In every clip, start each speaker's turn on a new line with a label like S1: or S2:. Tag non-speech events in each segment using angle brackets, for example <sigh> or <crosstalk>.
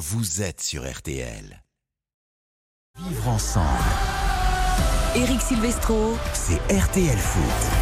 S1: vous êtes sur RTL. Vivre ensemble,
S2: Eric Silvestro.
S1: c'est RTL Foot.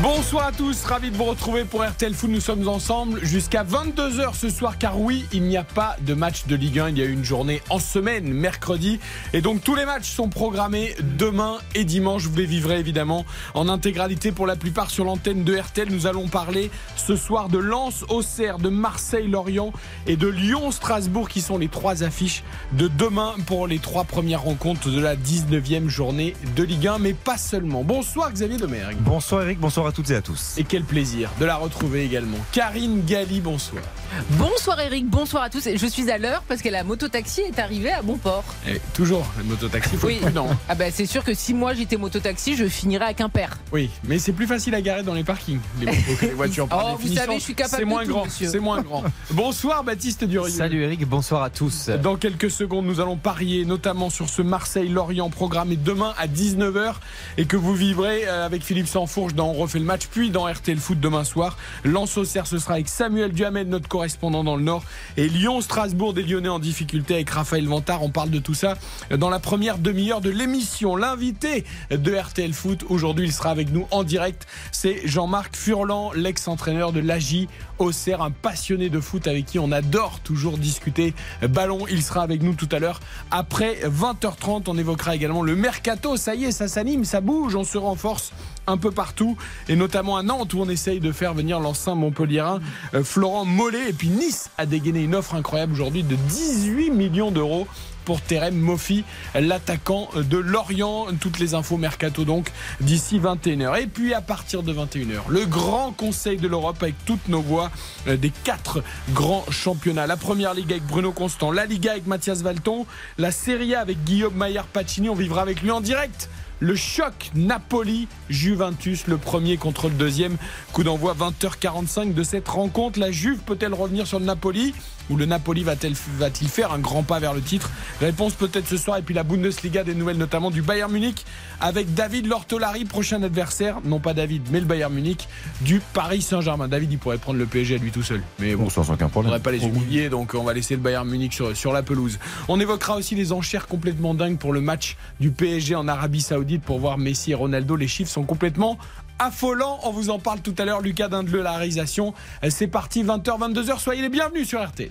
S3: Bonsoir à tous, ravi de vous retrouver pour RTL Foot. Nous sommes ensemble jusqu'à 22h ce soir car oui, il n'y a pas de match de Ligue 1. Il y a eu une journée en semaine, mercredi. Et donc tous les matchs sont programmés demain et dimanche. Vous les vivrez évidemment en intégralité pour la plupart sur l'antenne de RTL. Nous allons parler ce soir de Lens, Auxerre, de Marseille, Lorient et de Lyon, Strasbourg qui sont les trois affiches de demain pour les trois premières rencontres de la 19e journée de Ligue 1. Mais pas seulement. Bonsoir Xavier Domergue.
S4: Bonsoir Eric, bonsoir toutes et à tous.
S3: Et quel plaisir de la retrouver également. Karine Galli, bonsoir.
S5: Bonsoir Eric, bonsoir à tous. Je suis à l'heure parce que la mototaxi est arrivée à bon port.
S3: Et toujours, le mototaxi, faut
S5: Oui.
S3: être prudent.
S5: Ah bah c'est sûr que si moi j'étais mototaxi, je finirais à Quimper.
S3: Oui, mais c'est plus facile à garer dans les parkings, les motos que les voitures. par <laughs>
S5: Oh, vous savez, je suis capable
S3: C'est
S5: de
S3: moins
S5: tout,
S3: grand, c'est moins grand. Bonsoir Baptiste Durieux.
S4: Salut Eric, bonsoir à tous.
S3: Dans quelques secondes, nous allons parier notamment sur ce Marseille-Lorient programmé demain à 19h et que vous vivrez euh, avec Philippe Sansfourche dans On refait le match, puis dans RTL Foot demain soir. Lens Auxerre, ce sera avec Samuel Duhamel, notre correspondant dans le Nord, et Lyon-Strasbourg, des Lyonnais en difficulté avec Raphaël Vantard. On parle de tout ça dans la première demi-heure de l'émission. L'invité de RTL Foot, aujourd'hui, il sera avec nous en direct. C'est Jean-Marc Furlan, l'ex-entraîneur de l'AJ Auxerre, un passionné de foot avec qui on adore toujours discuter ballon. Il sera avec nous tout à l'heure après 20h30. On évoquera également le mercato. Ça y est, ça s'anime, ça bouge, on se renforce un peu partout et notamment à Nantes où on essaye de faire venir l'ancien Montpellierin euh, Florent Mollet et puis Nice a dégainé une offre incroyable aujourd'hui de 18 millions d'euros pour Terem Moffi, l'attaquant de Lorient. Toutes les infos mercato donc d'ici 21h. Et puis à partir de 21h, le grand conseil de l'Europe avec toutes nos voix euh, des quatre grands championnats. La première ligue avec Bruno Constant, la Liga avec Mathias Valton, la Serie A avec Guillaume Maillard Pacini. On vivra avec lui en direct. Le choc Napoli-Juventus, le premier contre le deuxième. Coup d'envoi 20h45 de cette rencontre. La Juve peut-elle revenir sur le Napoli? Ou le Napoli va-t-il faire un grand pas vers le titre? Réponse peut-être ce soir. Et puis la Bundesliga, des nouvelles notamment du Bayern Munich avec David Lortolari, prochain adversaire. Non pas David, mais le Bayern Munich du Paris Saint-Germain. David, il pourrait prendre le PSG à lui tout seul. Mais bon,
S4: sans aucun
S3: on
S4: problème.
S3: ne pas les humilier, donc on va laisser le Bayern Munich sur, sur la pelouse. On évoquera aussi les enchères complètement dingues pour le match du PSG en Arabie Saoudite pour voir Messi et Ronaldo. Les chiffres sont complètement affolants. On vous en parle tout à l'heure. Lucas Dindeleu, la réalisation. C'est parti, 20h, 22h. Soyez les bienvenus sur RTL.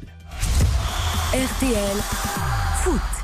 S2: RTL Foot.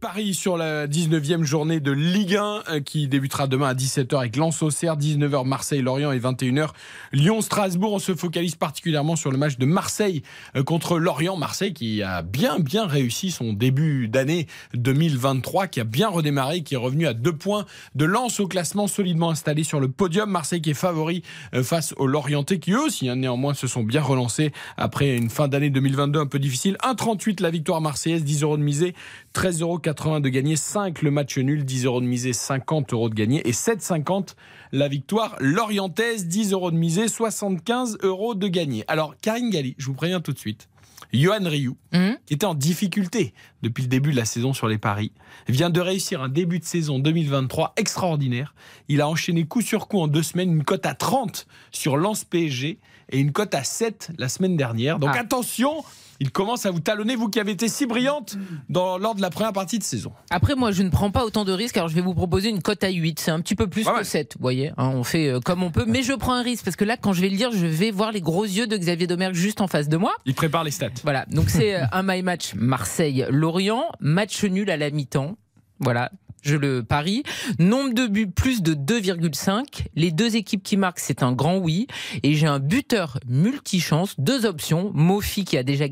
S3: Paris sur la 19e journée de Ligue 1 euh, qui débutera demain à 17h avec Lens Auxerre, 19h Marseille-Lorient et 21h Lyon-Strasbourg. On se focalise particulièrement sur le match de Marseille euh, contre Lorient. Marseille qui a bien bien réussi son début d'année 2023, qui a bien redémarré, qui est revenu à deux points de Lens au classement solidement installé sur le podium. Marseille qui est favori euh, face aux Lorientais qui eux aussi hein, néanmoins se sont bien relancés après une fin d'année 2022 un peu difficile. 1,38 la victoire marseillaise, 10 euros de misée, 13,80 euros de gagné, 5 le match nul, 10 euros de misée, 50 euros de gagné et 7,50 la victoire lorientaise, 10 euros de misée, 75 euros de gagné. Alors Karine Galli, je vous préviens tout de suite. Johan Rioux,
S5: Mhm.
S3: qui était en difficulté depuis le début de la saison sur les paris, vient de réussir un début de saison 2023 extraordinaire. Il a enchaîné coup sur coup en deux semaines une cote à 30 sur Lance PSG et une cote à 7 la semaine dernière. Donc
S5: Ah.
S3: attention, il commence à vous talonner, vous qui avez été si brillante dans, lors de la première partie de saison.
S5: Après moi je ne prends pas autant de risques alors je vais vous proposer une cote à 8, c'est un petit peu plus que
S3: mal.
S5: 7, vous voyez, hein, on fait euh, comme on peut, mais je prends un risque parce que là quand je vais le dire je vais voir les gros yeux de Xavier Domergue juste en face de moi.
S3: Il prépare les stats.
S5: Voilà, donc c'est euh, un my match Marseille-Lorient, match nul à la mi-temps. Voilà, je le parie. Nombre de buts plus de 2,5. Les deux équipes qui marquent, c'est un grand oui. Et j'ai un buteur multichance, deux options. Mofi qui a déjà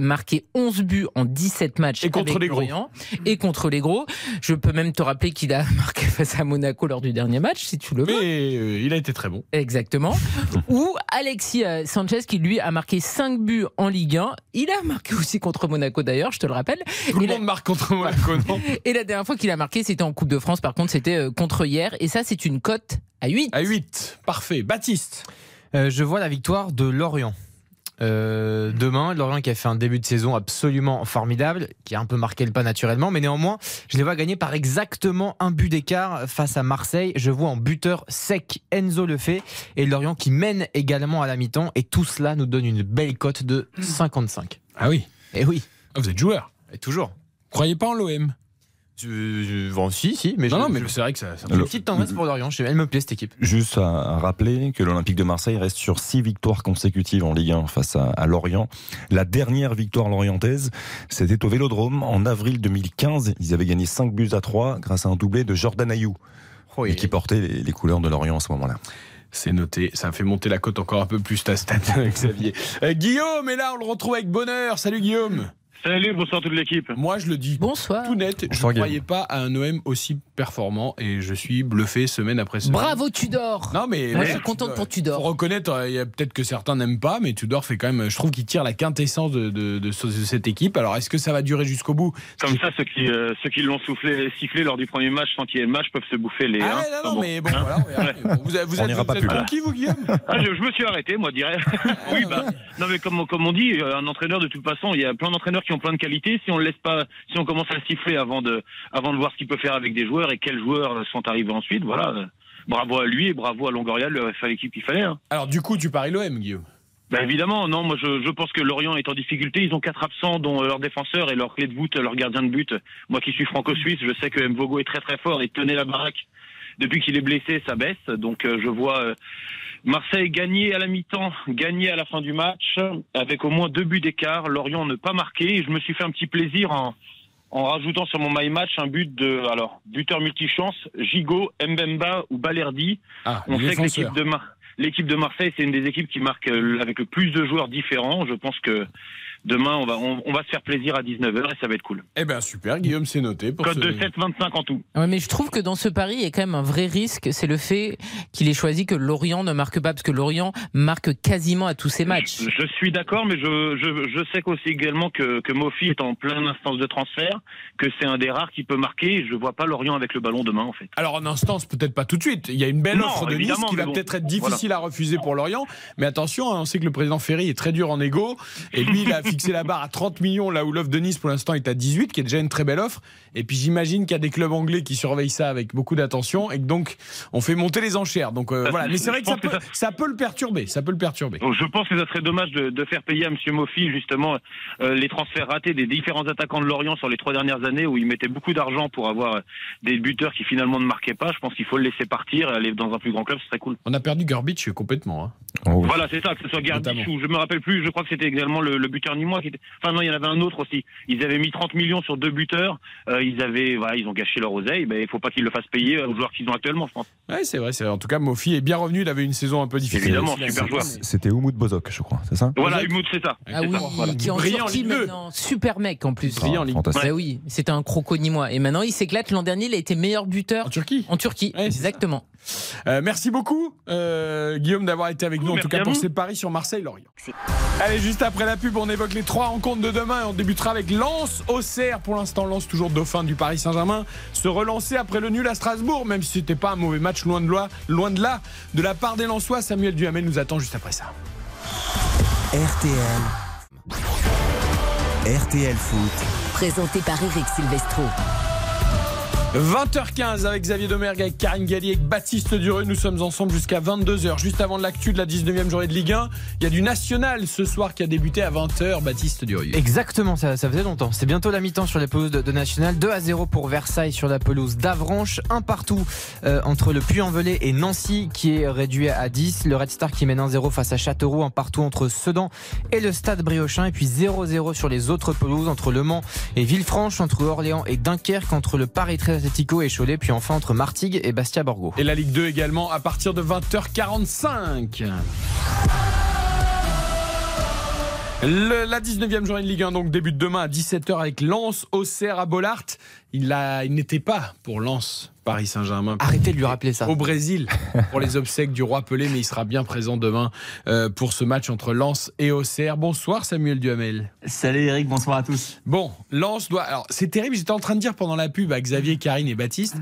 S5: marqué 11 buts en 17 matchs.
S3: Et contre
S5: avec
S3: les gros.
S5: Et contre les gros. Je peux même te rappeler qu'il a <laughs> marqué face à Monaco lors du dernier match, si tu le veux.
S3: Mais euh, il a été très bon.
S5: Exactement. <laughs> Ou Alexis euh, Sanchez qui lui a marqué 5 buts en Ligue 1. Il a marqué aussi contre Monaco d'ailleurs, je te le rappelle.
S3: Tout
S5: Et
S3: le
S5: la-
S3: monde marque contre Monaco, non? <laughs>
S5: Et la dernière fois qu'il a marqué, c'était en Coupe de France. Par contre, c'était euh, contre hier. Et ça, c'est une cote à 8.
S3: À 8. Parfait. Baptiste.
S4: Euh, je vois la victoire de Lorient. euh, demain. Lorient qui a fait un début de saison absolument formidable, qui a un peu marqué le pas naturellement, mais néanmoins, je les vois gagner par exactement un but d'écart face à Marseille. Je vois en buteur sec Enzo le fait et Lorient qui mène également à la mi-temps et tout cela nous donne une belle cote de 55.
S3: Ah oui.
S4: Et oui,
S3: Ah, vous êtes joueur.
S4: et toujours.
S3: Croyez pas en l'OM
S4: Je, je- bon, si, si, mais
S3: Non,
S4: je-
S3: non, mais
S4: je-
S3: c'est vrai que ça. ça-
S4: une petite tendresse pour Lorient. Je- Elle me plaît cette équipe.
S6: Juste à, à rappeler que l'Olympique de Marseille reste sur six victoires consécutives en Ligue 1 face à, à Lorient. La dernière victoire lorientaise, c'était au Vélodrome en avril 2015. Ils avaient gagné 5 buts à 3 grâce à un doublé de Jordan Ayou,
S4: Oh,
S6: et qui portait les, les couleurs de Lorient à ce moment-là.
S3: C'est noté, ça fait monter la cote encore un peu plus ta stat, <laughs> Xavier. Euh, Guillaume est là, on le retrouve avec bonheur. Salut Guillaume.
S7: Salut, bonsoir toute l'équipe.
S3: Moi je le dis
S5: Bonsoir.
S3: tout net, je ne croyais pas à un OM aussi performant et je suis bluffé semaine après semaine.
S5: Bravo Tudor.
S3: Non mais
S5: Moi, je suis contente pour
S3: Faut
S5: Tudor.
S3: reconnaître, euh, il y a peut-être que certains n'aiment pas, mais Tudor fait quand même, je trouve qu'il tire la quintessence de, de- de ce- de cette équipe. Alors est-ce que ça va durer jusqu'au bout?
S7: Comme ça, ceux qui, euh, ceux qui l'ont soufflé, sifflé lors du premier match sans qu'il y ait le match peuvent se bouffer les.
S3: Ah
S7: hein.
S3: ouais, non, non,
S7: bon.
S3: mais bon, voilà, vous, êtes- vous
S6: On
S3: êtes,
S6: n'ira
S3: vous
S6: pas
S3: êtes
S6: plus loin.
S3: conquis, vous, Guillaume?
S7: Ah, je, je me suis arrêté, moi, dirais. <laughs> oui, bah, non, mais comme, comme on dit, euh, un entraîneur, de toute façon, il y a plein d'entraîneurs qui ont plein de qualités. Si on le laisse pas, si on commence à siffler avant de, avant de voir ce qu'il peut faire avec des joueurs et quels joueurs sont arrivés ensuite, voilà. Bravo à lui et bravo à Longoria, fait l'équipe qu'il fallait. hein.
S3: Alors du coup, tu paries l'OM, Guillaume?
S7: Bah évidemment, non, moi je, je pense que Lorient est en difficulté. Ils ont quatre absents, dont euh, leur défenseur et leur clé de voûte, leur gardien de but. Moi qui suis franco-suisse, je sais que Mvogo est très très fort et tenait la baraque. Depuis qu'il est blessé, ça baisse. Donc euh, je vois euh, Marseille gagner à la mi-temps, gagner à la fin du match, avec au moins deux buts d'écart. Lorient ne pas marqué. Et je me suis fait un petit plaisir en, en rajoutant sur mon my match un but de alors buteur multichance, Gigot, Mbemba ou Balerdi.
S3: Ah,
S7: On sait que l'équipe de, Mar- l'équipe de Marseille, c'est une des équipes qui marque euh, avec le plus de joueurs différents. Je pense que demain, on va, on, on va se faire plaisir à 19h et ça va être cool.
S3: Eh ben super, Guillaume, c'est noté. Pour
S7: Code
S3: ce-
S7: de 7,25 en tout.
S5: Ouais, mais je trouve que dans ce pari, il y a quand même un vrai risque. C'est le fait qu'il ait choisi que Lorient ne marque pas, parce que Lorient marque quasiment à tous ses matchs.
S7: Je, je suis d'accord, mais je, je, je sais aussi également que, que Mofi est en pleine instance de transfert, que c'est un des rares qui peut marquer. Je vois pas Lorient avec le ballon demain, en fait.
S3: Alors en instance, peut-être pas tout de suite. Il y a une belle
S7: Non,
S3: offre de Nice qui va
S7: bon,
S3: peut-être être difficile à refuser pour Lorient. Mais attention, hein, on sait que le président Ferry est très dur en égo. Et lui, il a <laughs> fixé la barre à 30 millions, là où l'offre de Nice pour l'instant est à 18, qui est déjà une très belle offre. Et puis j'imagine qu'il y a des clubs anglais qui surveillent ça avec beaucoup d'attention. Et que donc, on fait monter les enchères. Donc euh, voilà. Mais c'est vrai que ça peut, ça peut le perturber. Ça peut le perturber.
S7: Donc, je pense que ça serait dommage de, de faire payer à M. Mofi justement euh, les transferts ratés des différents attaquants de Lorient sur les trois dernières années où il mettait beaucoup d'argent pour avoir des buteurs qui finalement ne marquaient pas. Je pense qu'il faut le laisser partir et aller dans un plus grand club, ce serait cool.
S3: On a perdu Garbage complètement. hein.
S6: Oh,
S7: Voilà, c'est ça, que ce soit
S3: Notamment.
S7: ou je me rappelle plus, je crois que c'était également le, le buteur nîmois qui était. Enfin non, il y en avait un autre aussi. Ils avaient mis 30 millions sur deux buteurs. Euh, ils avaient, voilà, ils ont gâché leur oseille. Ben, il faut pas qu'ils le fassent payer aux joueurs qu'ils ont actuellement, je pense.
S3: Ouais, c'est vrai. c'est vrai. En tout cas, Mofi est bien revenu. Il avait une saison un peu difficile.
S7: Évidemment, super joueur.
S6: C'était Oumoud Bozok, je crois, c'est ça?
S7: Voilà,
S3: Bozok.
S7: Humoud, c'est ça.
S5: Ah oui,
S7: ça, voilà.
S5: qui est en maintenant. Super mec en plus.
S3: Brillant
S6: fantastique.
S5: Bah oui, c'était un croco nîmois. Et maintenant, il s'éclate. L'an dernier, il a été meilleur buteur
S3: En Turquie.
S5: en Turquie.
S3: Ouais,
S5: Exactement.
S3: Euh, merci beaucoup, euh, Guillaume, d'avoir été avec nous, en tout cas pour ces paris sur Marseille-Lorient. Allez, juste après la pub, on évoque les trois rencontres de demain et on débutera avec Lens Auxerre. Pour l'instant, Lens toujours dauphin du Paris Saint-Germain. Se relancer après le nul à Strasbourg, même si c'était pas un mauvais match, loin de là. Loin de là. De la part des Lensois, Samuel Duhamel nous attend juste après ça.
S1: RTL. RTL Foot.
S2: Présenté par Eric Silvestro.
S3: 20h15 avec Xavier Domergue, avec Karine Galli, avec Baptiste Dureux. Nous sommes ensemble jusqu'à 22h. Juste avant l'actu de la 19e journée de Ligue 1, il y a du national ce soir qui a débuté à 20h. Baptiste Dureux.
S4: Exactement, ça, ça faisait longtemps. C'est bientôt la mi-temps sur les pelouses de, de National. 2 à 0 pour Versailles sur la pelouse d'Avranches. Un partout euh, entre le Puy-en-Velay et Nancy qui est réduit à 10. Le Red Star qui mène 1-0 face à Châteauroux. Un partout entre Sedan et le Stade Briochin. Et puis 0-0 sur les autres pelouses entre Le Mans et Villefranche, entre Orléans et Dunkerque, entre le Paris 13 Et Cholet. Puis enfin entre Martigues et Bastia-Borgo.
S3: Et la Ligue 2 également à partir de 20h45. Le- la 19e journée de Ligue 1 donc débute demain à 17h avec Lens Auxerre à Bollard. Il, il n'était pas pour Lens Paris Saint-Germain.
S4: Arrêtez de lui rappeler ça.
S3: Au Brésil pour les obsèques du roi Pelé, mais il sera bien présent demain euh, pour ce match entre Lens et Auxerre. Bonsoir Samuel Duhamel.
S8: Salut Eric, bonsoir à tous.
S3: Bon, Lens doit. Alors c'est terrible, j'étais en train de dire pendant la pub à Xavier, Karine et Baptiste.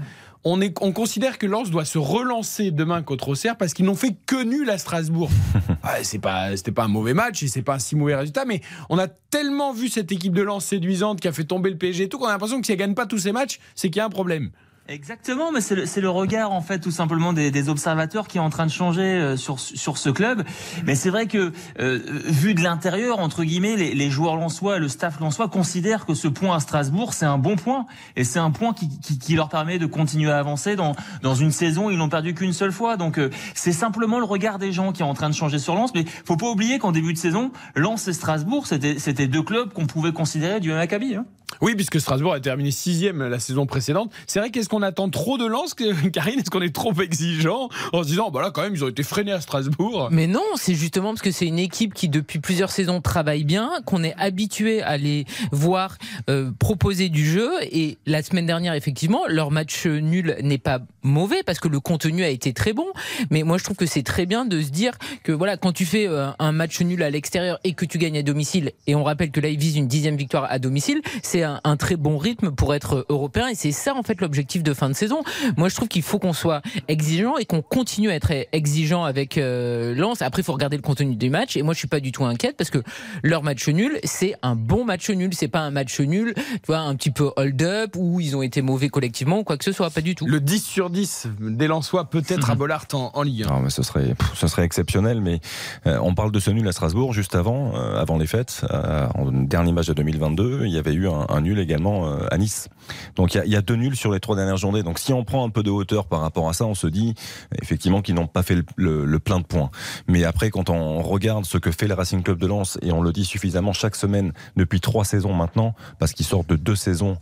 S3: on, est, on considère que Lens doit se relancer demain contre Auxerre parce qu'ils n'ont fait que nul à Strasbourg. <laughs> ouais, c'est pas, c'était pas un mauvais match et c'est pas un si mauvais résultat, mais on a tellement vu cette équipe de Lens séduisante qui a fait tomber le PSG et tout qu'on a l'impression que si elle gagne pas tous ces matchs, c'est qu'il y a un problème.
S8: Exactement, mais c'est le, le, regard en fait tout simplement des, des, observateurs qui est en train de changer euh, sur sur ce club. Mais c'est vrai que euh, vu de l'intérieur entre guillemets, les, les joueurs lensois et le staff lensois considèrent que ce point à Strasbourg c'est un bon point et c'est un point qui, qui, qui, leur permet de continuer à avancer dans dans une saison ils n'ont perdu qu'une seule fois. Donc euh, c'est simplement le regard des gens qui est en train de changer sur Lens. Mais faut pas oublier qu'en début de saison, Lens et Strasbourg c'était c'était deux clubs qu'on pouvait considérer du même acabit. Hein.
S3: Oui, puisque Strasbourg a terminé sixième la saison précédente. C'est vrai qu'est-ce qu'on attend trop de Lens, <laughs> Karine? Est-ce qu'on est trop exigeant en se disant, bah là quand même, ils ont été freinés à Strasbourg?
S5: Mais non, c'est justement parce que c'est une équipe qui depuis plusieurs saisons travaille bien, qu'on est habitué à les voir euh, proposer du jeu. Et la semaine dernière, effectivement, leur match nul n'est pas mauvais parce que le contenu a été très bon. Mais moi, je trouve que c'est très bien de se dire que voilà, quand tu fais euh, un match nul à l'extérieur et que tu gagnes à domicile, et on rappelle que là, ils visent une dixième victoire à domicile, c'est un, un, très bon rythme pour être européen. Et c'est ça, en fait, l'objectif de fin de saison. Moi, je trouve qu'il faut qu'on soit exigeant et qu'on continue à être exigeant avec euh, Lens. Après, il faut regarder le contenu du match. Et moi, je suis pas du tout inquiète parce que leur match nul, c'est un bon match nul. C'est pas un match nul, tu vois, un petit peu hold-up où ils ont été mauvais collectivement ou quoi que ce soit. Pas du tout.
S3: Le 10 sur 10 des Lensois, peut-être à Bollard en, en, Ligue 1.
S6: Non, mais ce serait, ce serait exceptionnel. Mais euh, on parle de ce nul à Strasbourg juste avant, euh, avant les fêtes. Euh, en dernier match de 2022, il y avait eu un, un nul également euh, à Nice. Donc il y, a, deux nuls sur les trois dernières journées. Donc si on prend un peu de hauteur par rapport à ça, on se dit effectivement qu'ils n'ont pas fait le, plein de points. Mais après, quand on regarde ce que fait le Racing Club de Lens, et on le dit suffisamment chaque semaine depuis trois saisons maintenant, parce qu'ils sortent de deux saisons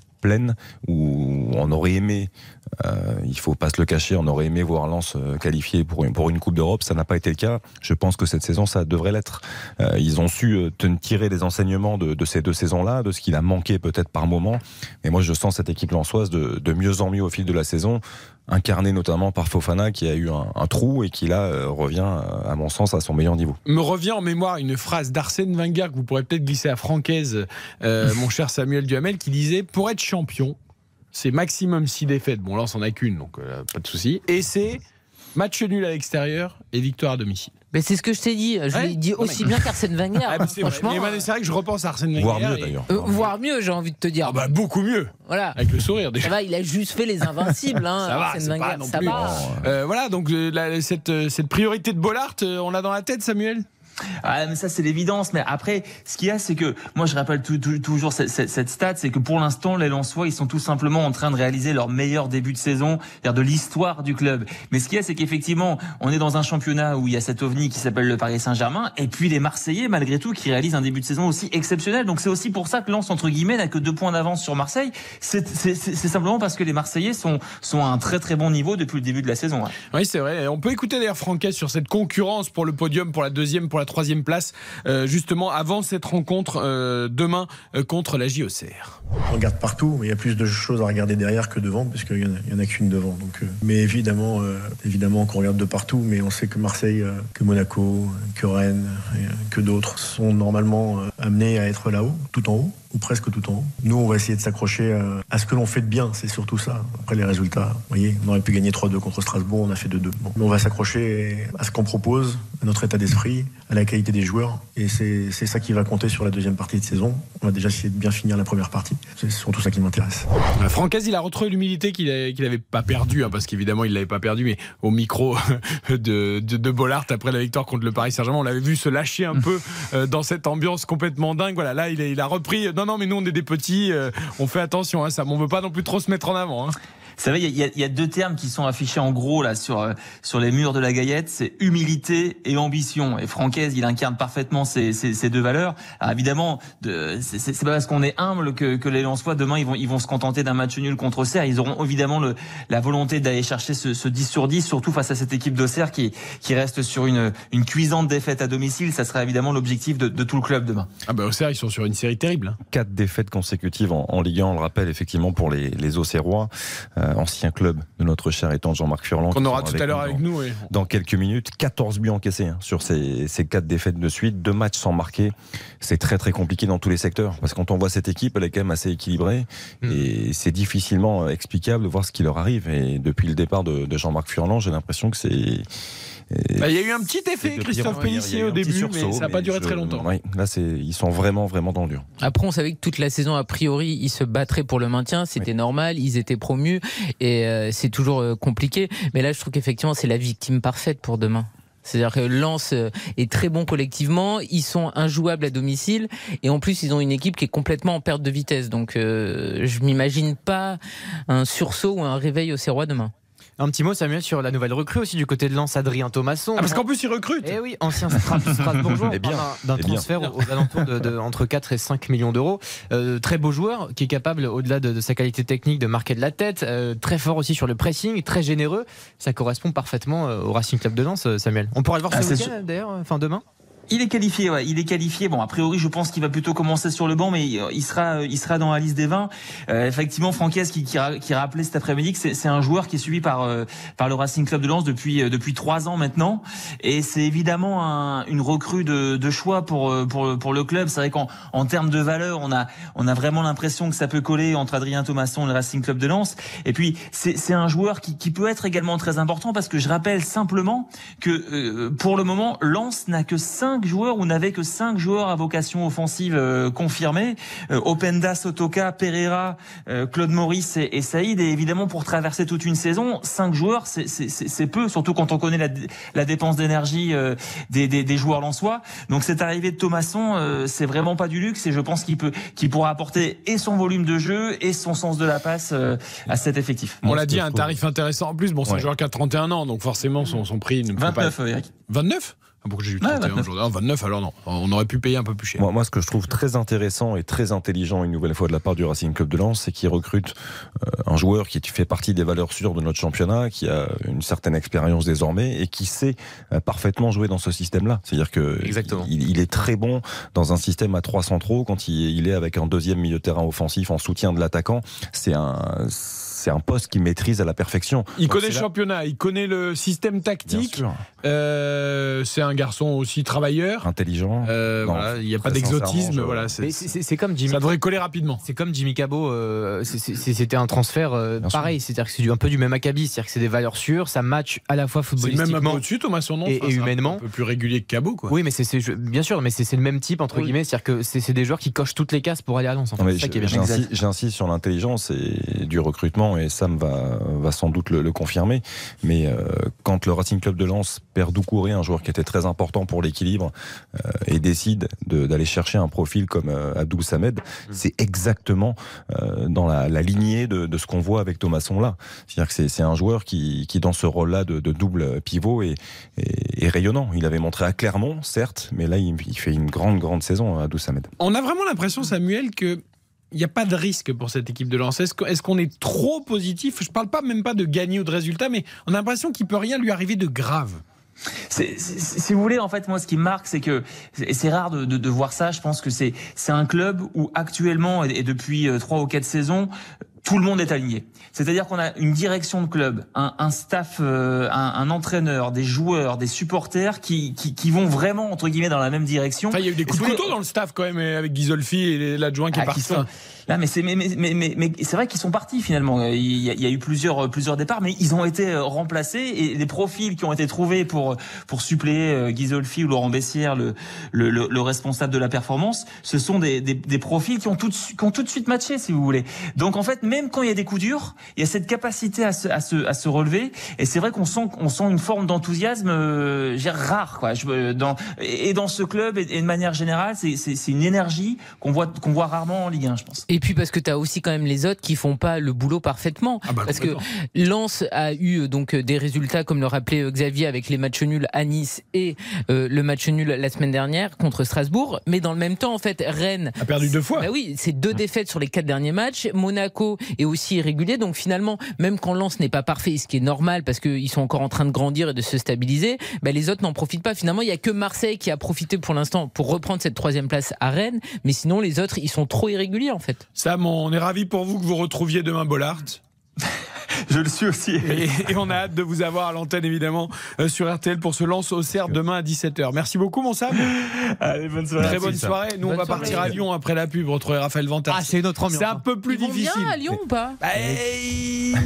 S6: où on aurait aimé, euh, il faut pas se le cacher, on aurait aimé voir Lens euh, qualifié pour une, Coupe d'Europe. Ça n'a pas été le cas. Je pense que cette saison, ça devrait l'être. Euh, ils ont su euh, tirer des enseignements de, ces deux saisons-là, de ce qu'il a manqué peut-être par moment. Mais moi, je sens cette équipe lensoise de mieux en mieux au fil de la saison incarné notamment par Fofana qui a eu un, un trou et qui là euh, revient à mon sens à son meilleur niveau.
S3: Me revient en mémoire une phrase d'Arsène Wenger que vous pourrez peut-être glisser à Francaise, euh, <laughs> mon cher Samuel Duhamel, qui disait pour être champion, c'est maximum 6 défaites. Bon là on s'en a qu'une donc euh, pas de souci. Et c'est match nul à l'extérieur et victoire à domicile.
S5: Mais c'est ce que je t'ai dit. Je ouais, l'ai dit aussi bien qu'Arsène Wenger. Ah, franchement.
S3: C'est vrai que je repense à Arsène Wenger.
S6: Voire mieux d'ailleurs.
S5: Euh, voire mieux, j'ai envie de te dire.
S3: Ah bah, beaucoup mieux.
S5: Voilà.
S3: Avec le sourire déjà.
S5: Ça va, il a juste fait les invincibles. Hein, <laughs>
S3: ça va,
S5: Arsène Wenger.
S3: Pas non ça plus. va. Euh, voilà, donc la, cette, cette priorité de Bollard, on l'a dans la tête, Samuel?
S8: Ah, mais ça c'est l'évidence. Mais après, ce qu'il y a, c'est que moi je rappelle tout, tout, toujours cette, cette, cette stat, c'est que pour l'instant les Lensois ils sont tout simplement en train de réaliser leur meilleur début de saison, de l'histoire du club. Mais ce qu'il y a, c'est qu'effectivement, on est dans un championnat où il y a cet ovni qui s'appelle le Paris Saint-Germain, et puis les Marseillais malgré tout qui réalisent un début de saison aussi exceptionnel. Donc c'est aussi pour ça que Lens entre guillemets n'a que deux points d'avance sur Marseille. C'est simplement parce que les Marseillais sont sont à un très très bon niveau depuis le début de la saison.
S3: Oui, c'est vrai. On peut écouter d'ailleurs Franquet sur cette concurrence pour le podium, pour la deuxième, pour la troisième place, euh, justement avant cette rencontre euh, demain euh, contre la JOCR.
S9: On regarde partout, mais il y a plus de choses à regarder derrière que devant, parce qu'il n'y en, a qu'une devant. Mais évidemment, évidemment qu'on regarde de partout, mais on sait que Marseille, que Monaco, que Rennes, que d'autres sont normalement amenés à être là-haut, tout en haut ou presque tout en haut. Nous, on va essayer de s'accrocher à ce que l'on fait de bien, c'est surtout ça. Après les résultats, vous voyez, on aurait pu gagner 3-2 contre Strasbourg, on a fait 2-2. Bon. Mais on va s'accrocher à ce qu'on propose, à notre état d'esprit, à la qualité des joueurs, et c'est ça qui va compter sur la deuxième partie de saison. On va déjà essayer de bien finir la première partie. C'est surtout ça qui m'intéresse.
S3: Francaise, il a retrouvé l'humilité qu'il n'avait pas perdu, hein, parce qu'évidemment, il l'avait pas perdu, mais au micro <laughs> de, de, de, Bollard après la victoire contre le Paris Saint-Germain, on l'avait vu se lâcher un <laughs> peu euh, dans cette ambiance complètement dingue. Voilà, là, il a, il a repris. Non, non, mais nous, on est des petits, euh, on fait attention, hein, ça, on veut pas non plus trop se mettre en avant. Hein.
S8: Vous savez, il y, y, a deux termes qui sont affichés en gros là sur euh, sur les murs de la Gaillette, c'est humilité et ambition. Et Francaise, il incarne parfaitement ces, ces, ces deux valeurs. Alors évidemment, c'est pas parce qu'on est humble que, que les Lensois demain ils vont ils vont se contenter d'un match nul contre Auxerre. Ils auront évidemment le, la volonté d'aller chercher ce, ce 10 sur 10, surtout face à cette équipe d'Auxerre qui qui reste sur une une cuisante défaite à domicile. Ça sera évidemment l'objectif de, de, tout le club demain.
S3: Ah bah Auxerre, ils sont sur une série terrible. Hein.
S6: Quatre défaites consécutives en, en Ligue 1, on le rappelle effectivement pour les les Auxerrois. Euh, euh, ancien club de notre cher étant Jean-Marc Furlan.
S3: Qu'on aura tout à l'heure avec
S6: dans-
S3: nous. oui.
S6: dans quelques minutes. 14 buts encaissés hein, sur ces, ces quatre défaites de suite, deux matchs sans marquer. C'est très très compliqué dans tous les secteurs parce que quand on voit cette équipe, elle est quand même assez équilibrée
S4: Mm.
S6: et c'est difficilement euh, explicable de voir ce qui leur arrive. Et depuis le départ de, de Jean-Marc Furlan, j'ai l'impression que c'est
S3: Bah, Il y a eu un petit effet, Christophe Pellissier au début,
S6: sursaut,
S3: mais ça n'a pas duré
S6: je-
S3: très longtemps.
S6: oui, là, ils sont vraiment, vraiment dans le dur.
S5: Après, on savait que toute la saison, a priori, ils se battraient pour le maintien. C'était normal. Ils étaient promus. Et euh, c'est toujours euh, compliqué. Mais là, je trouve qu'effectivement, c'est la victime parfaite pour demain. C'est-à-dire que Lens euh, est très bon collectivement, ils sont injouables à domicile et en plus ils ont une équipe qui est complètement en perte de vitesse. Donc euh, je m'imagine pas un sursaut ou un réveil au Serrois demain.
S4: Un petit mot, Samuel, sur la nouvelle recrue aussi du côté de Lens, Adrien Thomasson.
S3: Ah, parce qu'en plus, ils recrutent.
S4: Eh oui, ancien Stra- <laughs> Strasbourgeois,
S6: Eh
S4: d'un
S6: eh bien.
S4: transfert aux alentours de, de entre 4 et 5 millions d'euros. Euh, très beau joueur qui est capable, au-delà de, de sa qualité technique, de marquer de la tête. euh, très fort aussi sur le pressing, très généreux. Ça correspond parfaitement euh, au Racing Club de Lens, Samuel. On pourra le voir
S8: Ah,
S4: ce week-end d'ailleurs, euh, fin demain.
S8: Il est qualifié, ouais. Il est qualifié. Bon, a priori, je pense qu'il va plutôt commencer sur le banc, mais il sera, il sera dans la liste des 20. Euh, effectivement, Francaise qui, qui, qui rappelait cet après-midi que c'est un joueur qui est suivi par euh, par le Racing Club de Lens depuis euh, depuis trois ans maintenant, et c'est évidemment un- une recrue de, de choix pour euh, pour pour le club. C'est vrai qu'en en termes de valeur, on a on a vraiment l'impression que ça peut coller entre Adrien Thomasson et le Racing Club de Lens. Et puis c'est un joueur qui qui peut être également très important parce que je rappelle simplement que euh, pour le moment, Lens n'a que cinq joueurs ou n'avait que cinq joueurs à vocation offensive euh, confirmée. Euh, Openda, Sotoka, Pereira, euh, Claude Maurice et, et Saïd. Et évidemment, pour traverser toute une saison, cinq joueurs, c'est- c'est c'est- c'est peu, surtout quand on connaît la, la dépense d'énergie euh, des, des, des joueurs lensois. Donc cette arrivée de Thomasson, euh, c'est vraiment pas du luxe et je pense qu'il peut, qu'il pourra apporter et son volume de jeu et son sens de la passe euh, à cet effectif.
S3: On l'a dit, un tarif intéressant. En plus, bon, c'est un joueur qui a 31 ans, donc forcément, son, son prix ne peut pas
S8: 29, euh, Eric.
S3: 29 Ah, Pourquoi j'ai eu
S8: Ouais,
S3: 31
S8: 29.
S3: aujourd'hui Ah, 29, alors non. On aurait pu payer un peu plus cher.
S6: Moi, moi, ce que je trouve très intéressant et très intelligent une nouvelle fois de la part du Racing Club de Lens, c'est qu'il recrute euh, un joueur qui fait partie des valeurs sûres de notre championnat, qui a une certaine expérience désormais et qui sait euh, parfaitement jouer dans ce système-là. C'est-à-dire que
S4: Exactement.
S6: Il, il est très bon dans un système à trois centraux quand il, il est avec un deuxième milieu de terrain offensif en soutien de l'attaquant. C'est un c'est un poste qu'il maîtrise à la perfection.
S3: Il
S6: Donc,
S3: connaît le
S6: c'est là-
S3: championnat, il connaît le système tactique. Euh, c'est un garçon aussi travailleur.
S6: intelligent.
S3: Euh,
S6: Non,
S3: voilà, il n'y a pas d'exotisme. Voilà, c'est-
S4: c'est- c'est c'est comme Jimmy.
S3: ça devrait coller rapidement.
S4: C'est comme Jimmy Cabot, euh, c'est- c'est- c'était un transfert euh, pareil, c'est-à-dire que c'est du- un peu du même acabit, c'est-à-dire que c'est des valeurs sûres, ça match à la fois
S3: C'est même un peu
S4: footballistiquement.
S3: au-dessus, Thomas, son nom.
S4: et- et
S3: c'est un
S4: humainement.
S3: peu plus régulier que Cabot, quoi.
S4: Oui, mais c'est c'est- bien sûr, mais c'est c'est le même type entre
S3: Oui.
S4: guillemets, c'est-à-dire que c'est c'est des joueurs qui cochent toutes les cases pour aller à Lens. En fait. C'est
S6: J'insiste sur l'intelligence et du recrutement et Sam va, va sans doute le, le confirmer. Mais euh, quand le Racing Club de Lens perd Doucouré, un joueur qui était très important pour l'équilibre, euh, et décide de- d'aller chercher un profil comme euh, Abdou Samed, c'est exactement euh, dans la, la lignée de, de ce qu'on voit avec Thomasson là. C'est-à-dire que c'est- c'est un joueur qui, qui dans ce rôle-là de, de double pivot est, est- est rayonnant. Il avait montré à Clermont, certes, mais là il, il fait une grande grande saison, Abdou Samed.
S3: On a vraiment l'impression, Samuel, que il n'y a pas de risque pour cette équipe de Lens. Est-ce qu'on est, trop positif? Je parle pas même pas de gagner ou de résultat, mais on a l'impression qu'il peut rien lui arriver de grave.
S8: Si vous voulez, en fait, moi, ce qui marque, c'est que c'est rare de, de, voir ça. Je pense que c'est c'est un club où actuellement et, et depuis euh, trois ou quatre saisons, tout le monde est aligné. C'est-à-dire qu'on a une direction de club, un, un staff, euh, un, un entraîneur, des joueurs, des supporters qui, qui, qui vont vraiment entre guillemets dans la même direction.
S3: Enfin, il y a eu des coups de couteau dans le staff quand même, avec Ghisolfi et l'adjoint qui est
S8: ah, qui
S3: parti.
S8: sont- Là, mais c'est mais, mais, mais, mais, c'est vrai qu'ils sont partis finalement. Il y, a, il y a eu plusieurs plusieurs départs, mais ils ont été euh, remplacés et les profils qui ont été trouvés pour pour suppléer euh, Guy Zolfi ou Laurent Bessière, le, le, le, le responsable de la performance, ce sont des, des, des profils qui ont tout de, qui ont tout de suite matché, si vous voulez. Donc en fait, même quand il y a des coups durs, il y a cette capacité à se à se, à se relever. Et c'est vrai qu'on sent on sent une forme d'enthousiasme euh, rare, quoi. Je, euh, dans et dans ce club et, de manière générale, c'est une énergie qu'on voit qu'on voit rarement en Ligue 1, je pense.
S5: Puis parce que tu as aussi quand même les autres qui font pas le boulot parfaitement.
S3: Ah bah,
S5: parce que. Lens a eu euh, donc euh, des résultats comme le rappelait euh, Xavier avec les matchs nuls à Nice et euh, le match nul la semaine dernière contre Strasbourg. Mais dans le même temps, en fait, Rennes
S3: A perdu deux fois.
S5: Bah oui, c'est deux défaites sur les quatre derniers matchs. Monaco est aussi irrégulier, donc finalement, même quand Lens n'est pas parfait, ce qui est normal parce qu'ils sont encore en train de grandir et de se stabiliser, bah les autres n'en profitent pas. Finalement, il y a que Marseille qui a profité pour l'instant pour reprendre cette troisième place à Rennes, mais sinon les autres, ils sont trop irréguliers en fait.
S3: Sam, on est ravis pour vous que vous retrouviez demain Bollard. <laughs>
S8: Je le suis aussi.
S3: Et, et on a hâte de vous avoir à l'antenne évidemment euh, sur RTL pour ce lance au cerf demain à 17h. Merci beaucoup mon Sam.
S8: Allez, bonne soirée.
S3: Très bonne soirée. Nous on va
S5: soirée.
S3: partir à Lyon après la pub, retrouver Raphaël Vantard.
S4: Ah, c'est notre ambiance.
S3: C'est un peu plus
S5: Ils vont
S3: difficile.
S5: bien à Lyon ou pas?
S3: Bah,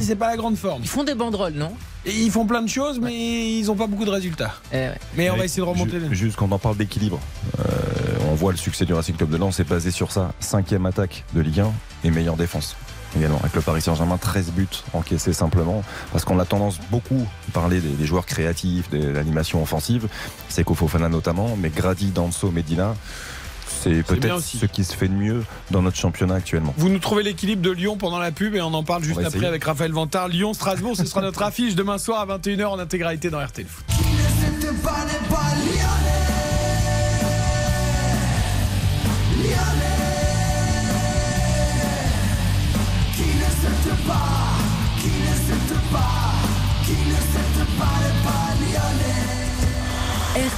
S3: c'est pas la grande forme.
S5: Ils font des banderoles, non?
S3: Et ils font plein de choses, mais ils n'ont pas beaucoup de résultats.
S5: Eh ouais.
S3: Mais on va essayer de remonter.
S6: Ju- Juste quand on parle d'équilibre, euh, on voit le succès du Racing Club de Lens est basé sur ça. Cinquième attaque de Ligue 1 et meilleure défense. Également, avec le Paris Saint-Germain, 13 buts encaissés simplement. Parce qu'on a tendance beaucoup à parler des, des joueurs créatifs, de l'animation offensive. C'est Fofana notamment, mais Grady, Danso, Medina, c'est peut-être ce qui se fait de mieux dans notre championnat actuellement.
S3: Vous nous trouvez l'équilibre de Lyon pendant la pub et on en parle juste après avec Raphaël Vantard. Lyon-Strasbourg, ce sera notre <laughs> affiche demain soir à 21h en intégralité dans RTL Foot.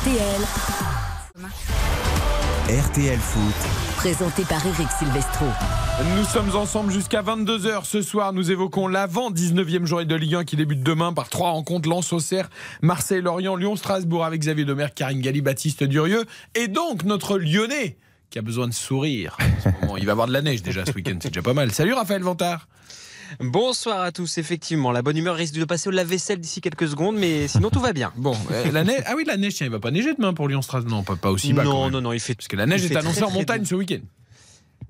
S2: RTL,
S1: RTL Foot.
S2: présenté par Eric Silvestro.
S3: Nous sommes ensemble jusqu'à 22h ce soir. Nous évoquons l'avant 19e journée de Ligue 1 qui débute demain par trois rencontres Lens Auxerre, Marseille, Lorient, Lyon, Strasbourg avec Xavier Domer, Karine Galli, Baptiste Durieux et donc notre Lyonnais qui a besoin de sourire. en ce moment. Il va avoir de la neige déjà ce week-end, c'est déjà pas mal. Salut Raphaël Vantard.
S10: Bonsoir à tous, effectivement. La bonne humeur risque de passer au lave-vaisselle d'ici quelques secondes, mais sinon tout va bien. <laughs>
S3: Bon, euh, la neige. Ah oui, la neige, tiens, il va pas neiger demain pour Lyon Strasbourg. Non, pas, pas aussi bas. quand
S10: non,
S3: même.
S10: non, non, il fait.
S3: Parce que la neige est annoncée en montagne ce week-end.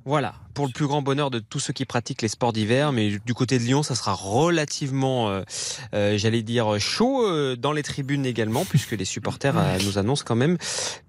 S10: Voilà, pour le plus grand bonheur de tous ceux qui pratiquent les sports d'hiver, mais du côté de Lyon, ça sera relativement, euh, euh, j'allais dire, chaud euh, dans les tribunes également, puisque les supporters euh, nous annoncent quand même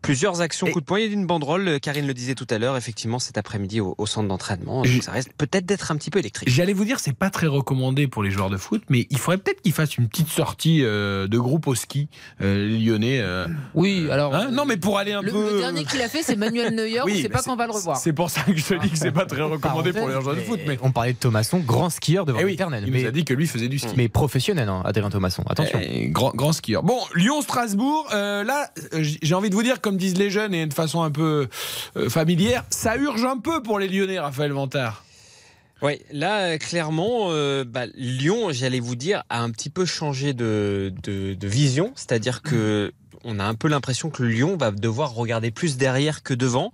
S10: plusieurs actions coup de poing. Il y a une banderole, Karine le disait tout à l'heure, effectivement, cet après-midi au, au centre d'entraînement.
S3: Et-
S10: ça reste peut-être d'être un petit peu électrique.
S3: J'allais vous dire, c'est pas très recommandé pour les joueurs de foot, mais il faudrait peut-être qu'ils fassent une petite sortie euh, de groupe au ski euh, lyonnais. euh.
S5: Oui, alors.
S3: Hein? Non, mais pour aller un
S5: le,
S3: peu.
S5: le dernier qu'il a fait, c'est Manuel Neuer. <laughs>
S3: Oui,
S5: on sait pas quand on va le revoir.
S3: C'est pour ça que je te dis que c'est pas très recommandé pour les joueurs de foot. Mais
S4: On parlait de Thomasson, grand skieur devant
S3: Eh oui,
S4: l'éternel.
S3: il
S4: mais,
S3: nous a dit que lui faisait du ski.
S4: mais professionnel, hein, Adrien Thomasson. Attention.
S3: Eh, grand, grand skieur. Bon, Lyon-Strasbourg, euh, là, euh, j'ai envie de vous dire, comme disent les jeunes et de façon un peu euh, familière, ça urge un peu pour les Lyonnais, Raphaël Vantard.
S10: Oui, là, clairement, euh, bah, Lyon, j'allais vous dire, a un petit peu changé de, de, de vision. C'est-à-dire que on a un peu l'impression que Lyon va devoir regarder plus derrière que devant.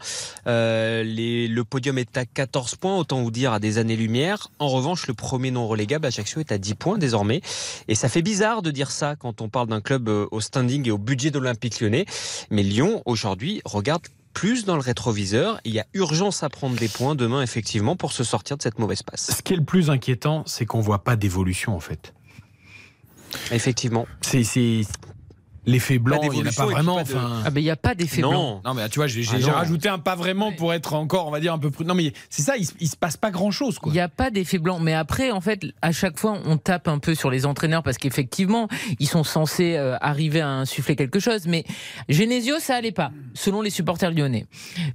S10: Euh, les, le podium est à 14 points, autant vous dire à des années-lumière. En revanche, le premier non relégable, Ajaccio, est à 10 points désormais. Et ça fait bizarre de dire ça quand on parle d'un club euh, au standing et au budget de l'Olympique lyonnais. Mais Lyon, aujourd'hui, regarde plus dans le rétroviseur. Il y a urgence à prendre des points demain, effectivement, pour se sortir de cette mauvaise passe.
S3: Ce qui est le plus inquiétant, c'est qu'on voit pas d'évolution en fait.
S10: Effectivement.
S3: C'est- l'effet blanc, il n'y en a pas vraiment.
S10: pas de-
S3: enfin.
S5: Ah, ben il n'y a pas d'effet blanc.
S10: Non.
S3: Mais tu vois, j'ai
S10: Ah
S3: rajouté un pas vraiment pour être encore, on va dire, un peu plus. Non, mais c'est ça, il, se- il se passe pas grand chose, quoi.
S5: Il n'y a pas d'effet blanc. Mais après, en fait, à chaque fois, on tape un peu sur les entraîneurs parce qu'effectivement, ils sont censés euh, arriver à insuffler quelque chose. Mais Genesio, ça allait pas, selon les supporters lyonnais.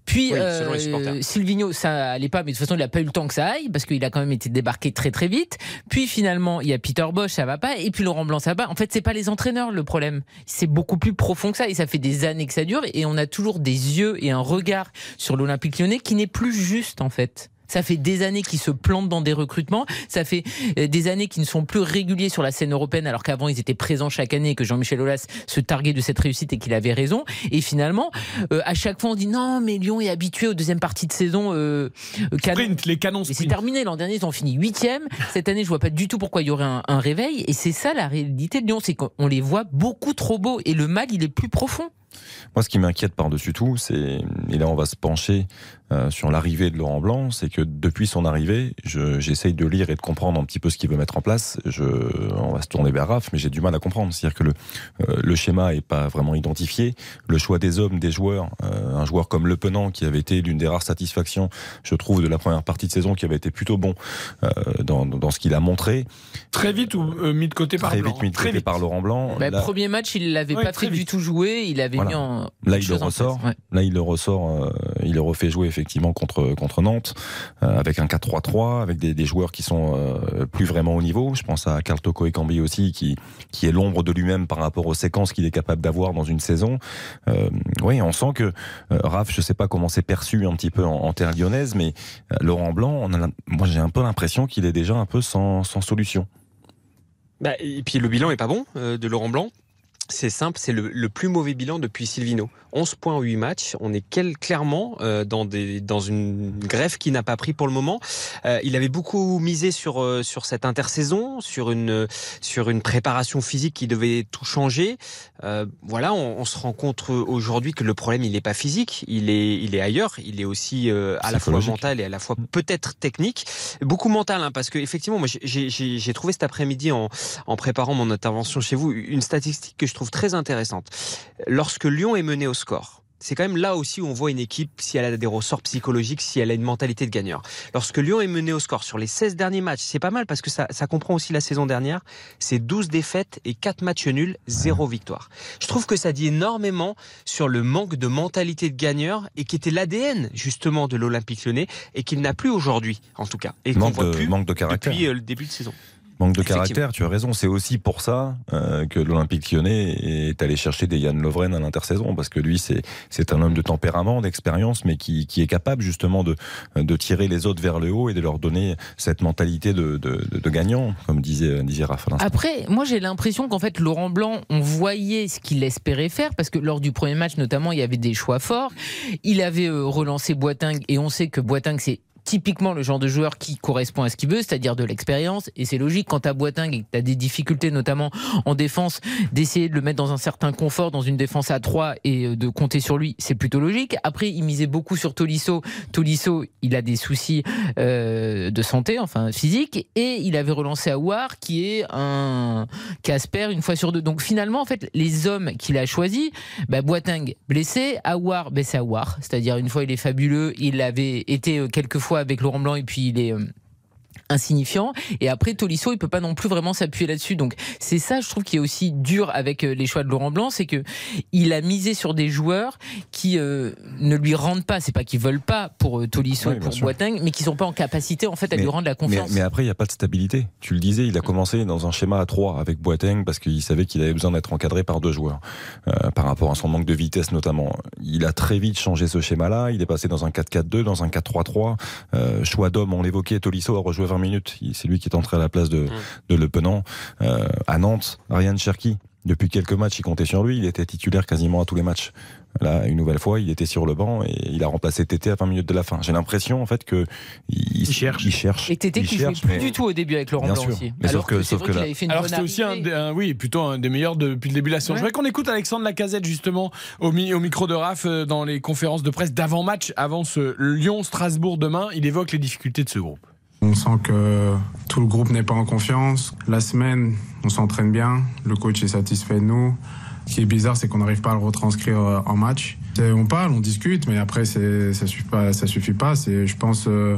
S5: Puis,
S10: Oui, supporters.
S5: euh, Silvino, ça allait pas, mais de toute façon, il n'a pas eu le temps que ça aille parce qu'il a quand même été débarqué très très vite. Puis finalement, il y a Peter Bosch, ça va pas. Et puis Laurent Blanc, ça va pas. En fait, c'est pas les entraîneurs le problème. C'est beaucoup plus profond que ça. Et ça fait des années que ça dure. Et on a toujours des yeux et un regard sur l'Olympique lyonnais qui n'est plus juste, en fait. Ça fait des années qu'ils se plantent dans des recrutements. Ça fait euh, des années qu'ils ne sont plus réguliers sur la scène européenne, alors qu'avant ils étaient présents chaque année et que Jean-Michel Aulas se targuait de cette réussite et qu'il avait raison. Et finalement, euh, à chaque fois on dit non, mais Lyon est habitué aux deuxième partie de saison. Euh, canon.
S3: Sprint, les canons
S5: c'est terminé. L'an dernier, ils ont fini huitième. Cette année, je vois pas du tout pourquoi il y aurait un, un réveil. Et c'est ça la réalité de Lyon, c'est qu'on les voit beaucoup trop beaux. Et le mal, il est plus profond.
S6: Moi, ce qui m'inquiète par-dessus tout, c'est, et là on va se pencher euh, sur l'arrivée de Laurent Blanc, c'est que depuis son arrivée, je- j'essaye de lire et de comprendre un petit peu ce qu'il veut mettre en place. Je, on va se tourner vers Raph, mais j'ai du mal à comprendre. C'est-à-dire que le, euh, le schéma est pas vraiment identifié. Le choix des hommes, des joueurs, euh, un joueur comme Le Penant, qui avait été l'une des rares satisfactions, je trouve, de la première partie de saison, qui avait été plutôt bon euh, dans, dans ce qu'il a montré.
S3: Très vite ou euh, mis de côté par
S6: Très
S3: Blanc.
S6: vite mis de côté
S3: vite.
S6: par Laurent Blanc.
S5: Bah,
S6: Là-
S5: Premier match, il l'avait
S3: Ouais,
S5: pas
S3: très
S5: fait du
S3: vite.
S5: tout jouer. Il avait
S6: Voilà.
S5: en.
S6: Là, il le ressort.
S5: place. Ouais.
S6: Là, il le ressort. euh, il le refait jouer effectivement contre contre Nantes euh, avec un 4-3-3, avec des, des joueurs qui sont euh, plus vraiment au niveau. Je pense à Carl Toko et Cambi aussi, qui qui est l'ombre de lui-même par rapport aux séquences qu'il est capable d'avoir dans une saison. Euh, oui, on sent que euh, Raph, je sais pas comment c'est perçu un petit peu en, en terre lyonnaise, mais euh, Laurent Blanc, on a, moi j'ai un peu l'impression qu'il est déjà un peu sans sans solution.
S10: Bah, et puis le bilan est pas bon euh, de Laurent Blanc. C'est simple, c'est le, le, plus mauvais bilan depuis Silvino. 11 points 8 matchs. On est quel, clairement euh, dans, des, dans une greffe qui n'a pas pris pour le moment. Euh, il avait beaucoup misé sur, euh, sur cette intersaison, sur une, sur une préparation physique qui devait tout changer. Euh, voilà, on, on, se rend compte aujourd'hui que le problème, il n'est pas physique, il est, il est ailleurs. Il est aussi euh, à la fois mental et à la fois peut-être technique. Beaucoup mental, hein, parce que effectivement, moi, j'ai trouvé cet après-midi en, en préparant mon intervention chez vous une statistique que je trouve très intéressante. Lorsque Lyon est mené au score, c'est quand même là aussi où on voit une équipe, si elle a des ressorts psychologiques, si elle a une mentalité de gagneur. Lorsque Lyon est mené au score sur les 16 derniers matchs, c'est pas mal parce que ça, ça comprend aussi la saison dernière, c'est 12 défaites et 4 matchs nuls, 0 victoire. Je trouve que ça dit énormément sur le manque de mentalité de gagneur et qui était l'ADN justement de l'Olympique lyonnais et qu'il n'a plus aujourd'hui, en tout cas. Et qu'on voit plus
S6: manque de caractère.
S10: depuis euh, le début de saison.
S6: Manque de caractère, tu as raison. C'est aussi pour ça euh, que l'Olympique lyonnais est allé chercher des Yann Lovren à l'intersaison, parce que lui, c'est un homme de tempérament, d'expérience, mais qui, qui est capable justement de, de tirer les autres vers le haut et de leur donner cette mentalité de, de, de gagnant, comme disait, disait Raphaël.
S5: Après, moi j'ai l'impression qu'en fait, Laurent Blanc, on voyait ce qu'il espérait faire, parce que lors du premier match, notamment, il y avait des choix forts. Il avait euh, relancé Boiting, et on sait que Boiting, c'est typiquement le genre de joueur qui correspond à ce qu'il veut, c'est-à-dire de l'expérience. Et c'est logique quand t'as Boiting et que t'as des difficultés, notamment en défense, d'essayer de le mettre dans un certain confort, dans une défense à 3 et de compter sur lui, c'est plutôt logique. Après, il misait beaucoup sur Tolisso. Tolisso, il a des soucis euh, de santé, enfin physique, et il avait relancé Aouar, qui est un Casper une fois sur deux. Donc finalement, en fait, les hommes qu'il a choisis, bah, Boiting blessé, Aouar, bah, c'est Aouar. C'est-à-dire une fois il est fabuleux, il avait été quelques avec Laurent Blanc et puis il est euh, insignifiant et après Tolisso il peut pas non plus vraiment s'appuyer là-dessus donc c'est ça je trouve qui est aussi dur avec euh, les choix de Laurent Blanc c'est que il a misé sur des joueurs qui euh, ne lui rendent pas c'est pas qu'ils veulent pas pour euh, Tolisso
S6: Oui,
S5: et pour. Boateng mais qui sont pas en capacité en fait à
S6: Mais-
S5: lui rendre la confiance
S6: Mais, mais après, il n'y a pas de stabilité. Tu le disais, il a commencé dans un schéma à 3 avec Boateng parce qu'il savait qu'il avait besoin d'être encadré par deux joueurs euh, par rapport à son manque de vitesse notamment. Il a très vite changé ce schéma-là. Il est passé dans un 4-4-2, dans un 4-3-3. Euh, choix d'homme, on l'évoquait, Tolisso a rejoué 20 minutes. C'est lui qui est entré à la place de, de Le Penant. Euh, à Nantes, Ryan Cherki. Depuis quelques matchs, il comptait sur lui. Il était titulaire quasiment à tous les matchs. Là, une nouvelle fois, il était sur le banc et il a remplacé Tété à 20 minutes de la fin. J'ai l'impression, en fait, que il, cherche. Il cherche.
S5: et Tété qui
S6: cherche,
S5: plus
S6: mais-
S5: du tout au début avec Laurent Blanc
S6: sûr.
S5: aussi
S6: Mais sauf
S5: alors
S6: que- sauf que là-
S5: fait
S3: Alors c'était aussi un, oui, plutôt un des meilleurs depuis le début de la saison.
S5: Ouais.
S3: Je voudrais qu'on écoute Alexandre Lacazette justement au, mi- au micro de Raph euh, dans les conférences de presse d'avant-match, avant ce Lyon-Strasbourg demain. Il évoque les difficultés de ce groupe.
S11: On sent que tout le groupe n'est pas en confiance. La semaine, on s'entraîne bien. Le coach est satisfait de nous. Ce qui est bizarre, c'est qu'on n'arrive pas à le retranscrire euh, en match. On parle, on discute, mais après, ça suffit pas. Suffit pas. Je pense, euh,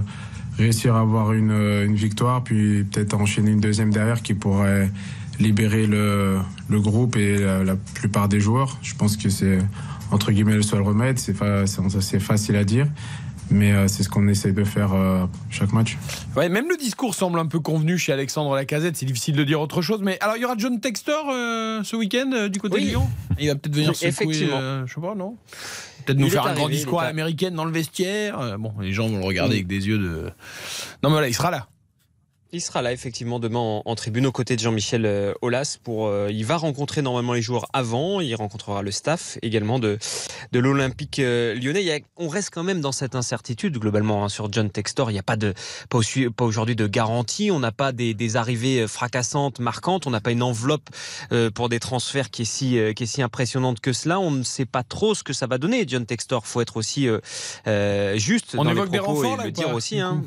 S11: réussir à avoir une, euh, une victoire, puis peut-être enchaîner une deuxième derrière qui pourrait libérer le, groupe et la, plupart des joueurs. Je pense que c'est entre guillemets le seul remède. C'est fa- c'est facile à dire, mais euh, c'est ce qu'on essaye de faire euh, chaque match.
S3: Ouais, même le discours semble un peu convenu chez Alexandre Lacazette. C'est difficile de dire autre chose. Mais alors, il y aura John Textor euh, ce week-end euh, du côté
S10: Oui.
S3: de Lyon? Il va peut-être venir secouer,
S10: Effectivement.
S3: euh, je sais pas, non? Peut-être nous faire un
S10: arrivé,
S3: grand discours à l'américaine dans le vestiaire. Euh, bon, les gens vont le regarder avec des yeux de. Non, mais voilà, il sera là.
S10: Il sera là effectivement demain en, en tribune aux côtés de Jean-Michel euh, Aulas pour euh, il va rencontrer normalement les joueurs avant, il rencontrera le staff également de de l'Olympique euh, Lyonnais. Il a- on reste quand même dans cette incertitude globalement hein, sur John Textor, il n'y a pas de pas, aujourd'hui de garantie, on n'a pas des, des arrivées fracassantes, marquantes, on n'a pas une enveloppe euh, pour des transferts qui est si euh, qui est si impressionnante que cela, on ne sait pas trop ce que ça va donner John Textor, faut être aussi juste
S3: On
S10: dans
S3: évoque
S10: les
S3: des
S10: propos
S3: renforts,
S10: et
S3: là,
S10: le dire aussi hein.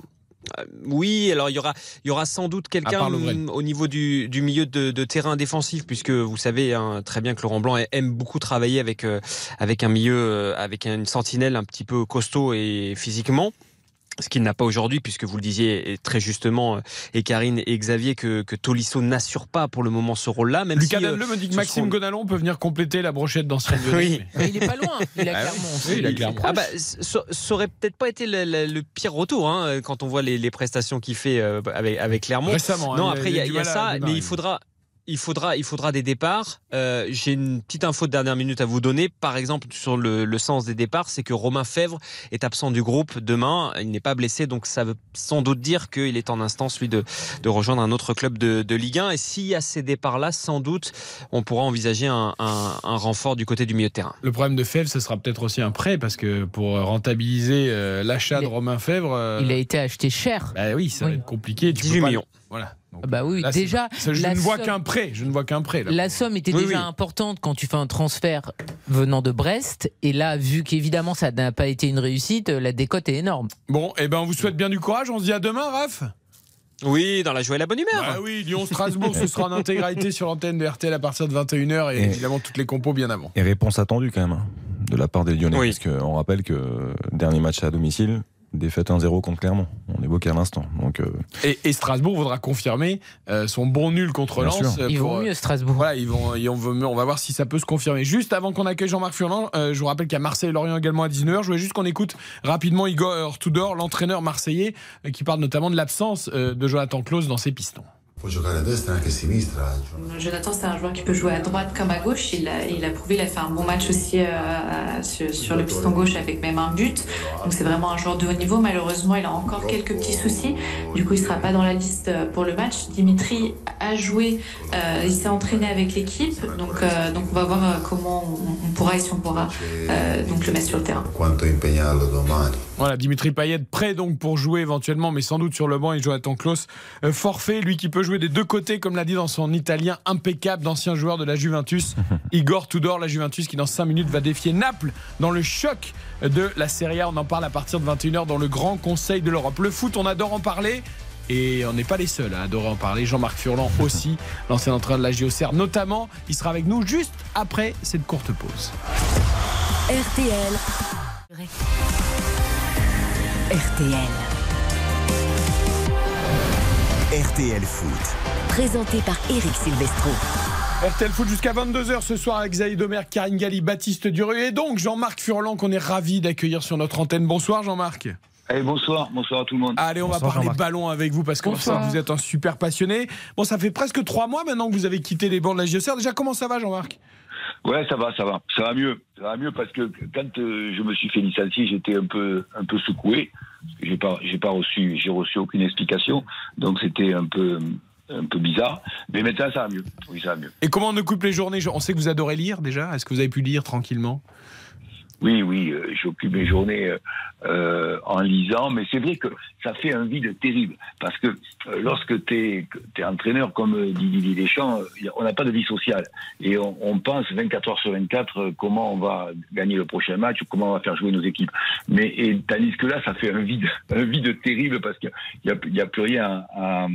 S10: Euh, Oui, alors il y aura, il y aura sans doute quelqu'un au niveau du, du milieu de, de terrain défensif, puisque vous savez hein, très bien que Laurent Blanc aime beaucoup travailler avec euh, avec un milieu, euh, avec une sentinelle un petit peu costaud et physiquement. Ce qu'il n'a pas aujourd'hui, puisque vous le disiez et très justement, euh, et Karine et Xavier, que, que Tolisso n'assure pas pour le moment ce rôle-là. Même
S3: Lucas
S10: si, euh,
S3: me dit que
S10: ce
S3: Maxime
S10: seront-
S3: Gonalon peut venir compléter la brochette d'ancien Lyonnais. <laughs>
S10: Oui.
S3: mais-
S5: il est pas loin il a
S3: Ah oui.
S5: Clermont
S3: Oui, il a Clermont.
S10: Ah bah, ça, aurait peut-être pas été le, le- le pire retour hein, quand on voit les, les prestations qu'il fait euh, avec, avec Clermont.
S3: Récemment.
S10: Non,
S3: hein,
S10: après, il y a, y ça, mais il faudra. Il faudra, il faudra des départs. Euh, J'ai une petite info de dernière minute à vous donner. Par exemple, sur le, le sens des départs, c'est que Romain Fèvre est absent du groupe demain. Il n'est pas blessé, donc ça veut sans doute dire qu'il est en instance, lui, de, de rejoindre un autre club de, de Ligue 1. Et s'il y a ces départs-là, sans doute, on pourra envisager un, un, un, renfort du côté du milieu de terrain.
S3: Le problème de Fèvre, ce sera peut-être aussi un prêt, parce que pour rentabiliser euh, l'achat de Romain Fèvre... Euh,
S5: il a été acheté cher.
S3: Bah oui, ça
S5: Oui.
S3: va être compliqué. Tu
S10: 18
S3: peux pas-
S10: millions.
S3: Voilà. Donc,
S5: Ah Bah oui,
S3: là,
S5: déjà,
S3: ça, je
S5: la
S3: ne vois
S5: somme-
S3: qu'un prêt. Je ne vois qu'un prêt. là.
S5: La somme était
S3: Oui,
S5: déjà
S3: oui.
S5: importante quand tu fais un transfert venant de Brest. Et là, vu qu'évidemment ça n'a pas été une réussite, la décote est énorme.
S3: Bon, et ben on vous souhaite bien du courage. On se dit à demain, Raph.
S10: Oui, dans la joie et la bonne humeur.
S3: Ah oui, Lyon-Strasbourg, ce sera en intégralité sur l'antenne de RTL à partir de 21h et
S6: Et-
S3: évidemment toutes les compos bien avant.
S6: Et réponse attendue quand même hein, de la part des Lyonnais.
S10: Oui.
S6: Parce qu'on rappelle que dernier match à domicile, défaite 1-0 contre Clermont. On évoquait à l'instant. Donc euh,
S3: Et, et Strasbourg voudra confirmer euh, son bon nul contre Lens. euh,
S5: Ils
S3: pour,
S5: vont
S3: euh,
S5: mieux, Strasbourg.
S3: Voilà, ils vont, ils vont- on va voir si ça peut se confirmer. Juste avant qu'on accueille Jean-Marc Furlan, euh, je vous rappelle qu'il y a Marseille et Lorient également à 19h. Je voulais juste qu'on écoute rapidement Igor Tudor, l'entraîneur marseillais, euh, qui parle notamment de l'absence euh, de Jonathan Klaus dans ses pistons.
S12: E a sinistra.
S13: Jonathan, c'est un joueur qui peut jouer à droite comme à gauche. Il a, il a prouvé, il a fait un bon match aussi euh, sur, sur le piston gauche avec même un but. Donc c'est vraiment un joueur de haut niveau. Malheureusement, il a encore quelques petits soucis. Du coup, il sera pas dans la liste pour le match. Dimitri a joué, euh, il s'est entraîné avec l'équipe. Donc, euh, donc on va voir euh, comment on, on pourra et si on pourra euh, donc le mettre sur le terrain.
S3: Voilà, Dimitri Payet prêt donc pour jouer éventuellement, mais sans doute sur le banc. Et Jonathan Klaus, euh, forfait, lui qui peut jouer des deux côtés, comme l'a dit dans son italien impeccable d'ancien joueur de la Juventus, <laughs> Igor Tudor, la Juventus qui dans 5 minutes va défier Naples dans le choc de la Serie A. On en parle à partir de 21h dans le Grand Conseil de l'Europe. Le foot, on adore en parler. Et on n'est pas les seuls à adorer en parler. Jean-Marc Furlan <laughs> aussi, l'ancien entraîneur de la JOCR notamment. Il sera avec nous juste après cette courte pause.
S2: RTL. RTL.
S1: RTL Foot.
S2: Présenté par Eric Silvestro.
S3: RTL Foot jusqu'à 22h ce soir avec Zaïd Omer, Karine Galli, Baptiste Duru et donc Jean-Marc Furlan qu'on est ravi d'accueillir sur notre antenne. Bonsoir Jean-Marc.
S14: Allez, bonsoir, bonsoir à tout le monde.
S3: Allez, on va parler ballon avec vous parce qu'on sait que vous êtes un super passionné. Bon, ça fait presque trois mois maintenant que vous avez quitté les bancs de la JOCR. Déjà, comment ça va Jean-Marc?
S14: Ouais, ça va, ça va, ça va mieux, ça va mieux parce que quand euh, je me suis fait licencier, j'étais un peu, un peu secoué. J'ai pas, j'ai pas reçu, j'ai reçu aucune explication, donc c'était un peu, un peu bizarre. Mais maintenant, ça va mieux. Oui, ça va mieux.
S3: Et comment on occupe les journées? On sait que vous adorez lire déjà. Est-ce que vous avez pu lire tranquillement?
S14: Oui, oui, euh, j'occupe mes journées euh, euh, en lisant, mais c'est vrai que ça fait un vide terrible parce que lorsque tu es, entraîneur comme dit Didier Deschamps, on n'a pas de vie sociale et on, pense 24 heures sur 24 euh, comment on va gagner le prochain match ou comment on va faire jouer nos équipes. Mais et, tandis que là, ça fait un vide, <laughs> un vide terrible parce qu'il n'y a, y a plus rien à,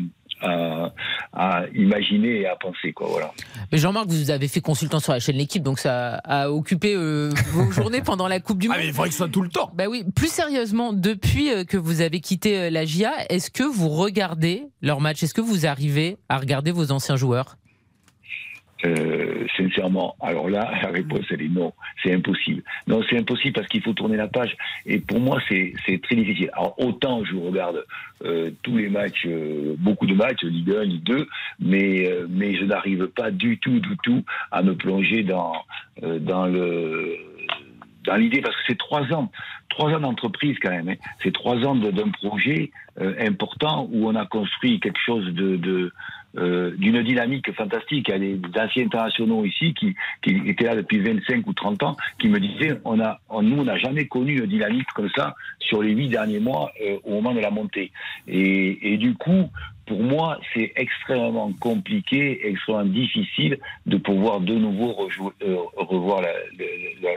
S14: à imaginer et à penser, quoi. Voilà.
S5: Mais Jean-Marc, vous avez fait consultant sur la chaîne L'équipe, donc ça a occupé euh, <laughs> vos journées pendant la Coupe du Monde.
S3: Ah, mais il faudrait que ce soit tout le temps.
S5: Bah oui, plus sérieusement, depuis euh, que vous avez quitté euh, la GIA, est-ce que vous regardez leurs matchs Est-ce que vous arrivez à regarder vos anciens joueurs?
S14: Euh, sincèrement, alors là, la réponse, elle est non. C'est impossible. Non, c'est impossible parce qu'il faut tourner la page. Et pour moi, c'est très difficile. Alors, autant je regarde euh, tous les matchs, euh, beaucoup de matchs, Ligue 1, Ligue 2, mais, mais je n'arrive pas du tout, du tout à me plonger dans, dans le dans l'idée, parce que c'est trois ans, trois ans d'entreprise quand même. hein. C'est trois ans d'un projet important où on a construit quelque chose de euh, d'une dynamique fantastique. Il y a des anciens internationaux ici qui, qui étaient là depuis 25 ou 30 ans, qui me disaient, on a, on- nous, on n'a jamais connu une dynamique comme ça sur les huit derniers mois euh, au moment de la montée. Et, et du coup, pour moi, c'est extrêmement compliqué, extrêmement difficile de pouvoir de nouveau rejouer, euh, revoir la, la,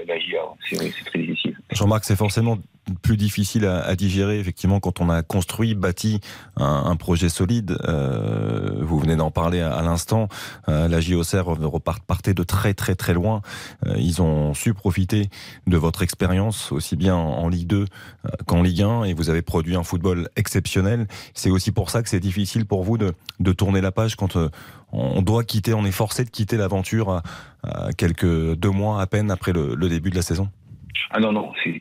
S14: c'est très difficile.
S6: Jean-Marc, c'est forcément plus difficile à, digérer, effectivement, quand on a construit, bâti un, projet solide. Euh, vous venez d'en parler à, l'instant. Euh, la JOCR repart, partait de très très très loin. Euh, ils ont su profiter de votre expérience, aussi bien en, Ligue 2 euh, qu'en Ligue 1, et vous avez produit un football exceptionnel. C'est aussi pour ça que c'est difficile pour vous de, de tourner la page quand on doit quitter, on est forcé de quitter l'aventure à, quelques deux mois à peine après le, le début de la saison.
S14: Ah non, non, c'est,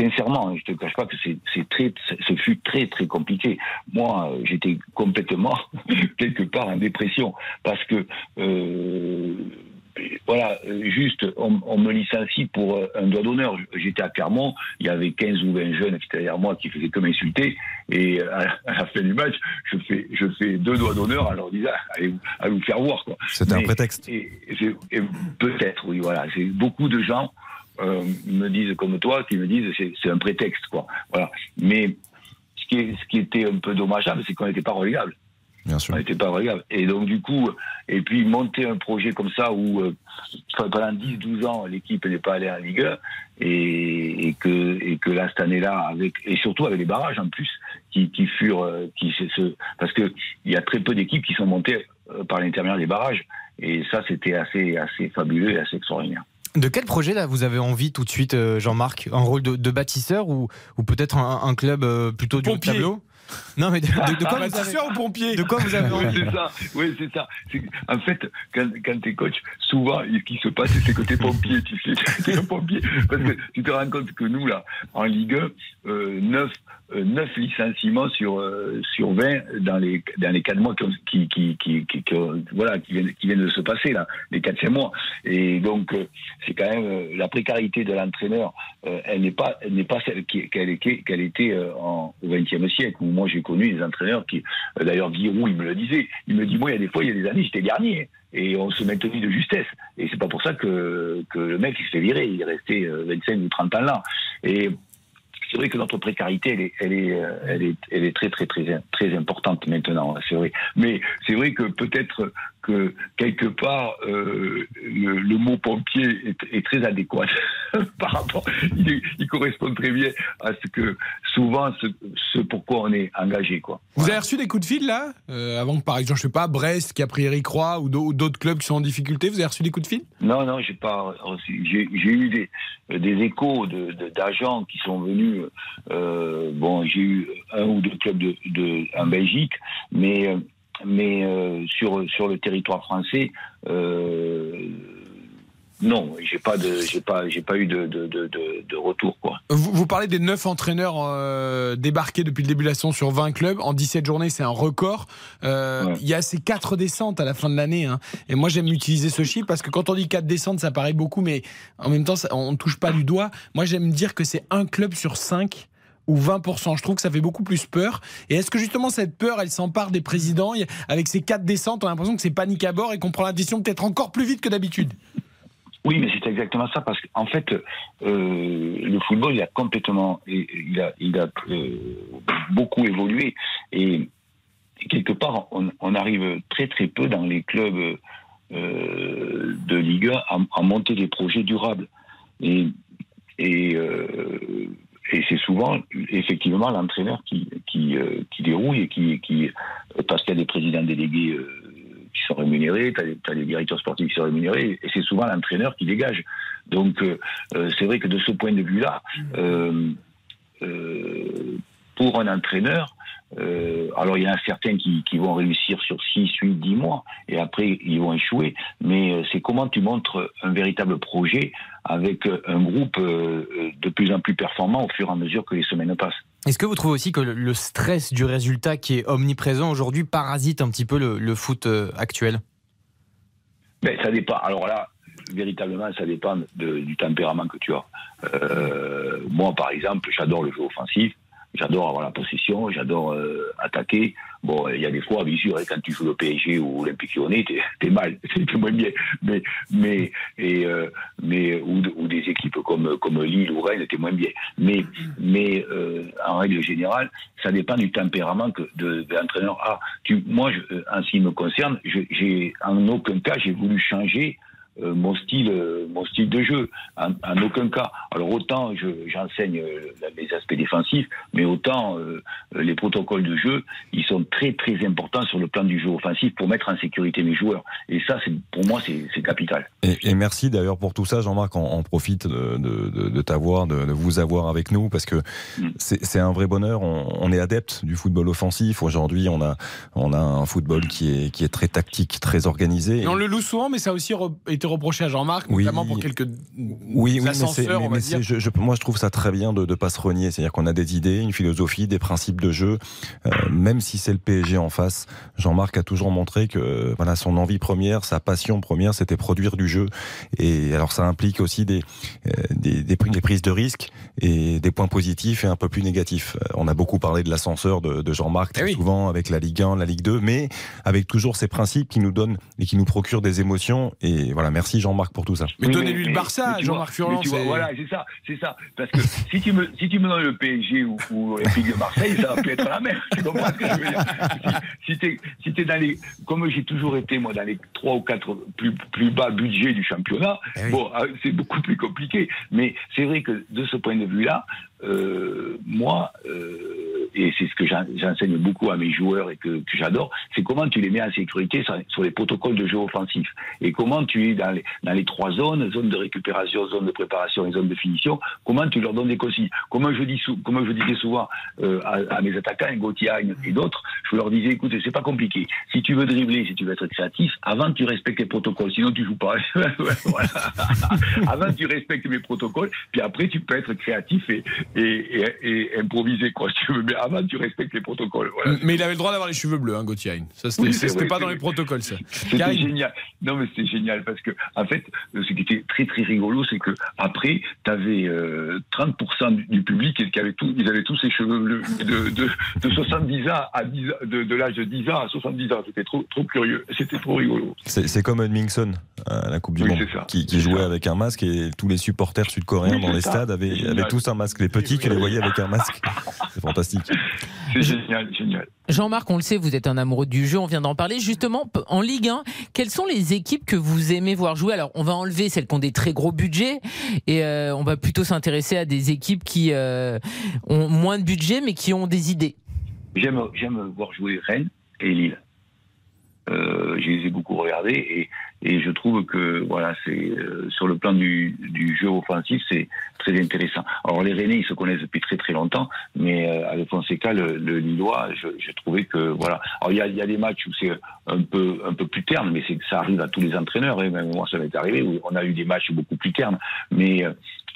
S14: sincèrement, je te cache pas que c'est, très, ce fut très, très compliqué. Moi, euh, j'étais complètement, <laughs> quelque part, en dépression, parce que, euh, voilà, juste, on, on, me licencie pour euh, un doigt d'honneur. J'étais à Clermont, il y avait 15 ou 20 jeunes qui étaient derrière moi qui faisaient que m'insulter, et à, la fin du match, je fais, je fais deux doigts d'honneur en leur disant, allez, allez vous faire voir, quoi.
S6: C'était un prétexte.
S14: Peut-être, oui, voilà. Beaucoup de gens euh, me disent comme toi, qui me disent c'est, un prétexte, quoi. Voilà. Mais ce qui, est, ce qui était un peu dommageable, c'est qu'on n'était pas relégable.
S6: Bien sûr.
S14: On n'était pas relégable. Et donc, du coup, et puis monter un projet comme ça où euh, pendant 10-12 ans, l'équipe n'est pas allée en Ligue 1 et, et, que, et que là, cette année-là, avec, et surtout avec les barrages en plus, qui, qui furent. Euh, qui, ce, parce qu'il y a très peu d'équipes qui sont montées par l'intermédiaire des barrages. Et ça, c'était assez, assez fabuleux et assez extraordinaire.
S4: De quel projet là vous avez envie tout de suite, euh, Jean-Marc? Un rôle de, de, bâtisseur ou, ou peut-être un, un, club euh, plutôt du tableau?
S3: Non, mais de, de, de quoi vous avez ou pompier?
S4: De quoi vous avez
S14: envie C'est ça. Oui, c'est ça. En fait, quand, quand tu es coach, souvent, ce qui se passe, c'est que tu es pompier, tu sais. <laughs> Tu es un pompier. Parce que tu te rends compte que nous, là, en Ligue 1, euh, 9, 9 euh, licenciements sur, euh, sur 20 dans les, dans les 4 mois qui, qui, qui, qui, voilà, qui, viennent, qui viennent de se passer, là, les 4 mois. Et donc, euh, c'est quand même la précarité de l'entraîneur, elle n'est pas, elle n'est pas celle qu'elle qu'elle était en, au XXe siècle, où moi j'ai connu des entraîneurs qui, d'ailleurs, Giroud, il me le disait, il me dit, moi, il y a des fois, il y a des années, j'étais dernier et on se maintenait de justesse. Et c'est pas pour ça que, que le mec il se fait virer, il est resté 25 ou 30 ans là. Et c'est vrai que notre précarité, elle est, elle est, euh, elle est, elle est très, très, très, très importante maintenant. C'est vrai. Mais c'est vrai que peut-être que quelque part euh, le, le, mot pompier est, est très adéquat <laughs> par rapport. Il, il, correspond très bien à ce que souvent ce, ce pourquoi on est engagé. Quoi.
S3: Vous avez reçu des coups de fil là euh, avant que par exemple je sais pas Brest qui a pris Eric Roy ou d'autres clubs qui sont en difficulté. Vous avez reçu des coups de fil?
S14: Non non j'ai pas reçu. J'ai eu des, des échos d'agents de, qui sont venus. Euh, bon j'ai eu un ou deux clubs de, de en Belgique mais mais euh, sur sur le territoire français, euh, non, j'ai pas de, j'ai pas, j'ai pas eu de, de, de, de, retour quoi.
S3: Vous, vous, parlez des neuf entraîneurs euh, débarqués depuis le début de la saison sur 20 clubs en 17 journées, c'est un record. Euh, il y a ces quatre descentes à la fin de l'année, hein. et moi j'aime utiliser ce chiffre parce que quand on dit quatre descentes, ça paraît beaucoup, mais en même temps, ça, on touche pas du doigt. Moi j'aime dire que c'est un club sur cinq ou 20%. Je trouve que ça fait beaucoup plus peur. Et est-ce que justement cette peur, elle s'empare des présidents Avec ces quatre descentes, on a l'impression que c'est panique à bord et qu'on prend la décision peut-être encore plus vite que d'habitude?
S14: Oui, mais c'est exactement ça, parce qu'en fait, euh, le football, il a complètement, il a, euh, beaucoup évolué, et quelque part, on, arrive très très peu dans les clubs euh, de Ligue 1 à, monter des projets durables. Et, et et c'est souvent effectivement l'entraîneur qui, qui, euh, qui, dérouille et qui, qui parce qu'il y a des présidents délégués euh, qui sont rémunérés, tu as, des directeurs sportifs qui sont rémunérés, et c'est souvent l'entraîneur qui dégage. Donc euh, c'est vrai que de ce point de vue-là, pour un entraîneur, euh, alors il y en a certains qui, qui, vont réussir sur 6, 8, 10 mois et après ils vont échouer. Mais euh, c'est comment tu montres un véritable projet avec euh, un groupe de plus en plus performant au fur et à mesure que les semaines passent.
S4: Est-ce que vous trouvez aussi que le stress du résultat qui est omniprésent aujourd'hui parasite un petit peu le, le foot actuel?
S14: Ben, Ça dépend. Alors là, véritablement, ça dépend de, du tempérament que tu as. Euh, moi, par exemple, j'adore le jeu offensif. J'adore avoir la possession, j'adore euh, attaquer. Bon, il y a des fois, bien sûr, quand tu joues le PSG ou l'Olympique Lyonnais, t'es es mal, <laughs> c'est moins bien. Mais, mais, et, euh, mais ou, des équipes comme comme Lille ou Rennes, t'es moins bien. Mais, mais euh, en règle générale, ça dépend du tempérament que de, l'entraîneur. Ah, tu, moi, je, en ce qui me concerne, j'ai en aucun cas j'ai voulu changer euh, mon style, euh, mon style de jeu, en, aucun cas. Alors autant j'enseigne euh, les aspects défensifs, mais autant les protocoles de jeu, ils sont très très importants sur le plan du jeu offensif pour mettre en sécurité mes joueurs. Et ça, c'est pour moi, c'est capital.
S6: Et, et merci d'ailleurs pour tout ça, Jean-Marc. On, profite de, de, de t'avoir, de, de, vous avoir avec nous, parce que mm. c'est un vrai bonheur. On, on, est adepte du football offensif. Aujourd'hui, on a, on a un football qui est, qui est très tactique, très organisé.
S3: on le loue souvent, mais ça a aussi été été reproché à Jean-Marc,
S6: Oui.
S3: notamment pour quelques
S6: Oui, oui, mais,
S3: ascenseurs,
S6: mais-
S3: on va
S6: mais
S3: dire.
S6: c'est- je, je- moi je trouve ça très bien de ne pas se renier. C'est-à-dire qu'on a des idées, une philosophie, des principes de jeu. Euh, même si c'est le PSG en face, Jean-Marc a toujours montré que euh, voilà son envie première, sa passion première, c'était produire du jeu. Et alors ça implique aussi des, euh, des, des, pri- des prises de risques et des points positifs et un peu plus négatifs. On a beaucoup parlé de l'ascenseur de, de Jean-Marc très souvent avec la Ligue 1, la Ligue 2, mais avec toujours ces principes qui nous donnent et qui nous procurent des émotions. Et voilà, merci Jean-Marc pour tout ça.
S3: Mais
S14: Oui,
S3: donnez-lui le
S14: mais-
S3: Barça,
S14: mais
S3: Jean-Marc
S14: mais
S3: Furlan.
S14: tu vois,
S3: c'est-
S14: Voilà, c'est ça, c'est ça. Parce que si tu me, si tu me donnes le PSG ou, ou de Marseille, ça va plus être la même. Tu comprends ce que je veux dire? Si, si t'es, si t'es dans les, comme j'ai toujours été moi dans les trois ou quatre plus, plus bas budgets du championnat, bon, euh, c'est beaucoup plus compliqué. Mais c'est vrai que de ce point de vue-là, euh, moi, euh, et c'est ce que j'en- j'enseigne beaucoup à mes joueurs et que, que j'adore, c'est comment tu les mets en sécurité sur, les protocoles de jeu offensif et comment tu es dans les, dans les trois zones, zone de récupération, zone de préparation et zone de finition, comment tu leur donnes des consignes. Comme je, dis sou- comme je disais souvent euh, à, à mes attaquants, Gauthier et d'autres, je leur disais, écoutez, c'est pas compliqué. Si tu veux dribbler, si tu veux être créatif, avant tu respectes les protocoles, sinon tu joues pas. <laughs> <laughs> Avant tu respectes mes protocoles, puis après tu peux être créatif et, et, et, et improviser quoi, si tu veux. Mais avant tu respectes les protocoles. Voilà.
S3: Mais il avait le droit d'avoir les cheveux bleus, hein, Gauthier Hain. Ça, c'était
S14: Oui, c'est
S3: c'était
S14: vrai,
S3: pas dans les protocoles, ça.
S14: C'était génial. Non, mais c'était génial parce que, en fait, euh, ce qui était très très rigolo, c'est que après, tu avais 30% du, du public qui avait tout, ils avaient tous ces cheveux bleus de, de, de 70 ans à 10 ans, de, de l'âge de 10 ans à 70 ans. C'était trop trop curieux. C'était trop rigolo.
S6: C'est c'est comme Edmingson à la Coupe du
S14: Oui,
S6: Monde, qui, qui jouait avec un masque et tous les supporters sud-coréens
S14: Oui,
S6: dans les
S14: ça.
S6: stades avaient tous un masque. Les petits, les voyais avec un masque. C'est fantastique.
S14: C'est génial, génial.
S5: Jean-Marc, on le sait, vous êtes un amoureux du jeu, on vient d'en parler. Justement, en Ligue 1, quelles sont les équipes que vous aimez voir jouer? Alors, on va enlever celles qui ont des très gros budgets et euh, on va plutôt s'intéresser à des équipes qui euh, ont moins de budget mais qui ont des idées.
S14: J'aime, j'aime voir jouer Rennes et Lille. Euh, je les ai beaucoup regardés et, et je trouve que voilà, c'est euh, sur le plan du, du jeu offensif, c'est très intéressant. Alors les Rennais, ils se connaissent depuis très très longtemps, mais euh, avec Fonseca, le, le Lillois, je, je trouvais que voilà. Alors il y a, y a des matchs où c'est un peu un peu plus terne, mais c'est ça arrive à tous les entraîneurs. Et même moi, ça m'est arrivé où on a eu des matchs beaucoup plus ternes, mais euh,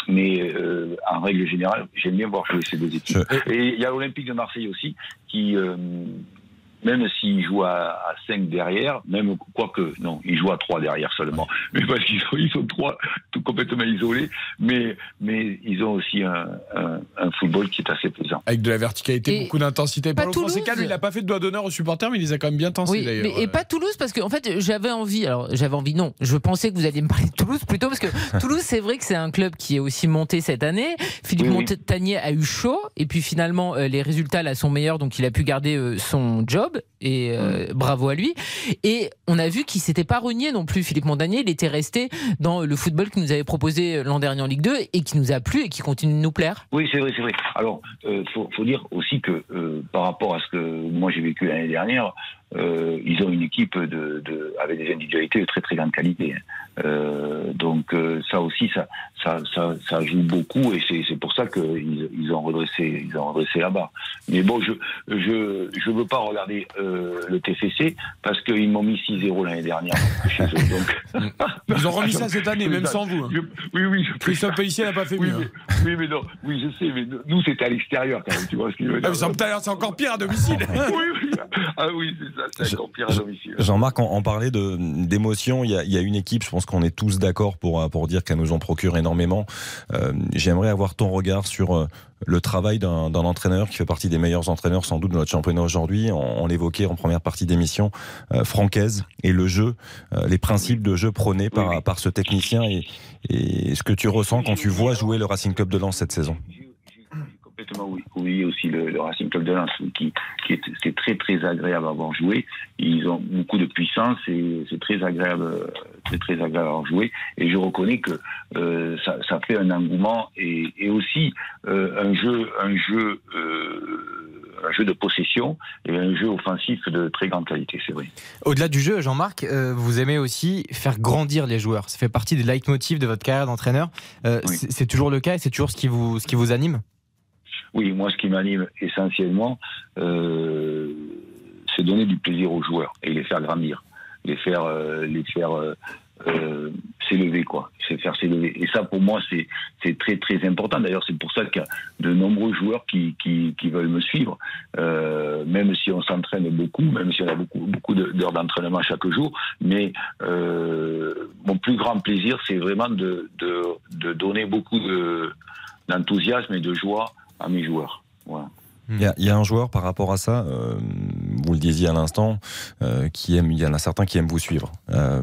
S14: mais euh, en règle générale, j'aime bien voir jouer ces deux équipes. Et il y a l'Olympique de Marseille aussi, qui, euh, même s'il joue à, à 5 derrière, même quoique, non, il joue à 3 derrière seulement, mais parce qu'ils sont, ils sont trois tout complètement isolés, mais, mais ils ont aussi un, un, un football qui est assez plaisant.
S3: Avec de la verticalité,
S5: Et
S3: beaucoup d'intensité.
S5: pas Toulouse
S3: lui, il n'a pas fait de doigt d'honneur aux supporters, mais il les a quand même bien tensés
S5: Oui,
S3: d'ailleurs.
S5: mais, et pas Toulouse parce que en fait j'avais envie. Alors j'avais envie non, je pensais que vous alliez me parler de Toulouse plutôt parce que <laughs> Toulouse c'est vrai que c'est un club qui est aussi monté cette année. Philippe
S14: Oui,
S5: a eu chaud et puis finalement euh, les résultats là sont meilleurs donc il a pu garder euh, son job et euh, bravo à lui. Et on a vu qu'il s'était pas renié non plus Philippe Montagnier, il était resté dans le football qu'il nous avait proposé l'an dernier en Ligue 2 et qui nous a plu et qui continue de nous plaire.
S14: Oui, c'est vrai, c'est vrai. Alors, euh, faut, faut dire aussi que euh, par rapport à ce que moi j'ai vécu l'année dernière, euh, ils ont une équipe de, de, avec des individualités de très très grande qualité. Euh, donc euh, ça aussi, ça, ça, ça, ça joue beaucoup et c'est, c'est pour ça qu'ils ils ont redressé, ils ont redressé la barre. Mais bon, je, je, je veux pas regarder euh, le TFC parce qu'ils m'ont mis 6-0 l'année dernière chez eux. <laughs> Donc,
S3: Ils ont remis ça cette année, même sans vous. hein.
S14: Je- oui, oui. je-
S3: Christophe Pellissier n'a pas fait
S14: oui,
S3: mieux.
S14: mais,
S3: hein.
S14: oui, mais non, oui, je sais, mais nous c'était à l'extérieur quand même, tu vois ce que je veux
S3: Ah,
S14: dire.
S3: c'est encore pire à domicile.
S14: oui, oui, ah oui, c'est ça, c'est encore pire à domicile.
S6: Jean-Marc, on, on parlait d'émotion. Il, y a- il y a une équipe, je pense qu'on est tous d'accord pour, pour dire qu'elle nous en procure énormément. Euh, J'aimerais avoir ton regard sur euh, le travail d'un d'un entraîneur qui fait partie des meilleurs entraîneurs sans doute de notre championnat aujourd'hui. On, on l'évoquait en première partie d'émission, euh, Francaise et le jeu, euh, les principes de jeu prônés par, par ce technicien et, et ce que tu ressens quand tu vois jouer le Racing Club de Lens cette saison?
S14: Oui, aussi le, le Racing Club de Lens, qui, qui est, très très agréable à avoir joué. Ils ont beaucoup de puissance et c'est très agréable, très très agréable à avoir joué. Et je reconnais que euh, ça, ça fait un engouement et, et aussi euh, un jeu, un jeu, euh, un jeu de possession et un jeu offensif de très grande qualité, c'est vrai.
S4: Au-delà du jeu, Jean-Marc, euh, vous aimez aussi faire grandir les joueurs. Ça fait partie des leitmotifs de votre carrière d'entraîneur. Euh, c'est- C'est toujours le cas et c'est toujours ce qui vous, ce qui vous anime?
S14: Oui, moi, ce qui m'anime essentiellement, euh, c'est donner du plaisir aux joueurs et les faire grandir, les faire, euh, les faire euh, euh, s'élever, quoi. C'est faire s'élever. Et ça, pour moi, c'est très très important. D'ailleurs, c'est pour ça qu'il y a de nombreux joueurs qui qui, qui veulent me suivre, euh, même si on s'entraîne beaucoup, même si on a beaucoup beaucoup d'heures d'entraînement chaque jour. Mais euh, mon plus grand plaisir, c'est vraiment de, de de donner beaucoup de d'enthousiasme et de joie à mes joueurs. Voilà.
S6: Il y, a, il y a un joueur par rapport à ça, euh, vous le disiez à l'instant, euh, qui aime, il y en a certains qui aiment vous suivre. Euh,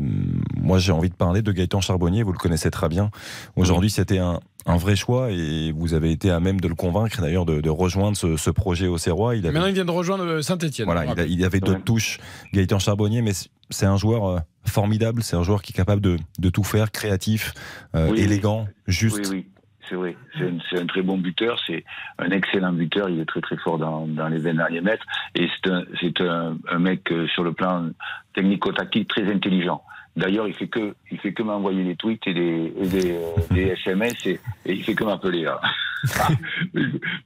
S6: moi, j'ai envie de parler de Gaëtan Charbonnier, vous le connaissez très bien. Aujourd'hui, c'était un, un vrai choix et vous avez été à même de le convaincre d'ailleurs de, de rejoindre ce, ce projet au Serrois. Il avait,
S3: Maintenant, il vient de rejoindre Saint-Etienne.
S6: voilà, il, a- il avait d'autres touches, Gaëtan Charbonnier, mais c'est un joueur formidable, c'est un joueur qui est capable de, de tout faire, créatif, euh,
S14: Oui,
S6: élégant, juste.
S14: Oui, oui, c'est vrai. C'est un, c'est très bon buteur, c'est un excellent buteur. Il est très très fort dans, dans les 20 derniers mètres. Et c'est un, c'est un, un mec euh, sur le plan technico-tactique très intelligent. D'ailleurs, il fait que, il fait que m'envoyer des tweets et des, des, euh, SMS et, et il fait que m'appeler. <laughs>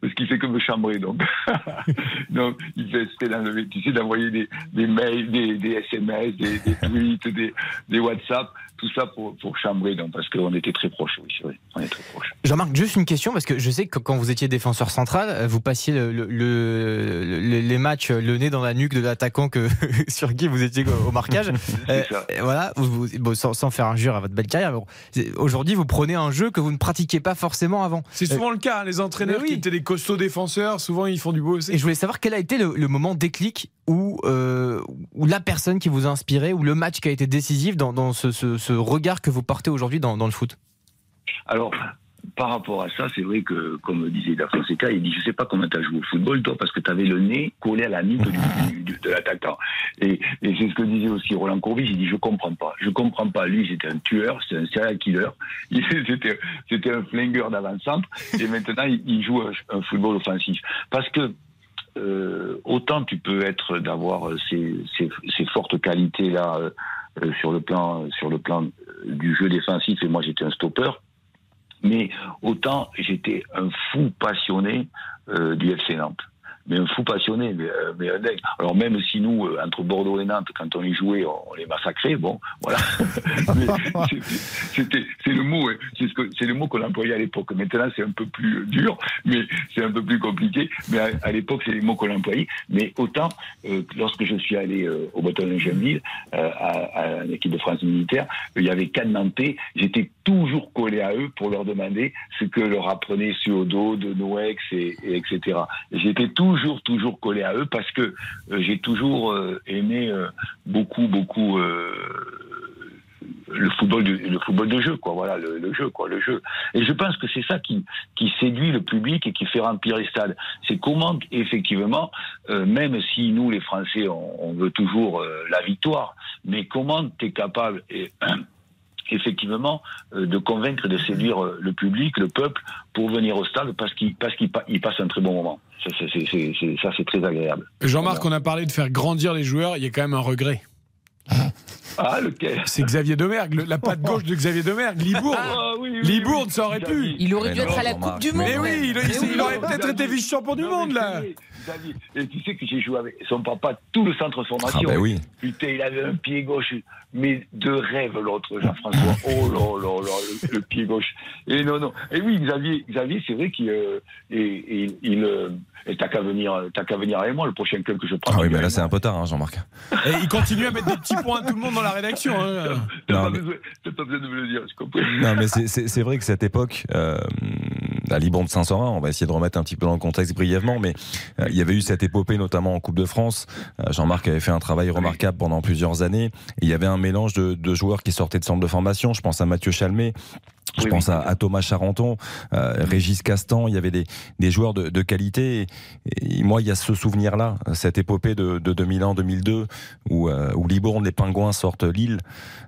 S14: Parce qu'il fait que me chambrer donc. <laughs> donc il fait sais d'envoyer des, des mails, des, des SMS, des, des tweets, des, des WhatsApp, tout ça pour, pour chambrer donc parce qu'on était très proches, oui c'est vrai, on est très proches.
S4: Jean-Marc, juste une question, parce que je sais que quand vous étiez défenseur central, euh, vous passiez le- le- le- le- les matchs euh, le nez dans la nuque de l'attaquant que <laughs> sur qui vous étiez au marquage. <laughs> Euh,
S14: ça.
S4: voilà, vous- vous- bon, sans, sans faire injure à votre belle carrière. bon, Aujourd'hui, vous prenez un jeu que vous ne pratiquiez pas forcément avant.
S3: C'est souvent le cas. hein, Les entraîneurs
S4: oui.
S3: qui étaient des costauds défenseurs, souvent ils font du beau aussi.
S4: Et je voulais savoir quel a été le, le moment déclic où, euh, où la personne qui vous a inspiré, ou le match qui a été décisif dans, dans ce, ce- ce regard que vous portez aujourd'hui dans, le foot.
S14: Alors, par rapport à ça, c'est vrai que, comme disait Da Fonseca, il dit Je sais pas comment tu as joué au football, toi, parce que tu avais le nez collé à la nuque de l'attaquant. Et, c'est ce que disait aussi Roland Courbis il dit Je comprends pas. Je comprends pas. Lui, c'était un tueur, c'était un serial killer. <laughs> Il- C'était un flingueur d'avant-centre. Et maintenant, il, joue un, football offensif. Parce que. euh, autant tu peux être d'avoir euh, ces fortes qualités là euh, euh, sur le plan sur le plan euh, du jeu défensif et moi j'étais un stopper mais autant j'étais un fou passionné euh, du FC Nantes. Mais un fou passionné, mais, euh, mais un dingue. Alors même si nous, euh, entre Bordeaux et Nantes, quand on y jouait, on, les massacrait, bon, voilà. <laughs> c'est le mot, hein. c'est, ce le mot qu'on employait à l'époque. Maintenant, c'est un peu plus dur, mais c'est un peu plus compliqué. Mais à, à l'époque, c'est les mots qu'on employait. Mais autant, euh, lorsque je suis allé euh, au bataillon Genville, euh, à, à l'équipe de France militaire, il y avait quatre Nantais. J'étais toujours collé à eux pour leur demander ce que leur apprenait Suodo, de Noex, et, et etc. Et J'étais toujours, toujours collé à eux parce que euh, j'ai toujours euh, aimé euh, beaucoup, beaucoup le football, de, le football de jeu. Voilà, le, jeu, le jeu. Et je pense que c'est ça qui, qui séduit le public et qui fait remplir les stades. C'est comment, effectivement, même si nous, les Français, on, veut toujours la victoire, mais comment tu es capable, <clears throat> effectivement, de convaincre, de séduire le public, le peuple, pour venir au stade parce qu'il parce passe un très bon moment. Ça, c'est- c'est- c'est- c'est- ça, c'est très agréable.
S3: Jean-Marc, on a parlé de faire grandir les joueurs, il y a quand même un regret.
S14: Ah, lequel?
S3: C'est Xavier Demergue, le- la patte gauche de Xavier Demergue, Libourne.
S14: Ah, oui, oui,
S3: Libourne, ça aurait pu.
S5: Il aurait dû être à la Coupe du Monde.
S3: Mais oui, il, aurait peut-être été vice-champion du
S14: Non,
S3: monde,
S14: mais
S3: là.
S14: Et tu sais que j'ai joué avec son papa tout le centre de formation.
S6: Ah, bah oui.
S14: Putain, il avait un pied gauche, mais de rêve l'autre, Jean-François. <laughs> Oh là là là, le, le pied gauche. Et non, non. Et oui, Xavier, Xavier c'est vrai qu'il euh, et- et- il. euh, et t'as qu'à venir, t'as qu'à venir avec moi le prochain club que je prends.
S6: Ah oui, mais là c'est un peu tard, hein, Jean-Marc.
S3: Et il continue à mettre des petits points à tout le monde dans la rédaction. hein.
S14: T'as
S6: Non,
S14: pas,
S6: mais-
S14: besoin, t'as pas besoin de me le dire, je comprends.
S6: Non, mais c'est vrai que cette époque, euh, à Libourne de Saint-Saurin, on va essayer de remettre un petit peu dans le contexte brièvement, mais euh, il y avait eu cette épopée notamment en Coupe de France. Euh, Jean-Marc avait fait un travail remarquable pendant plusieurs années. Et il y avait un mélange de, de joueurs qui sortaient de centre de formation. Je pense à Mathieu Chalmé. Je
S14: Oui,
S6: pense
S14: oui.
S6: à, à Thomas Charenton, euh, Régis Castan, il y avait des, des joueurs de, de qualité. Et, et moi, il y a ce souvenir-là, cette épopée de, de 2001-2002, où, euh, où Libourne, les Pingouins sortent Lille,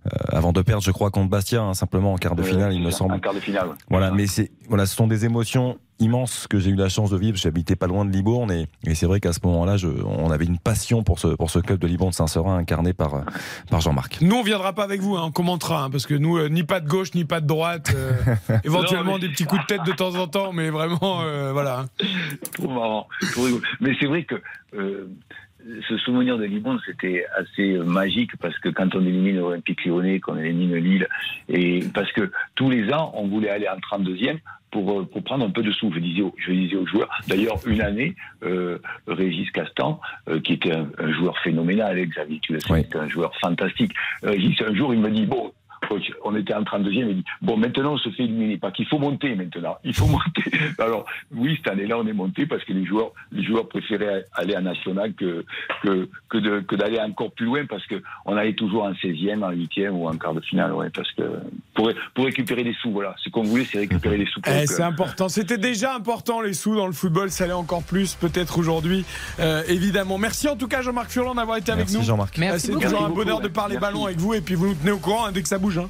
S6: euh, avant de perdre, je crois, contre Bastia, hein, simplement en quart de
S14: Euh,
S6: finale, il me semble.
S14: Un quart de finale.
S6: Voilà, mais c'est voilà, ce sont des émotions immenses que j'ai eu la chance de vivre. J'habitais pas loin de Libourne et, et c'est vrai qu'à ce moment-là, on avait une passion pour ce pour ce club de Libourne Saint-Seurin incarné par par Jean-Marc.
S3: Nous, on viendra pas avec vous, hein, on commentera, hein, parce que nous, euh, ni pas de gauche, ni pas de droite. euh, <laughs> éventuellement
S14: Non, mais-
S3: des petits coups de tête de temps en temps, mais vraiment, euh, voilà.
S14: Trop marrant. trop rigolo. Mais c'est vrai que ce souvenir de Liban, c'était assez magique parce que quand on élimine l'Olympique lyonnais, qu'on élimine Lille, et parce que tous les ans, on voulait aller en 32e pour, euh, pour prendre un peu de sous. Je disais, aux- je disais aux joueurs. D'ailleurs, une année, euh, Régis Castan, euh, qui était un, un joueur phénoménal, hein, Xavier, tu le sais, c'était un joueur fantastique. Régis, un jour, il me dit, bon, coach, on était en 32e, il dit, bon, maintenant, on se fait éliminer. Pas qu'il faut monter maintenant. Il faut monter. <laughs> Alors, oui, cette année-là, on est monté parce que les joueurs, les joueurs préféraient aller en national que, que, que de- que d'aller encore plus loin parce que on allait toujours en 16e, en 8e ou en quart de finale, ouais, parce que, pour, pour récupérer des sous, voilà. Ce qu'on voulait, c'est récupérer des sous.
S3: Eh, c'est important. C'était déjà important les sous dans le football. Ça l'est encore plus peut-être aujourd'hui, euh, évidemment. Merci en tout cas Jean-Marc Furlan d'avoir été
S6: Merci,
S3: avec nous.
S6: Jean-Marc.
S3: Euh, C'est toujours un bonheur de parler
S14: merci.
S3: ballon avec vous et puis vous nous tenez au courant hein, dès que ça bouge. Hein.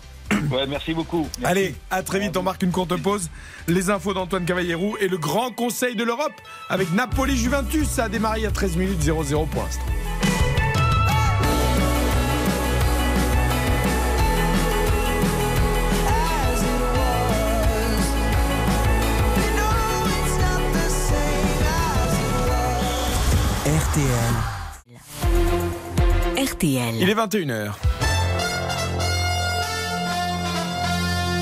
S14: Ouais, merci beaucoup. Merci.
S3: Allez, à très vite. On marque une courte pause. Les infos d'Antoine Cavallero et le grand conseil de l'Europe avec Napoli-Juventus. Ça a démarré a 13 minutes 0-0 pour l'instant.
S1: RTL.
S2: RTL.
S3: Il est 21h.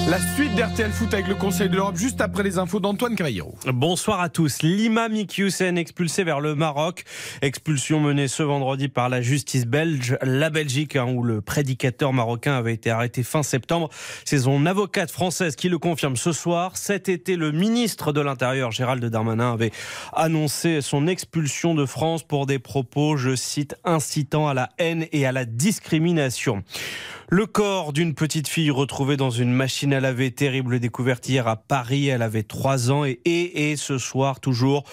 S3: La suite d'RTL Foot avec le Conseil de l'Europe juste après les infos d'Antoine Cavallero.
S15: Bonsoir à tous. Lima Mikyusen expulsé vers le Maroc. Expulsion menée ce vendredi par la justice belge. La Belgique, hein, où le prédicateur marocain avait été arrêté fin septembre. C'est son avocate française qui le confirme ce soir. Cet été, le ministre de l'Intérieur, Gérald Darmanin, avait annoncé son expulsion de France pour des propos, je cite, incitant à la haine et à la discrimination. Le corps d'une petite fille retrouvée dans une machine à laver terrible découverte hier à Paris. Elle avait 3 ans et, et, ce soir toujours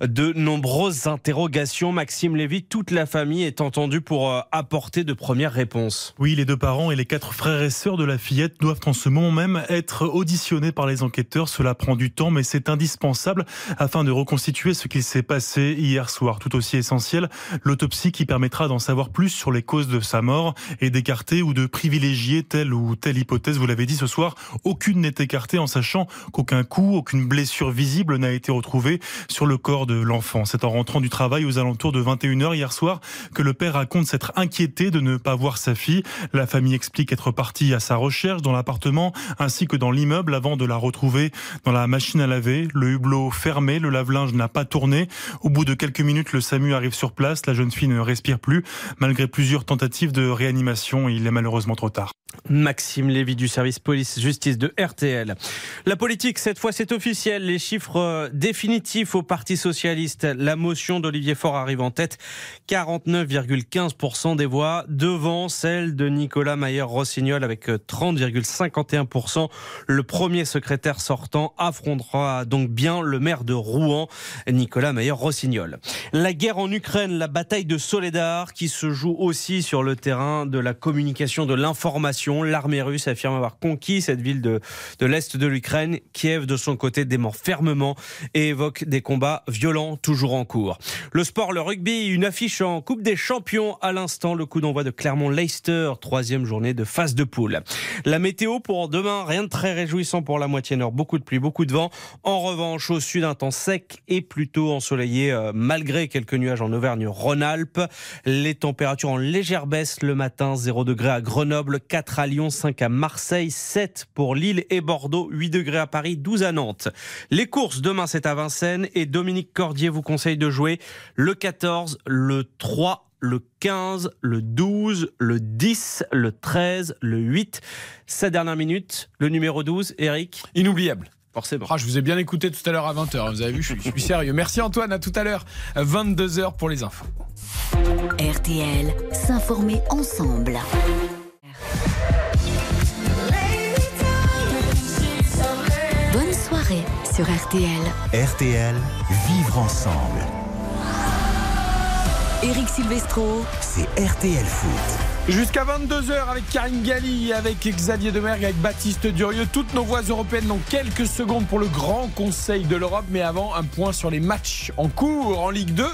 S15: de nombreuses interrogations. Maxime Lévy, toute la famille est entendue pour euh, apporter de premières réponses.
S16: Oui, les deux parents et les quatre frères et sœurs de la fillette doivent en ce moment même être auditionnés par les enquêteurs. Cela prend du temps, mais c'est indispensable afin de reconstituer ce qu'il s'est passé hier soir. Tout aussi essentiel, l'autopsie qui permettra d'en savoir plus sur les causes de sa mort et d'écarter ou de privilégier telle ou telle hypothèse. Vous l'avez dit ce soir, aucune n'est écartée en sachant qu'aucun coup, aucune blessure visible n'a été retrouvée sur le corps de l'enfant. C'est en rentrant du travail aux alentours de 21h hier soir que le père raconte s'être inquiété de ne pas voir sa fille. La famille explique être partie à sa recherche dans l'appartement ainsi que dans l'immeuble avant de la retrouver dans la machine à laver. Le hublot fermé, le lave-linge n'a pas tourné. Au bout de quelques minutes, le SAMU arrive sur place. La jeune fille ne respire plus. Malgré plusieurs tentatives de réanimation, il est malheureusement trop tard.
S15: Maxime Lévy du service police-justice de RTL. La politique, cette fois, c'est officiel. Les chiffres euh, définitifs au Parti Socialiste. La motion d'Olivier Faure arrive en tête. 49,15% des voix devant celle de Nicolas Mayer-Rossignol avec euh, 30,51%. Le premier secrétaire sortant affrontera donc bien le maire de Rouen, Nicolas Mayer-Rossignol. La guerre en Ukraine, la bataille de Soledar qui se joue aussi sur le terrain de la communication, de l'information. L'armée russe affirme avoir conquis cette ville de, l'Est de l'Ukraine. Kiev, de son côté, dément fermement et évoque des combats violents toujours en cours. Le sport, le rugby, une affiche en Coupe des Champions à l'instant. Le coup d'envoi de Clermont-Leicester, troisième journée de phase de poule. La météo pour demain, rien de très réjouissant pour la moitié nord. Beaucoup de pluie, beaucoup de vent. En revanche, au sud, un temps sec et plutôt ensoleillé, euh, malgré quelques nuages en Auvergne-Rhône-Alpes. Les températures en légère baisse le matin, 0 degré à Grenoble, 4 à Lyon, 5 à Marseille, 7 pour Lille et Bordeaux, 8 degrés à Paris, 12 à Nantes. Les courses, demain, c'est à Vincennes et Dominique Cordier vous conseille de jouer le 14, le 3, le 15, le 12, le 10, le 13, le 8. Sa dernière minute, le numéro 12, Eric.
S3: Inoubliable.
S15: Forcément.
S3: Ah, je vous ai bien écouté tout à l'heure à 20h. Vous avez vu, je suis, je suis sérieux. Merci Antoine, à tout à l'heure. 22h pour les infos.
S2: RTL, s'informer ensemble. Bonne soirée sur RTL.
S1: RTL, vivre ensemble.
S2: Eric Silvestro.
S1: C'est RTL Foot.
S3: Jusqu'à 22h avec Karine Galli, avec Xavier Demergue, avec Baptiste Durieux. Toutes nos voix européennes dans quelques secondes pour le grand conseil de l'Europe. Mais avant, un point sur les matchs en cours en Ligue 2.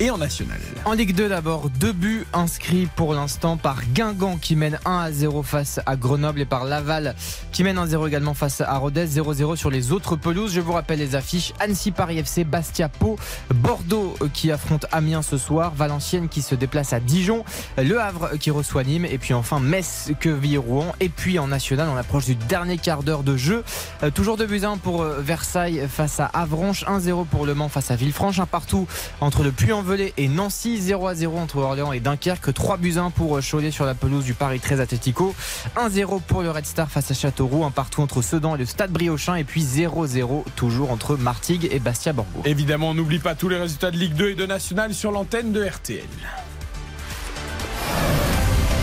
S3: Et en national.
S4: En Ligue 2 d'abord, deux buts inscrits pour l'instant par Guingamp qui mène 1 à 0 face à Grenoble et par Laval qui mène 1-0 également face à Rodez, 0-0 sur les autres pelouses. Je vous rappelle les affiches Annecy Paris FC, Bastia Pau, Bordeaux euh, qui affronte Amiens ce soir, Valenciennes qui se déplace à Dijon, Le Havre qui reçoit Nîmes et puis enfin Metz que vit Rouen et puis en national on approche du dernier quart d'heure de jeu. Euh, toujours 2 buts 1 pour euh, Versailles face à Avranches, 1-0 pour Le Mans face à Villefranche, un partout entre le Puy-en-Velay et Nancy, 0-0 entre Orléans et Dunkerque, 3 buts 1 pour Cholet sur la pelouse du Paris 13 Atletico, 1-0 pour le Red Star face à Châteauroux, un partout entre Sedan et le Stade Briochin et puis 0-0 toujours entre Martigues et Bastia Borgo.
S3: Évidemment, on n'oublie pas tous les résultats de Ligue 2 et de National sur l'antenne de RTL.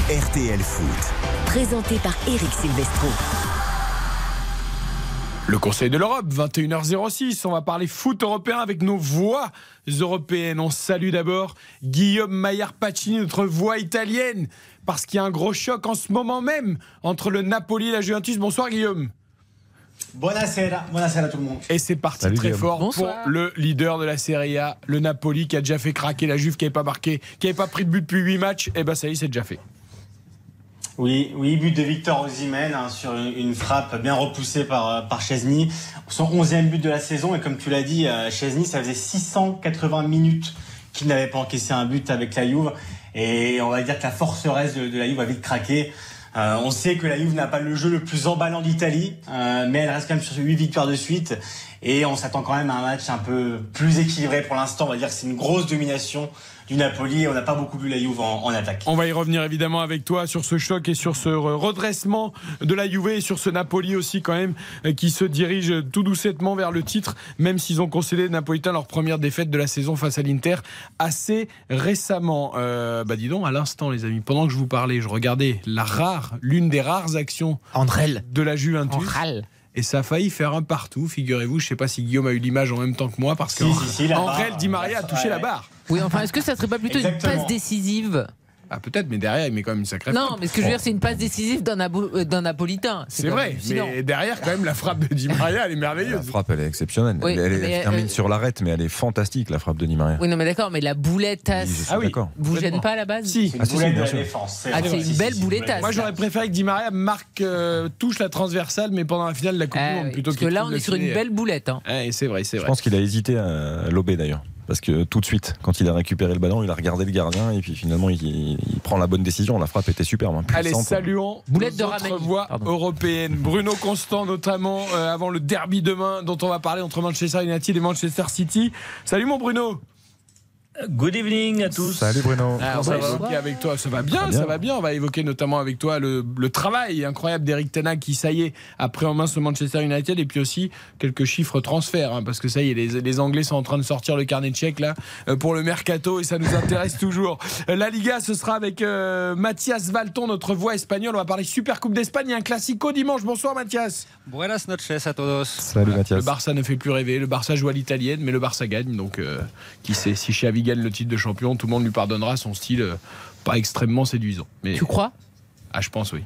S1: RTL Foot.
S2: Présenté par Eric Silvestro.
S3: Le Conseil de l'Europe, 21h06. On va parler foot européen avec nos voix européennes. On salue d'abord Guillaume Maillard-Pacini, notre voix italienne, parce qu'il y a un gros choc en ce moment même entre le Napoli et la Juventus. Bonsoir Guillaume.
S17: Buonasera, buonasera tout le monde.
S3: Et c'est parti
S6: Salut,
S3: très
S6: Guillaume.
S3: fort
S5: Bonsoir.
S3: pour le leader de la Serie A, le Napoli, qui a déjà fait craquer la Juve, qui n'avait pas marqué, qui n'avait pas pris de but depuis 8 matchs. Et ben ça y est, c'est déjà fait.
S17: Oui, oui, but de Victor Osimhen hein, sur une, frappe bien repoussée par, euh, par Chesney. Son 11e but de la saison et comme tu l'as dit, euh, Chesney, ça faisait 680 minutes qu'il n'avait pas encaissé un but avec la Juve. Et on va dire que la forceresse de, de la Juve a vite craqué. Euh, on sait que la Juve n'a pas le jeu le plus emballant d'Italie, mais elle reste quand même sur 8 victoires de suite. Et on s'attend quand même à un match un peu plus équilibré pour l'instant. On va dire que c'est une grosse domination du Napoli. On n'a pas beaucoup vu la Juve en, en attaque.
S3: On va y revenir évidemment avec toi sur ce choc et sur ce re- redressement de la Juve et sur ce Napoli aussi quand même euh, qui se dirige tout doucettement vers le titre même s'ils ont concédé Napolitain leur première défaite de la saison face à l'Inter assez récemment. Euh, bah dis donc à l'instant les amis pendant que je vous parlais je regardais la rare l'une des rares actions
S4: Andrel.
S3: de la Juventus
S5: Andral.
S3: et ça a failli faire un partout figurez-vous je sais pas si Guillaume a eu l'image en même temps que moi parce que
S17: Si, si, si,
S3: Di Maria a touché
S17: ouais,
S3: la barre.
S5: Oui, enfin, est-ce que ça serait pas plutôt
S17: Exactement.
S5: une passe décisive
S3: Ah peut-être mais derrière il met quand même une sacrée
S5: Non,
S3: frappe.
S5: mais ce que je veux dire, c'est une passe décisive d'un euh, d'un Napolitain.
S3: C'est vrai, mais derrière, quand même, la frappe de Di Maria, elle est
S6: La
S3: merveilleuse.
S6: frappe, elle est exceptionnelle.
S5: Oui,
S6: elle termine
S5: euh,
S6: sur l'arrête, mais elle est fantastique, la frappe de Di Maria.
S5: Oui, non, mais d'accord, mais la boulettasse.
S6: Oui, je
S3: Ah oui.
S6: d'accord.
S5: Vous gêne pas à la base
S3: Si.
S17: C'est une
S6: Ah, si,
S17: boulette de la.
S5: Ah, c'est une belle boulettasse.
S3: Moi, j'aurais préféré que Di Maria marque, euh, touche la transversale, mais pendant la finale de la Coupe
S5: Ah
S3: du Monde,
S5: oui,
S3: plutôt
S5: Parce que là, on est sur une belle boulette. hein.
S3: Ouais, c'est vrai, c'est
S6: Je
S3: vrai.
S6: pense qu'il a hésité à lober d'ailleurs. Parce que tout de suite, quand il a récupéré le ballon, il a regardé le gardien et puis finalement il, il prend la bonne décision. La frappe était superbe. hein,
S3: Allez, saluons
S5: Boulette
S3: nos
S5: de
S3: autres
S5: Ramani.
S3: voix
S5: Pardon.
S3: européennes. <laughs> Bruno Constant, notamment, euh, avant le derby demain, dont on va parler entre Manchester United et Manchester City. Salut mon Bruno
S18: Good evening à tous.
S6: Salut Bruno.
S3: Alors, on va évoquer avec toi, ça va
S6: bien,
S3: ça va bien. On va évoquer notamment avec toi le, le travail incroyable d'Eric Tena qui, ça y est, a pris en main ce Manchester United et puis aussi quelques chiffres transferts, hein, parce que ça y est, les, les Anglais sont en train de sortir le carnet de chèques là euh, pour le mercato et ça nous intéresse <laughs> toujours. Euh, La Liga, ce sera avec euh, Mathias Valton, notre voix espagnole. On va parler Super Coupe d'Espagne et un classico dimanche. Bonsoir Mathias.
S19: Buenas noches a todos.
S6: Salut
S3: Le
S6: Mathias.
S3: Barça ne fait plus rêver. Le Barça joue à l'italienne, mais le Barça gagne. Donc, euh, qui sait, si Xavi gagne le titre de champion, tout le monde lui pardonnera son style euh, pas extrêmement séduisant. Mais,
S5: Tu crois?
S3: Ah, je pense, oui.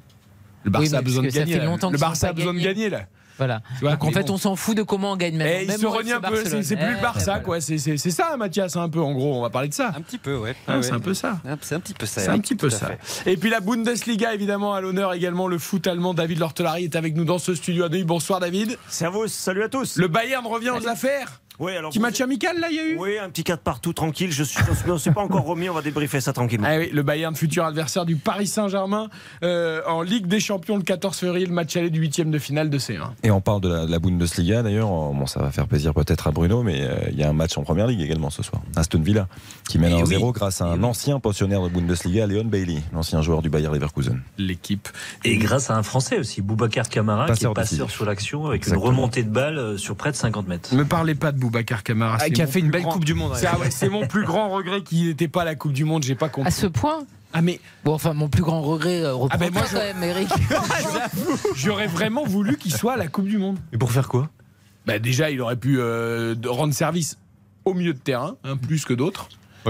S3: Le Barça
S5: Oui,
S3: a besoin de gagner. Le Barça a besoin de gagner, là.
S5: Voilà.
S3: Tu vois,
S5: Donc en fait,
S3: bon.
S5: on s'en fout de comment on gagne maintenant.
S3: Et il
S5: Même
S3: se renie
S5: c'est
S3: un peu. C'est plus
S5: Eh,
S3: le Barça,
S5: voilà.
S3: quoi. C'est ça, Mathias, un peu, en gros. On va parler de ça.
S19: Un petit peu, ouais.
S3: Ah,
S19: Ouais,
S3: c'est un peu ça.
S19: C'est un petit peu ça.
S3: C'est un petit peu ça. Et puis la Bundesliga, évidemment, à l'honneur également. Le foot allemand, David Lortelari est avec nous dans ce studio à Neuilly. Bonsoir, David.
S20: Servus, salut à tous.
S3: Le Bayern revient aux affaires.
S20: Oui, alors.
S3: Petit
S20: vous-
S3: match amical, là, il y a eu
S20: Oui, un petit 4 partout, tranquille. Je suis, je suis pas encore remis, on va débriefer ça tranquillement.
S3: Ah oui, le Bayern, futur adversaire du Paris Saint-Germain euh, en Ligue des Champions le 14 février, le match aller du huitième de finale de C1.
S6: Et on parle de la, de la Bundesliga d'ailleurs. Bon, ça va faire plaisir peut-être à Bruno, mais euh, il y a un match en première ligue également ce soir. Aston Villa qui mène
S20: Eh
S6: 1-0
S20: oui.
S6: grâce à un ancien pensionnaire de Bundesliga, Leon Bailey, l'ancien joueur du Bayer Leverkusen.
S3: L'équipe.
S18: Et grâce à un Français aussi, Boubacar Camara,
S6: Passeur
S18: qui est passeur
S6: décisif.
S18: sur l'action avec
S6: Exactement.
S18: une remontée de balle euh, sur près de 50 mètres.
S3: Ne me parlez pas de Boubacar Camara.
S4: Ah,
S3: c'est
S4: qui a
S3: mon
S4: fait une
S3: plus
S4: belle
S3: grand-
S4: Coupe du Monde.
S3: C'est ah ouais, c'est mon plus grand regret qu'il n'était pas à la Coupe du Monde. J'ai pas compris.
S5: À ce point
S3: Ah mais
S5: Bon, enfin, mon plus grand regret, euh,
S3: Ah ben, moi,
S5: quand même, Eric. <laughs>
S3: j'aurais vraiment voulu qu'il soit à la Coupe du Monde.
S20: Et pour faire quoi?
S3: Bah déjà, il aurait pu euh, rendre service au milieu de terrain, hein, plus que d'autres.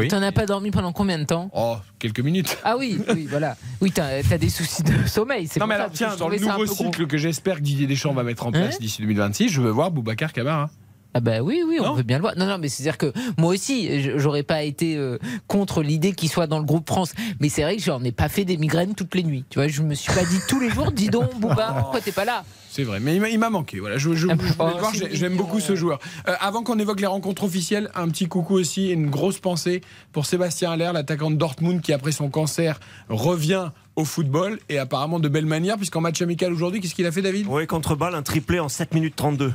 S5: T'en as pas dormi pendant combien de temps?
S3: Oh, quelques minutes.
S5: Ah oui, oui, voilà. Oui, t'as as des soucis de sommeil. c'est
S3: Non
S5: pour
S3: mais
S5: ça,
S3: alors tiens, dans le nouveau
S5: gros.
S3: cycle que j'espère que Didier Deschamps va mettre en place
S5: Hein?
S3: d'ici 2026, je veux voir Boubacar Camara.
S5: Ah bah oui, oui, on veut bien le voir. Non, non, mais c'est-à-dire que moi aussi, j'aurais pas été euh, contre l'idée qu'il soit dans le groupe France. Mais c'est vrai que j'en ai pas fait des migraines toutes les nuits. Tu vois, je me suis pas dit tous les jours, dis donc, Bouba, pourquoi t'es pas là?
S3: C'est vrai, mais il m'a- manqué. Voilà, je, je- je voulais le voir, j'ai- j'aime beaucoup ce joueur. Euh, avant qu'on évoque les rencontres officielles, un petit coucou aussi et une grosse pensée pour Sébastien Aller, l'attaquant de Dortmund qui après son cancer revient au football et apparemment de belle manière puisqu'en match amical aujourd'hui, qu'est-ce qu'il a fait David?
S20: Oui, contre balle, un triplé en 7 minutes 32.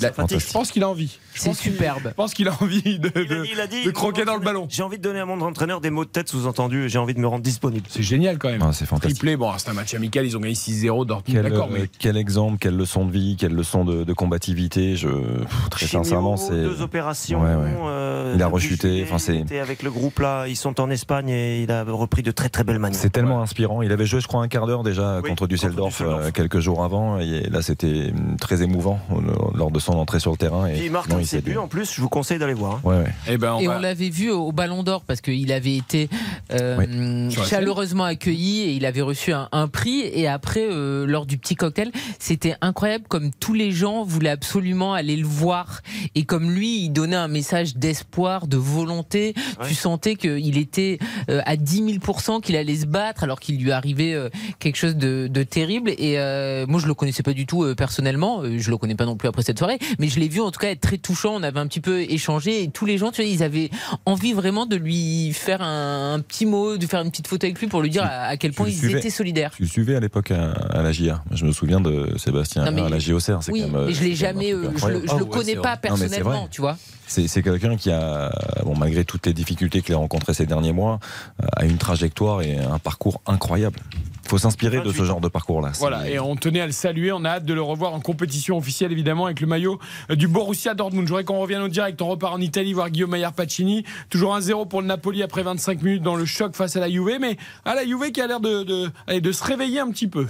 S3: Je pense qu'il a envie.
S5: C'est superbe.
S3: Je pense qu'il a envie de,
S20: Il a
S3: de-
S20: dit, il a dit,
S3: de croquer dans le ballon.
S20: J'ai envie de donner à mon entraîneur des mots de tête sous-entendus. J'ai envie de me rendre disponible.
S3: C'est génial quand même.
S6: Ah, c'est fantastique.
S3: Triplé, bon, c'est un match amical, ils ont gagné 6-0 Dortmund,
S6: Quel,
S3: d'accord,
S6: euh,
S3: mais
S6: quel exemple, quelle leçon de vie, quelle leçon de, de combativité. Je, pff, très
S20: Chimio,
S6: sincèrement, c'est.
S20: deux opérations.
S6: Ouais, ouais.
S20: euh,
S6: Il a rechuté, enfin, c'est-
S20: il était avec le groupe là. Ils sont en Espagne et il a repris de très très belles manières.
S6: C'est tellement inspirant. Il avait joué, je crois, un quart d'heure déjà
S20: Oui,
S6: contre Düsseldorf
S20: Düsseldorf.
S6: euh, quelques jours avant. Et là, c'était hum, très émouvant euh, lors de son entrée sur le terrain. Et
S20: il marque
S6: non,
S20: un en plus. Je vous conseille d'aller voir. hein.
S6: Ouais, ouais.
S3: Eh ben, on
S5: Et
S3: va-
S5: on l'avait vu au Ballon d'Or parce qu'il avait été euh, chaleureusement accueilli et il avait reçu un, un prix. Et après, euh, lors du petit cocktail, c'était incroyable comme tous les gens voulaient absolument aller le voir. Et comme lui, il donnait un message d'espoir, de volonté. Tu sentais qu'il était euh, à 10 000% qu'il allait se battre alors qu'il lui arrivait euh, quelque chose de, de terrible. Et euh, moi, je le connaissais pas du tout euh, personnellement. Je le connais pas non plus après cette soirée. Mais je l'ai vu en tout cas être très touchant. On avait un petit peu échangé et tous les gens, tu vois, ils avaient envie vraiment de lui faire un, un petit mot, de faire une petite photo avec lui pour lui dire à, à quel point ils
S6: suivais.
S5: étaient solidaires.
S6: Tu le suivais à l'époque à, à la JA. Je me souviens de Sébastien
S5: Non, mais-
S6: à la JOCR.
S5: Oui,
S6: quand même,
S5: je l'ai jamais, euh, je le, je le connais pas personnellement, tu vois.
S6: C'est c'est quelqu'un qui a, bon, malgré toutes les difficultés qu'il a rencontrées ces derniers mois, euh, a une trajectoire et un parcours incroyable. Il faut s'inspirer de ce genre de parcours-là.
S3: Voilà, et on tenait à le saluer. On a hâte de le revoir en compétition officielle, évidemment, avec le maillot euh, du Borussia Dortmund. Je voudrais qu'on revienne au direct. On repart en Italie voir Guillaume Maillard Pacini. Toujours 1-0 pour le Napoli après 25 minutes dans le choc face à la Juve. Mais à la Juve qui a l'air de, de, se réveiller un petit peu.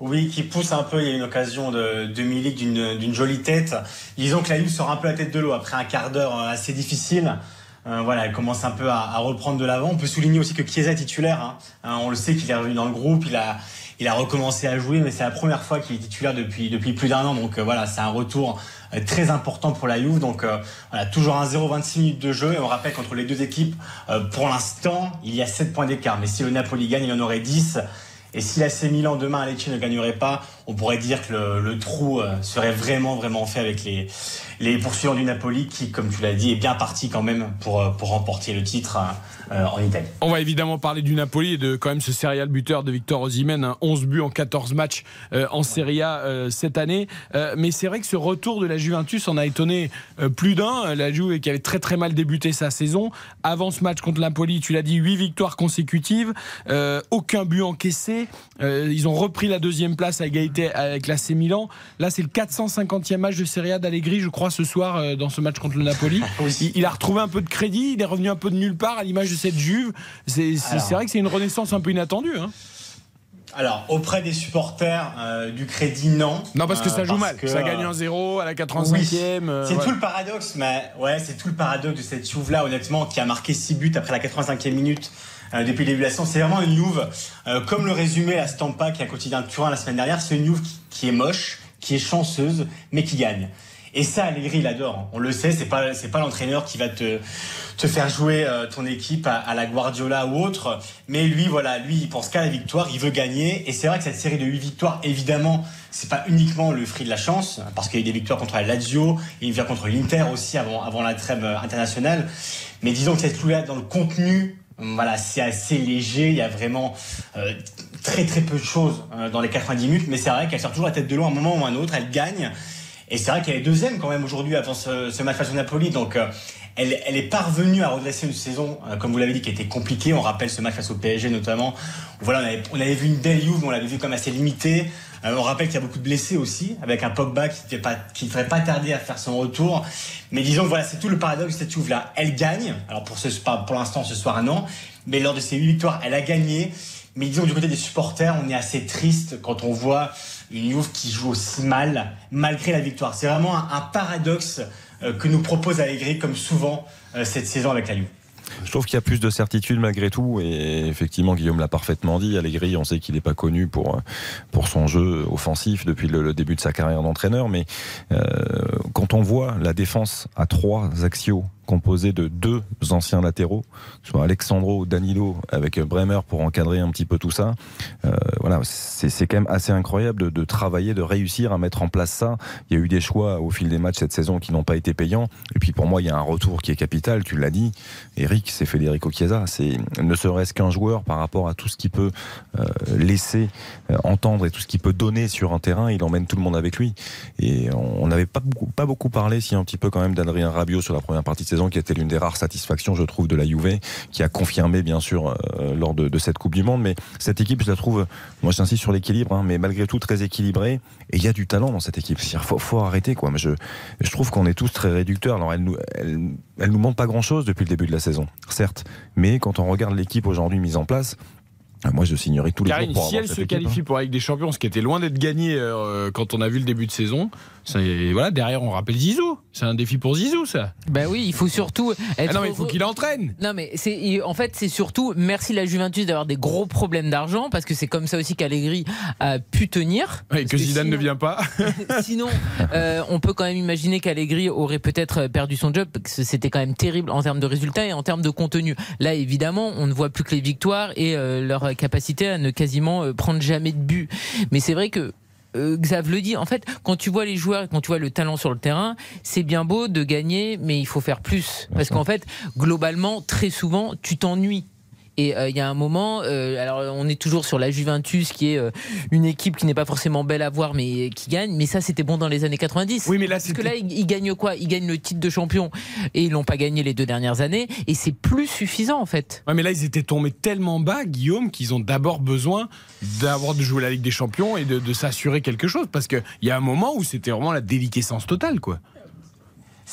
S17: Oui, qui pousse un peu. Il y a une occasion de, de Milik d'une d'une jolie tête. Disons que la Juve sort un peu la tête de l'eau après un quart d'heure euh, assez difficile. Euh, voilà, elle commence un peu à, à reprendre de l'avant. On peut souligner aussi que Chiesa est titulaire. hein. Hein, on le sait qu'il est revenu dans le groupe. Il a, il a recommencé à jouer, mais c'est la première fois qu'il est titulaire depuis, depuis plus d'un an. Donc euh, voilà, c'est un retour euh, très important pour la Juve. Donc euh, voilà, toujours un 0 26 minutes de jeu. Et on rappelle qu'entre les deux équipes, pour l'instant, il y a 7 points d'écart. Mais si le Napoli gagne, il y en aurait 10. Et si l'AC Milan demain à Lecce ne gagnerait pas, on pourrait dire que le, trou euh, serait vraiment vraiment fait avec les, poursuivants du Napoli qui, comme tu l'as dit, est bien parti quand même pour, euh, remporter le titre euh, en Italie.
S3: On va évidemment parler du Napoli et de quand même ce serial buteur de Victor Osimhen, hein, 11 buts en 14 matchs en Serie A cette année. Mais c'est vrai que ce retour de la Juventus en a étonné plus d'un. La Juve qui avait très très mal débuté sa saison. Avant ce match contre Napoli, tu l'as dit, 8 victoires consécutives, aucun but encaissé. Ils ont repris la deuxième place à égalité avec l'AC Milan. Là, c'est le 450e match de Serie A d'Allegri, je crois, ce soir euh, dans ce match contre le Napoli. <laughs> il, il a retrouvé un peu de crédit, il est revenu un peu de nulle part à l'image de cette Juve. C'est vrai que c'est une renaissance un peu inattendue. hein.
S17: Alors, auprès des supporters euh, du crédit, non.
S3: Non, parce que ça
S17: Euh,
S3: joue mal.
S17: que,
S3: Ça gagne 1-0 à la
S17: Oui.
S3: 85e. euh,
S17: c'est
S3: ouais.
S17: tout le paradoxe, mais ouais, c'est tout le paradoxe de cette Juve-là, honnêtement, qui a marqué 6 buts après la 85e minute depuis le. C'est vraiment une Juve, euh, comme le résumait la Stampa, qui un quotidien de Turin la semaine dernière, c'est une Juve qui, qui est moche, qui est chanceuse, mais qui gagne. Et ça, Allegri, il adore. On le sait, c'est pas, c'est pas l'entraîneur qui va te, te faire jouer euh, ton équipe à, à la Guardiola ou autre. Mais lui, voilà, lui, il pense qu'à la victoire, il veut gagner. Et c'est vrai que cette série de 8 victoires, évidemment, c'est pas uniquement le fruit de la chance, parce qu'il y a eu des victoires contre la Lazio, et une victoire contre l'Inter aussi avant, avant la trêve euh, internationale. Mais disons que cette là dans le contenu, voilà, c'est assez léger. Il y a vraiment euh, très très peu de choses euh, dans les 90 minutes, mais c'est vrai qu'elle sort toujours la tête de l'eau à un moment ou à un autre. Elle gagne. Et c'est vrai qu'elle est deuxième quand même aujourd'hui avant ce, match face au Napoli. Donc euh, elle, est parvenue à redresser une saison, comme vous l'avez dit, qui était compliquée. On rappelle ce match face au PSG notamment. Voilà, on avait, vu une belle Juve, mais on l'avait vu comme assez limitée. Euh, on rappelle qu'il y a beaucoup de blessés aussi, avec un Pogba qui ne devrait pas, tarder à faire son retour. Mais disons voilà, c'est tout le paradoxe de cette Juve-là. Elle gagne. Alors pour, ce, pour l'instant, ce soir, non. Mais lors de ces huit victoires, elle a gagné. Mais disons du côté des supporters, on est assez triste quand on voit une Juve qui joue aussi mal, malgré la victoire. C'est vraiment un, un paradoxe euh, que nous propose Allegri, comme souvent euh, cette saison avec la Juve.
S6: Je trouve qu'il y a plus de certitude malgré tout. Et effectivement, Guillaume l'a parfaitement dit. Allegri, on sait qu'il n'est pas connu pour, pour son jeu offensif depuis le, le début de sa carrière d'entraîneur. Mais euh, quand on voit la défense à trois axiaux composé de deux anciens latéraux, soit Alexandro Danilo, avec Bremer pour encadrer un petit peu tout ça. Euh, voilà, c'est quand même assez incroyable de, travailler, de réussir à mettre en place ça. Il y a eu des choix au fil des matchs cette saison qui n'ont pas été payants. Et puis pour moi, il y a un retour qui est capital. Tu l'as dit, Eric, c'est Federico Chiesa. C'est ne serait-ce qu'un joueur par rapport à tout ce qu'il peut euh, laisser euh, entendre et tout ce qu'il peut donner sur un terrain. Il emmène tout le monde avec lui. Et on n'avait pas beaucoup, pas beaucoup parlé, si un petit peu quand même d'Adrien Rabiot sur la première partie de qui était l'une des rares satisfactions, je trouve, de la Juve, qui a confirmé bien sûr euh, lors de, cette Coupe du Monde. Mais cette équipe, je la trouve, moi j'insiste sur l'équilibre, hein, mais malgré tout très équilibrée. Et il y a du talent dans cette équipe. Il faut, faut arrêter quoi. Mais je, je trouve qu'on est tous très réducteurs. Alors elle nous, elle, elle nous montre pas grand chose depuis le début de la saison, certes. Mais quand on regarde l'équipe aujourd'hui mise en place, moi, je signerai tous les
S3: Karine,
S6: jours pour
S3: si
S6: avoir
S3: elle
S6: cette
S3: se
S6: équipe,
S3: qualifie
S6: hein.
S3: pour Ligue des Champions, ce qui était loin d'être gagné euh, quand on a vu le début de saison, c'est- voilà, derrière on rappelle Zizou. C'est un défi pour Zizou, ça.
S5: Ben oui, il faut surtout être
S3: Ah non, mais il faut qu'il entraîne.
S5: Non mais c'est en fait c'est surtout merci la Juventus d'avoir des gros problèmes d'argent parce que c'est comme ça aussi qu'Allegri a pu tenir.
S3: Et que Zidane ne vient pas. <laughs>
S5: Sinon, euh, on peut quand même imaginer qu'Allegri aurait peut-être perdu son job parce que c'était quand même terrible en termes de résultats et en termes de contenu. Là, évidemment, on ne voit plus que les victoires et euh, leur capacité à ne quasiment euh, prendre jamais de but. Mais c'est vrai que euh, Xav le dit, en fait, quand tu vois les joueurs, quand tu vois le talent sur le terrain, c'est bien beau de gagner, mais il faut faire plus. Parce qu'en fait, globalement, très souvent, tu t'ennuies. Et euh, il y a un moment, euh, alors on est toujours sur la Juventus, qui est euh, une équipe qui n'est pas forcément belle à voir, mais qui gagne. Mais ça, c'était bon dans les années 90.
S3: Oui, mais là,
S5: parce que là, ils, ils gagnent quoi? Ils gagnent le titre de champion, et ils l'ont pas gagné les deux dernières années. Et c'est plus suffisant en fait.
S3: Ouais, mais là, ils étaient tombés tellement bas, Guillaume, qu'ils ont d'abord besoin d'avoir de jouer la Ligue des Champions et de, de s'assurer quelque chose. Parce qu'il y a un moment où c'était vraiment la déliquescence totale, quoi.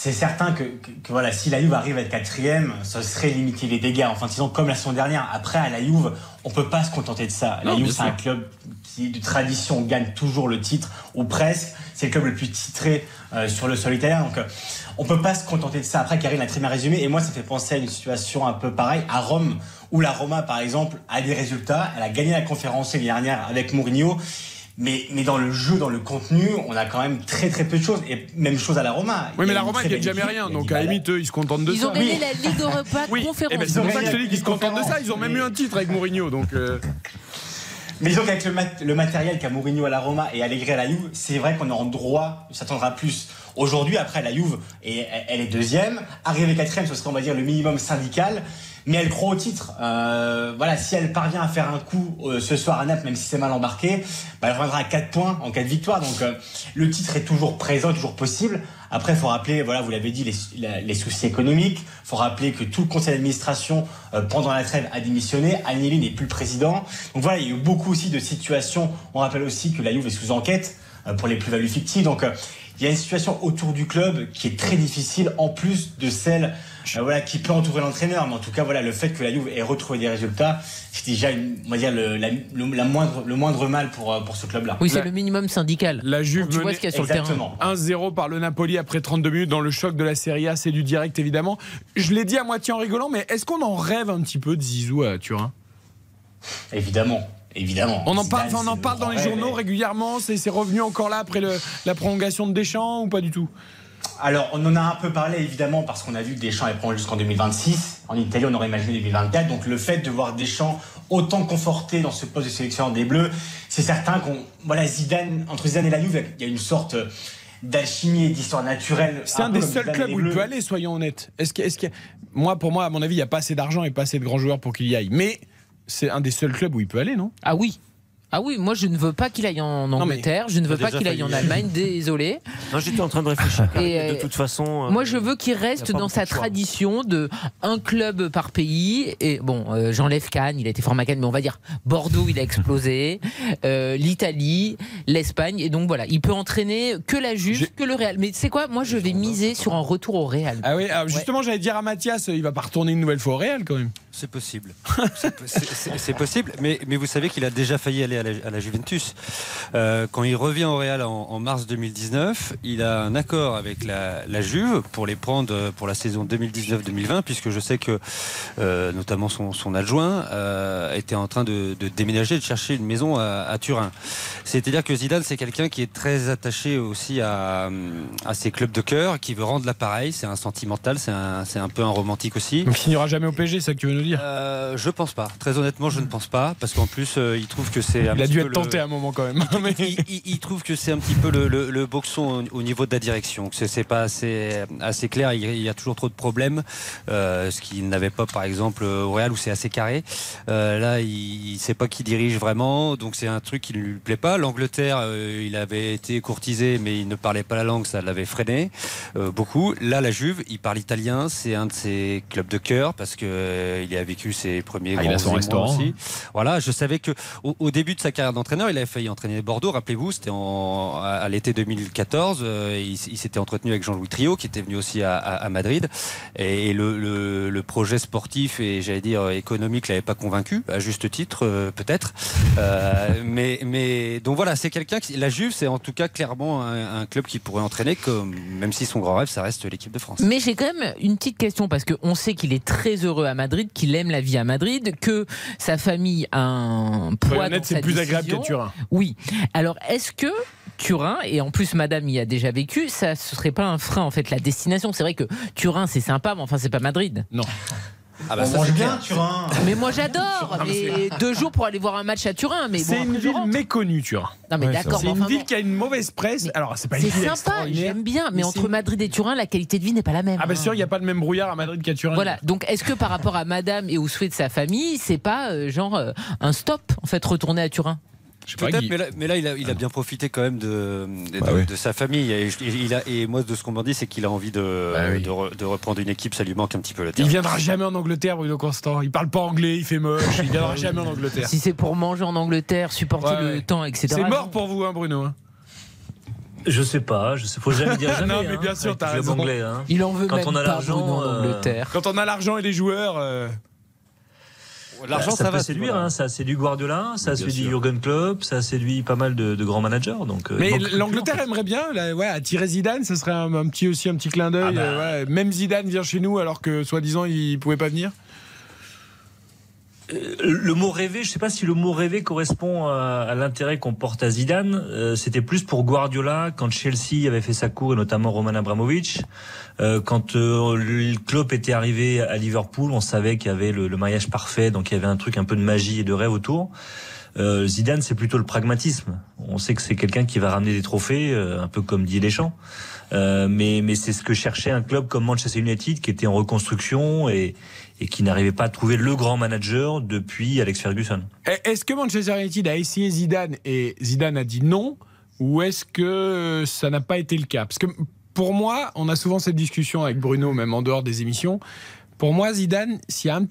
S17: C'est certain que, que- que voilà, si la Juve arrive à être quatrième, ce serait limiter les dégâts en fin de saison comme la saison dernière. Après, à la Juve, on peut pas se contenter de ça. La Juve, c'est un club qui, de tradition, gagne toujours le titre, ou presque. C'est le club le plus titré euh, sur le sol italien. Donc, euh, on peut pas se contenter de ça. Après, Karine l'a très bien résumé. Et moi, ça fait penser à une situation un peu pareille à Rome, où la Roma, par exemple, a des résultats. Elle a gagné la conférence l'année dernière avec Mourinho. Mais, mais dans le jeu, dans le contenu, on a quand même très très peu de choses. Et même chose à la Roma.
S3: Oui,
S17: Il
S3: mais
S17: a
S3: la Roma ne gagne
S17: belle
S3: jamais rien.
S17: Il a
S3: Donc, à limite, eux, ils se contentent de
S5: Ils
S3: ça.
S5: ont gagné la Ligue Europa
S3: Oui,
S5: conférence.
S3: eh ben, c'est pour ça que je te dis qu'ils se contentent de ça. Ils ont même eu un titre avec Mourinho. Donc, euh,
S17: Mais disons qu'avec le, mat- le matériel qu'a Mourinho à la Roma et Allegri à la Juve, c'est vrai qu'on est en droit de s'attendre à plus. Aujourd'hui, après, la Juve, et elle est deuxième. Arriver quatrième, ce serait, on va dire, le minimum syndical. Mais elle croit au titre. Euh, voilà, si elle parvient à faire un coup euh, ce soir à Naples, même si c'est mal embarqué, bah, elle reviendra à 4 points en cas de victoire. Donc euh, le titre est toujours présent, toujours possible. Après, faut rappeler, voilà, vous l'avez dit, les, les soucis économiques. Faut rappeler que tout le conseil d'administration, euh, pendant la trêve, a démissionné. Agnelli n'est plus le président. Donc voilà, il y a eu beaucoup aussi de situations. On rappelle aussi que la Juve est sous enquête pour les plus-values fictives. Donc euh, il y a une situation autour du club qui est très difficile, en plus de celle euh, voilà, qui peut entourer l'entraîneur. Mais en tout cas, voilà, le fait que la Juve ait retrouvé des résultats, c'est déjà, une- on va dire, le, la- le- la moindre, le moindre mal pour, euh, pour ce club-là.
S5: Oui, c'est le minimum syndical.
S3: La Juve
S5: tu vois ce qu'il y a sur le terrain.
S17: Exactement.
S3: 1-0 par le Napoli après 32 minutes dans le choc de la Serie A, c'est du direct évidemment. Je l'ai dit à moitié en rigolant, mais est-ce qu'on en rêve un petit peu de Zizou à Turin?
S17: Évidemment. Évidemment.
S3: On en
S17: Zidane,
S3: parle, on en parle
S17: le
S3: dans les journaux régulièrement. C'est revenu encore là après le- la prolongation de Deschamps ou pas du tout?
S17: Alors, on en a un peu parlé évidemment parce qu'on a vu que Deschamps est prolongé jusqu'en 2026. En Italie, on aurait imaginé 2024. Donc, le fait de voir Deschamps autant conforté dans ce poste de sélectionneur des Bleus, c'est certain qu'on. Voilà, Zidane, entre Zidane et la Juve, il y a une sorte d'alchimie et d'histoire naturelle.
S3: C'est un, des seuls
S17: Zidane
S3: clubs où il peut aller, soyons honnêtes. Est-ce que, est-ce que, moi, pour moi, à mon avis, il n'y a pas assez d'argent et pas assez de grands joueurs pour qu'il y aille. Mais c'est un des seuls clubs où il peut aller, non?
S5: Ah oui. Ah oui, moi je ne veux pas qu'il aille en Angleterre, je ne veux pas qu'il aille en. Allemagne, <laughs> désolé.
S20: Non, j'étais en train de réfléchir.
S5: Et,
S20: de
S5: euh,
S20: toute façon. euh,
S5: Moi, je veux qu'il reste dans sa tradition de un club par pays. Et bon, euh, j'enlève Cannes, il a été fort à Cannes, mais on va dire Bordeaux, il a explosé, <laughs> euh, l'Italie, l'Espagne. Et donc voilà, il peut entraîner que la Juve, que le Real. Mais c'est quoi? Moi, je vais miser sur un retour au Real.
S3: Ah oui, justement, j'allais dire à Mathias, il va pas retourner une nouvelle fois au Real quand même.
S19: C'est possible. C'est po- c'est- c'est- c'est possible, mais, vous savez qu'il a déjà failli aller à la, Juventus. Euh, quand il revient au Real en, mars 2019, il a un accord avec la, Juve pour les prendre pour la saison 2019-2020, puisque je sais que euh, notamment son, adjoint euh, était en train de, de déménager, de chercher une maison à, Turin. C'est-à-dire que Zidane, c'est quelqu'un qui est très attaché aussi à, ses clubs de cœur, qui veut rendre l'appareil. C'est un sentimental, c'est un, peu un romantique aussi.
S3: Il finira jamais au c'est ça que tu veux nous dire?
S19: Euh, je pense pas. Très honnêtement, je ne pense pas, parce qu'en plus, euh, il trouve que c'est. un
S3: Il a dû être tenté
S19: le-
S3: à un moment quand même.
S19: Il, il- il trouve que c'est un petit peu le, le, le boxon au, au niveau de la direction, que c'est- pas assez, assez clair. Il, il y a toujours trop de problèmes, euh, ce qu'il n'avait pas par exemple au Real où c'est assez carré. Euh, là, il, il sait pas qui dirige vraiment, donc c'est un truc qui ne lui plaît pas. L'Angleterre, il avait été courtisé, mais il ne parlait pas la langue, ça l'avait freiné beaucoup. Là, la Juve, il parle italien, c'est un de ses clubs de cœur parce que il a vécu ses premiers
S3: Ah, il
S19: grands
S3: a son
S19: émois
S3: restaurant.
S19: aussi. Voilà, je savais que au, au début de sa carrière d'entraîneur, il avait failli entraîner Bordeaux. Rappelez-vous, c'était en- à, à l'été 2014. euh, il, il s'était entretenu avec Jean-Louis Trio, qui était venu aussi à, à- à Madrid. Et, le, le- le projet sportif et j'allais dire économique l'avait pas convaincu, à juste titre euh, peut-être. Euh, mais, mais donc voilà, c'est quelqu'un qui la Juve, c'est en tout cas clairement un, un club qui pourrait entraîner, comme même si son grand rêve, ça reste l'équipe de France.
S5: Mais j'ai quand même une petite question parce qu'on sait qu'il est très heureux à Madrid, qu'il aime la vie à Madrid, que sa famille a un poids dans
S3: c'est plus agréable qu'à Turin.
S5: Oui. Alors est-ce que Turin et en plus Madame y a déjà vécu, ça ce serait pas un frein en fait la destination C'est vrai que Turin c'est sympa, mais enfin c'est pas Madrid.
S3: Non.
S19: Ah
S17: On mange bien, Turin.
S5: Mais moi j'adore.
S3: Mais
S5: deux jours pour aller voir un match à Turin. Mais
S3: C'est
S5: bon,
S3: une ville méconnue, Turin.
S5: Non mais d'accord.
S3: C'est une
S5: enfin,
S3: ville
S5: bon.
S3: qui a une mauvaise presse. Alors, c'est pas une
S5: C'est
S3: ville
S5: sympa, j'aime bien, mais, entre Madrid et Turin, la qualité de vie n'est pas la même.
S3: Ah, bien
S5: hein.
S3: sûr, il n'y a pas le même brouillard à Madrid qu'à Turin.
S5: Voilà. Donc, est-ce que par rapport à Madame et aux souhaits de sa famille, c'est pas euh, genre euh, un stop en fait retourner à Turin?
S19: Peut-être, mais là, mais là, il, a, il a bien profité quand même de, de,
S6: Bah oui.
S19: de sa famille. Et, je- il a, et moi, de ce qu'on m'en dit, c'est qu'il a envie de,
S3: Bah oui.
S19: de, re- de reprendre une équipe. Ça lui manque un petit peu le
S3: Il
S19: terme.
S3: viendra jamais en Angleterre, Bruno Constant. Il parle pas anglais, il fait moche. Il viendra <laughs> jamais en Angleterre.
S5: Si c'est pour manger en Angleterre, supporter
S3: Ouais,
S5: le
S3: ouais.
S5: temps, etc.
S3: C'est mort pour vous, hein, Bruno. hein.
S18: Je sais pas, je sais, faut jamais dire <laughs> jamais.
S3: Non, mais
S18: hein,
S3: bien sûr,
S18: avec
S3: t'as raison.
S18: anglais, hein.
S5: Il en veut
S18: Quand
S5: même
S18: on a
S5: pas,
S18: l'argent, euh,
S5: Angleterre.
S3: Quand on a l'argent et les joueurs. euh,
S19: L'argent, ça,
S18: ça,
S19: va.
S18: peut séduire,
S19: voilà.
S18: hein, ça a séduit Guardiola, ça a
S19: Bien
S18: séduit. Jurgen Klopp, ça a séduit pas mal de, de grands managers. Donc, euh,
S3: Mais l'Angleterre aimerait bien, là, ouais, attirer Zidane, ce serait un, un petit aussi un petit clin d'œil.
S18: Ah bah.
S3: euh, ouais. Même Zidane vient chez nous alors que soi-disant il pouvait pas venir?
S18: Euh, Le mot rêver, je sais pas si le mot rêver correspond à, l'intérêt qu'on porte à Zidane. Euh, C'était plus pour Guardiola quand Chelsea avait fait sa cour et notamment Roman Abramovich. Euh, quand euh, club était arrivé à Liverpool, on savait qu'il y avait le, le mariage parfait, donc il y avait un truc un peu de magie et de rêve autour. Euh, Zidane, c'est plutôt le pragmatisme. On sait que c'est quelqu'un qui va ramener des trophées, euh, un peu comme Didier Deschamps. Mais mais c'est ce que cherchait un club comme Manchester United qui était en reconstruction et, et qui n'arrivait pas à trouver le grand manager depuis Alex Ferguson.
S3: Eh, Est-ce que Manchester United a essayé Zidane et Zidane a dit non ou est-ce que ça n'a pas été le cas? Parce que pour moi, on a souvent cette discussion avec Bruno, même en dehors des émissions. Pour moi, Zidane, s'il y a une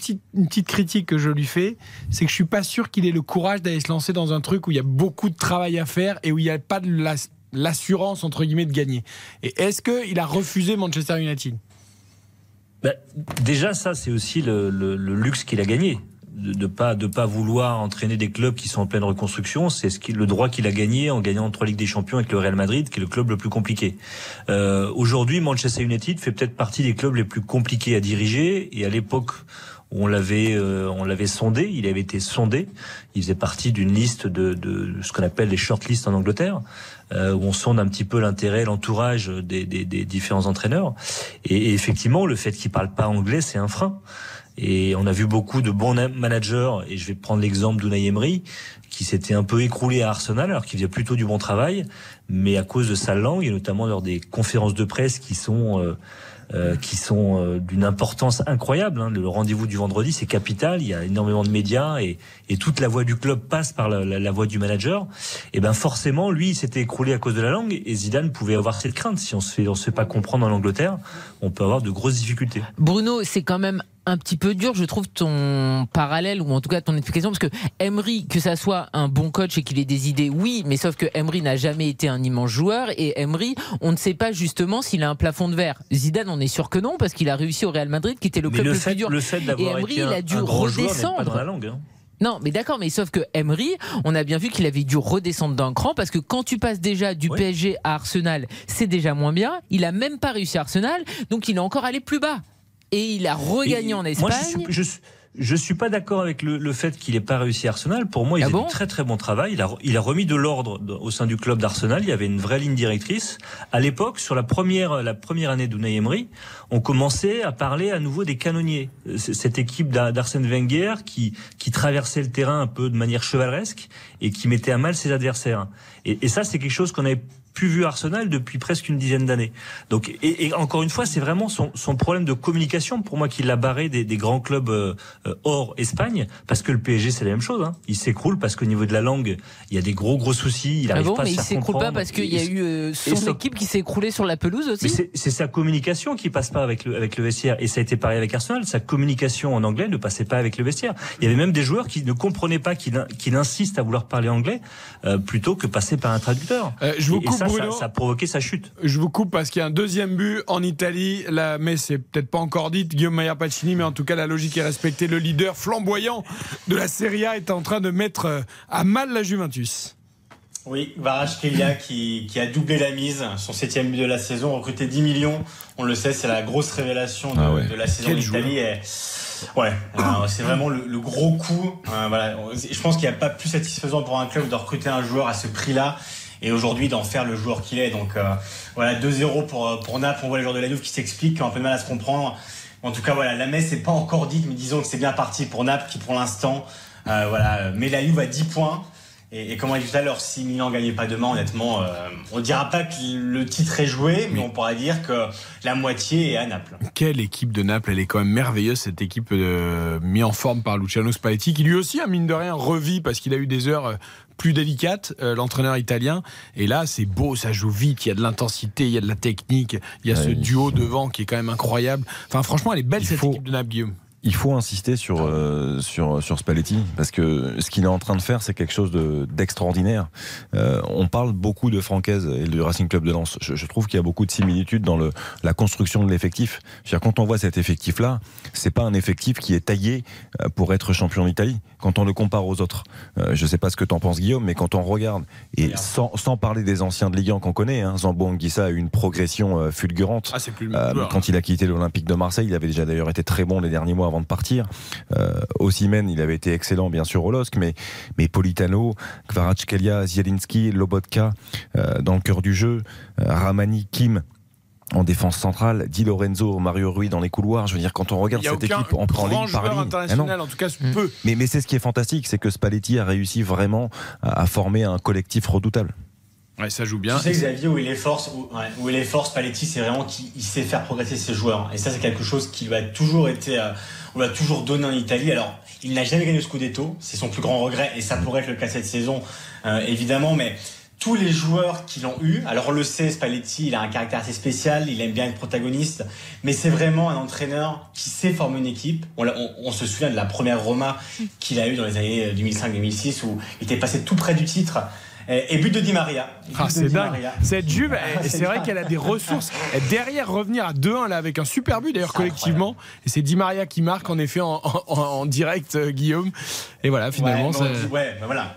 S3: petite critique que je lui fais, c'est que je suis pas sûr qu'il ait le courage d'aller se lancer dans un truc où il y a beaucoup de travail à faire et où il n'y a pas l'assurance entre guillemets de gagner. Et est-ce qu'il a refusé Manchester United?
S18: Bah, déjà, ça, c'est aussi le, le- le luxe qu'il a gagné. De, de pas de pas vouloir entraîner des clubs qui sont en pleine reconstruction, c'est ce qui, le droit qu'il a gagné en gagnant trois Ligues des Champions avec le Real Madrid, qui est le club le plus compliqué. Euh, Aujourd'hui, Manchester United fait peut-être partie des clubs les plus compliqués à diriger. Et à l'époque où on l'avait euh, on l'avait sondé, il avait été sondé. Il faisait partie d'une liste de, de ce qu'on appelle les shortlists en Angleterre, euh, où on sonde un petit peu l'intérêt, l'entourage des, des, des différents entraîneurs. Et, effectivement, le fait qu'il parle pas anglais, c'est un frein. Et on a vu beaucoup de bons na- managers, et je vais prendre l'exemple d'Unai Emery, qui s'était un peu écroulé à Arsenal, alors qu'il faisait plutôt du bon travail, mais à cause de sa langue, et notamment lors des conférences de presse qui sont... euh, euh, qui sont euh, d'une importance incroyable. hein. Le rendez-vous du vendredi, c'est capital. Il y a énormément de médias et, toute la voix du club passe par la, la- du manager. Et ben forcément, lui, il s'était écroulé à cause de la langue et Zidane pouvait avoir cette crainte. Si on se se fait pas comprendre en Angleterre, on peut avoir de grosses difficultés.
S5: Bruno, c'est quand même un petit peu dur, je trouve, ton parallèle ou en tout cas ton explication, parce que Emery, que ça soit un bon coach et qu'il ait des idées, oui, mais sauf que Emery n'a jamais été un immense joueur et Emery, on ne sait pas justement s'il a un plafond de verre. Zidane, on est sûr que non, parce qu'il a réussi au Real Madrid, qui était le club
S18: le
S5: le,
S18: fait,
S5: plus dur.
S18: le fait
S5: et Emery,
S18: été
S5: il a dû
S18: un pas
S5: redescendre.
S18: dans la langue. hein.
S5: Non, mais d'accord, mais sauf que Emery, on a bien vu qu'il avait dû redescendre d'un cran parce que quand tu passes déjà du PSG à Arsenal, c'est déjà moins bien. Il a même pas réussi à Arsenal, donc il est encore allé plus bas. Et il a regagné
S18: Et
S5: en
S18: moi,
S5: Espagne.
S18: je suis, je suis- je suis pas d'accord avec le, le fait qu'il n'ait pas réussi à Arsenal. Pour moi, il
S5: Ah
S18: a fait
S5: bon?
S18: du très très bon travail. Il a, il a remis de l'ordre au sein du club d'Arsenal. Il y avait une vraie ligne directrice. À l'époque, sur la première, la première année d'Unai Emery, on commençait à parler à nouveau des canonniers. Euh, Cette équipe d'A- d'Arsène Wenger qui, qui traversait le terrain un peu de manière chevaleresque et qui mettait à mal ses adversaires. Et, et ça, c'est quelque chose qu'on avait plus vu à Arsenal depuis presque une dizaine d'années. Donc, et, et encore une fois, c'est vraiment son, son problème de communication pour moi qui l'a barré des, des grands clubs euh, euh, hors Espagne, parce que le PSG c'est la même chose. Hein. Il s'écroule parce qu'au niveau de la langue, il y a des gros gros soucis. Il
S5: Ah
S18: arrive
S5: bon,
S18: pas à
S5: mais
S18: se
S5: il s'écroule pas parce qu'il y a eu euh, son équipe qui s'est écroulée sur la pelouse
S18: mais
S5: aussi.
S18: c'est c'est sa communication qui passe pas avec le, avec le vestiaire. Et ça a été pareil avec Arsenal. Sa communication en anglais ne passait pas avec le vestiaire. Il y avait même des joueurs qui ne comprenaient pas qu'il qu'il insiste à vouloir parler anglais euh, plutôt que passer par un traducteur.
S3: Euh, je vous
S18: et, et
S3: coupe,
S18: ça,
S3: Bruno.
S18: ça, ça a provoqué sa chute.
S3: Je vous coupe parce qu'il y a un deuxième but en Italie. La messe est peut-être pas encore dite, Guillaume Maillard Pacini, mais en tout cas la logique est respectée. Le leader flamboyant de la Serie A est en train de mettre euh, à mal la Juventus.
S17: Oui, Varashkelia qui, qui a doublé la mise, son septième but de la saison, recruté 10 millions. On le sait, c'est la grosse révélation de,
S6: Ah ouais.
S17: de la saison d'Italie. Ouais, alors, c'est vraiment le, le gros coup. Euh, voilà. Je pense qu'il n'y a pas plus satisfaisant pour un club de recruter un joueur à ce prix-là et aujourd'hui d'en faire le joueur qu'il est. Donc euh, voilà, 2-0 pour, pour Naples. On voit les joueurs de la Juve qui s'expliquent, qui ont un peu de mal à se comprendre. En tout cas, voilà, la messe n'est pas encore dite, mais disons que c'est bien parti pour Naples qui, pour l'instant, euh, voilà, met la Juve à 10 points. Et, et comme on dit tout à l'heure, si Milan gagnait pas demain, honnêtement, euh, on dira pas que le titre est joué, mais on pourra dire que la moitié est à Naples.
S3: Quelle équipe de Naples, elle est quand même merveilleuse, cette équipe euh, mise en forme par Luciano Spalletti, qui lui aussi, a mine de rien, revit parce qu'il a eu des heures euh, plus délicates, euh, l'entraîneur italien. Et là, c'est beau, ça joue vite, il y a de l'intensité, il y a de la technique, il y a ce duo devant qui est quand même incroyable. Enfin, franchement, elle est belle cette équipe de Naples, Guillaume.
S6: Il faut insister sur, euh, sur, sur Spalletti, parce que ce qu'il est en train de faire, c'est quelque chose de- d'extraordinaire. Euh, on parle beaucoup de Francaise et du Racing Club de Lens. Je, je trouve qu'il y a beaucoup de similitudes dans le, la construction de l'effectif. Quand on voit cet effectif-là, c'est pas un effectif qui est taillé pour être champion d'Italie. Quand on le compare aux autres, Euh, je sais pas ce que t'en penses Guillaume, mais quand on regarde et sans, sans parler des anciens de Ligue 1 qu'on connaît, hein, Zambo Anguissa a eu une progression euh, fulgurante.
S3: Ah, plus
S6: Euh, quand il a quitté l'Olympique de Marseille, il avait déjà d'ailleurs été très bon les derniers mois avant de partir. Osimhen, il avait été excellent bien sûr au LOSC, mais, mais Politano, Kvaratskhelia, Zielinski, Lobotka dans le cœur du jeu, Ramani, Kim en défense centrale, Di Lorenzo, Mario Rui dans les couloirs. Je veux dire, quand on regarde cette équipe, on prend ligne par ligne.
S3: international,
S6: Ah non.
S3: en tout cas, peu.
S6: Mais, mais c'est ce qui est fantastique, c'est que Spalletti a réussi vraiment à, à former un collectif redoutable.
S3: Ouais, ça joue bien.
S17: Tu sais, Xavier, où il est fort, où, ouais, où il est fort, Spalletti, c'est vraiment qu'il il sait faire progresser ses joueurs. Et ça, c'est quelque chose qui lui a toujours été, euh, on lui a toujours donné en Italie. Alors, il n'a jamais gagné le Scudetto, c'est son plus grand regret, et ça pourrait être le cas cette saison, euh, évidemment, mais tous les joueurs qui l'ont eu, alors on le sait, Spalletti, il a un caractère assez spécial, il aime bien être protagoniste, mais c'est vraiment un entraîneur qui sait former une équipe. On, l'a- on- on se souvient de la première Roma qu'il a eue dans les années 2005-2006 où il était passé tout près du titre. Et, but de Di Maria.
S3: Ah, c'est
S17: Di
S3: dingue.
S17: Maria.
S3: Cette Juve,
S17: Ah,
S3: c'est vrai qu'elle a des ressources. <laughs> Et derrière, revenir à 2-1 là, avec un super but, d'ailleurs, collectivement. Et c'est Di Maria qui marque, en effet, en, en- en direct, euh, Guillaume. Et voilà, finalement.
S17: ouais, on ouais, voilà.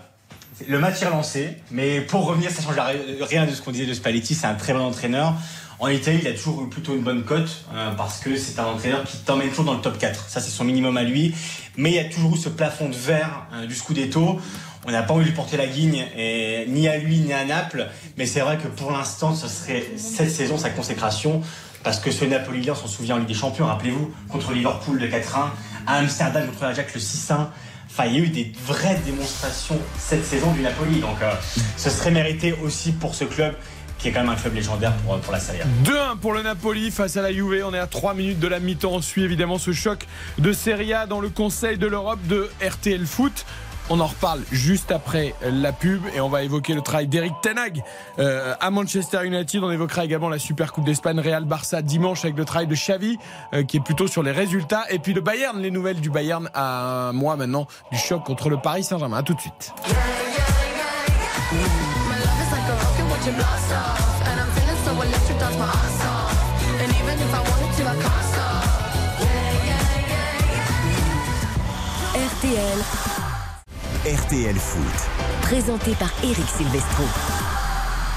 S17: Le match est relancé, mais pour revenir, ça change rien de ce qu'on disait de Spalletti. C'est un très bon entraîneur. En Italie, il a toujours eu plutôt une bonne cote euh, parce que c'est un entraîneur qui t'emmène toujours dans le top 4. Ça, c'est son minimum à lui. Mais il y a toujours eu ce plafond de verre euh, du Scudetto. On n'a pas envie de porter la guigne, ni à lui ni à Naples. Mais c'est vrai que pour l'instant, ce serait cette saison sa consécration. Parce que ce Napoli, on s'en souvient en Ligue des Champions, rappelez-vous, contre Liverpool le 4-1, à Amsterdam contre l'Ajax le 6-1. Enfin, il y a eu des vraies démonstrations cette saison du Napoli. Donc, euh, ce serait mérité aussi pour ce club, qui est quand même un club légendaire pour, pour la Serie A.
S3: 2-1 pour le Napoli face à la Juve. On est à 3 minutes de la mi-temps. On suit évidemment ce choc de Serie A dans le Conseil de l'Europe de RTL Foot. On en reparle juste après la pub et on va évoquer le travail d'Eric Tenag euh, à Manchester United. On évoquera également la Super Coupe d'Espagne Real Barça dimanche avec le travail de Xavi euh, qui est plutôt sur les résultats. Et puis le Bayern, les nouvelles du Bayern à un mois maintenant du choc contre le Paris Saint-Germain. À tout de suite.
S2: RTL,
S1: RTL Foot.
S2: Présenté par Eric Silvestro.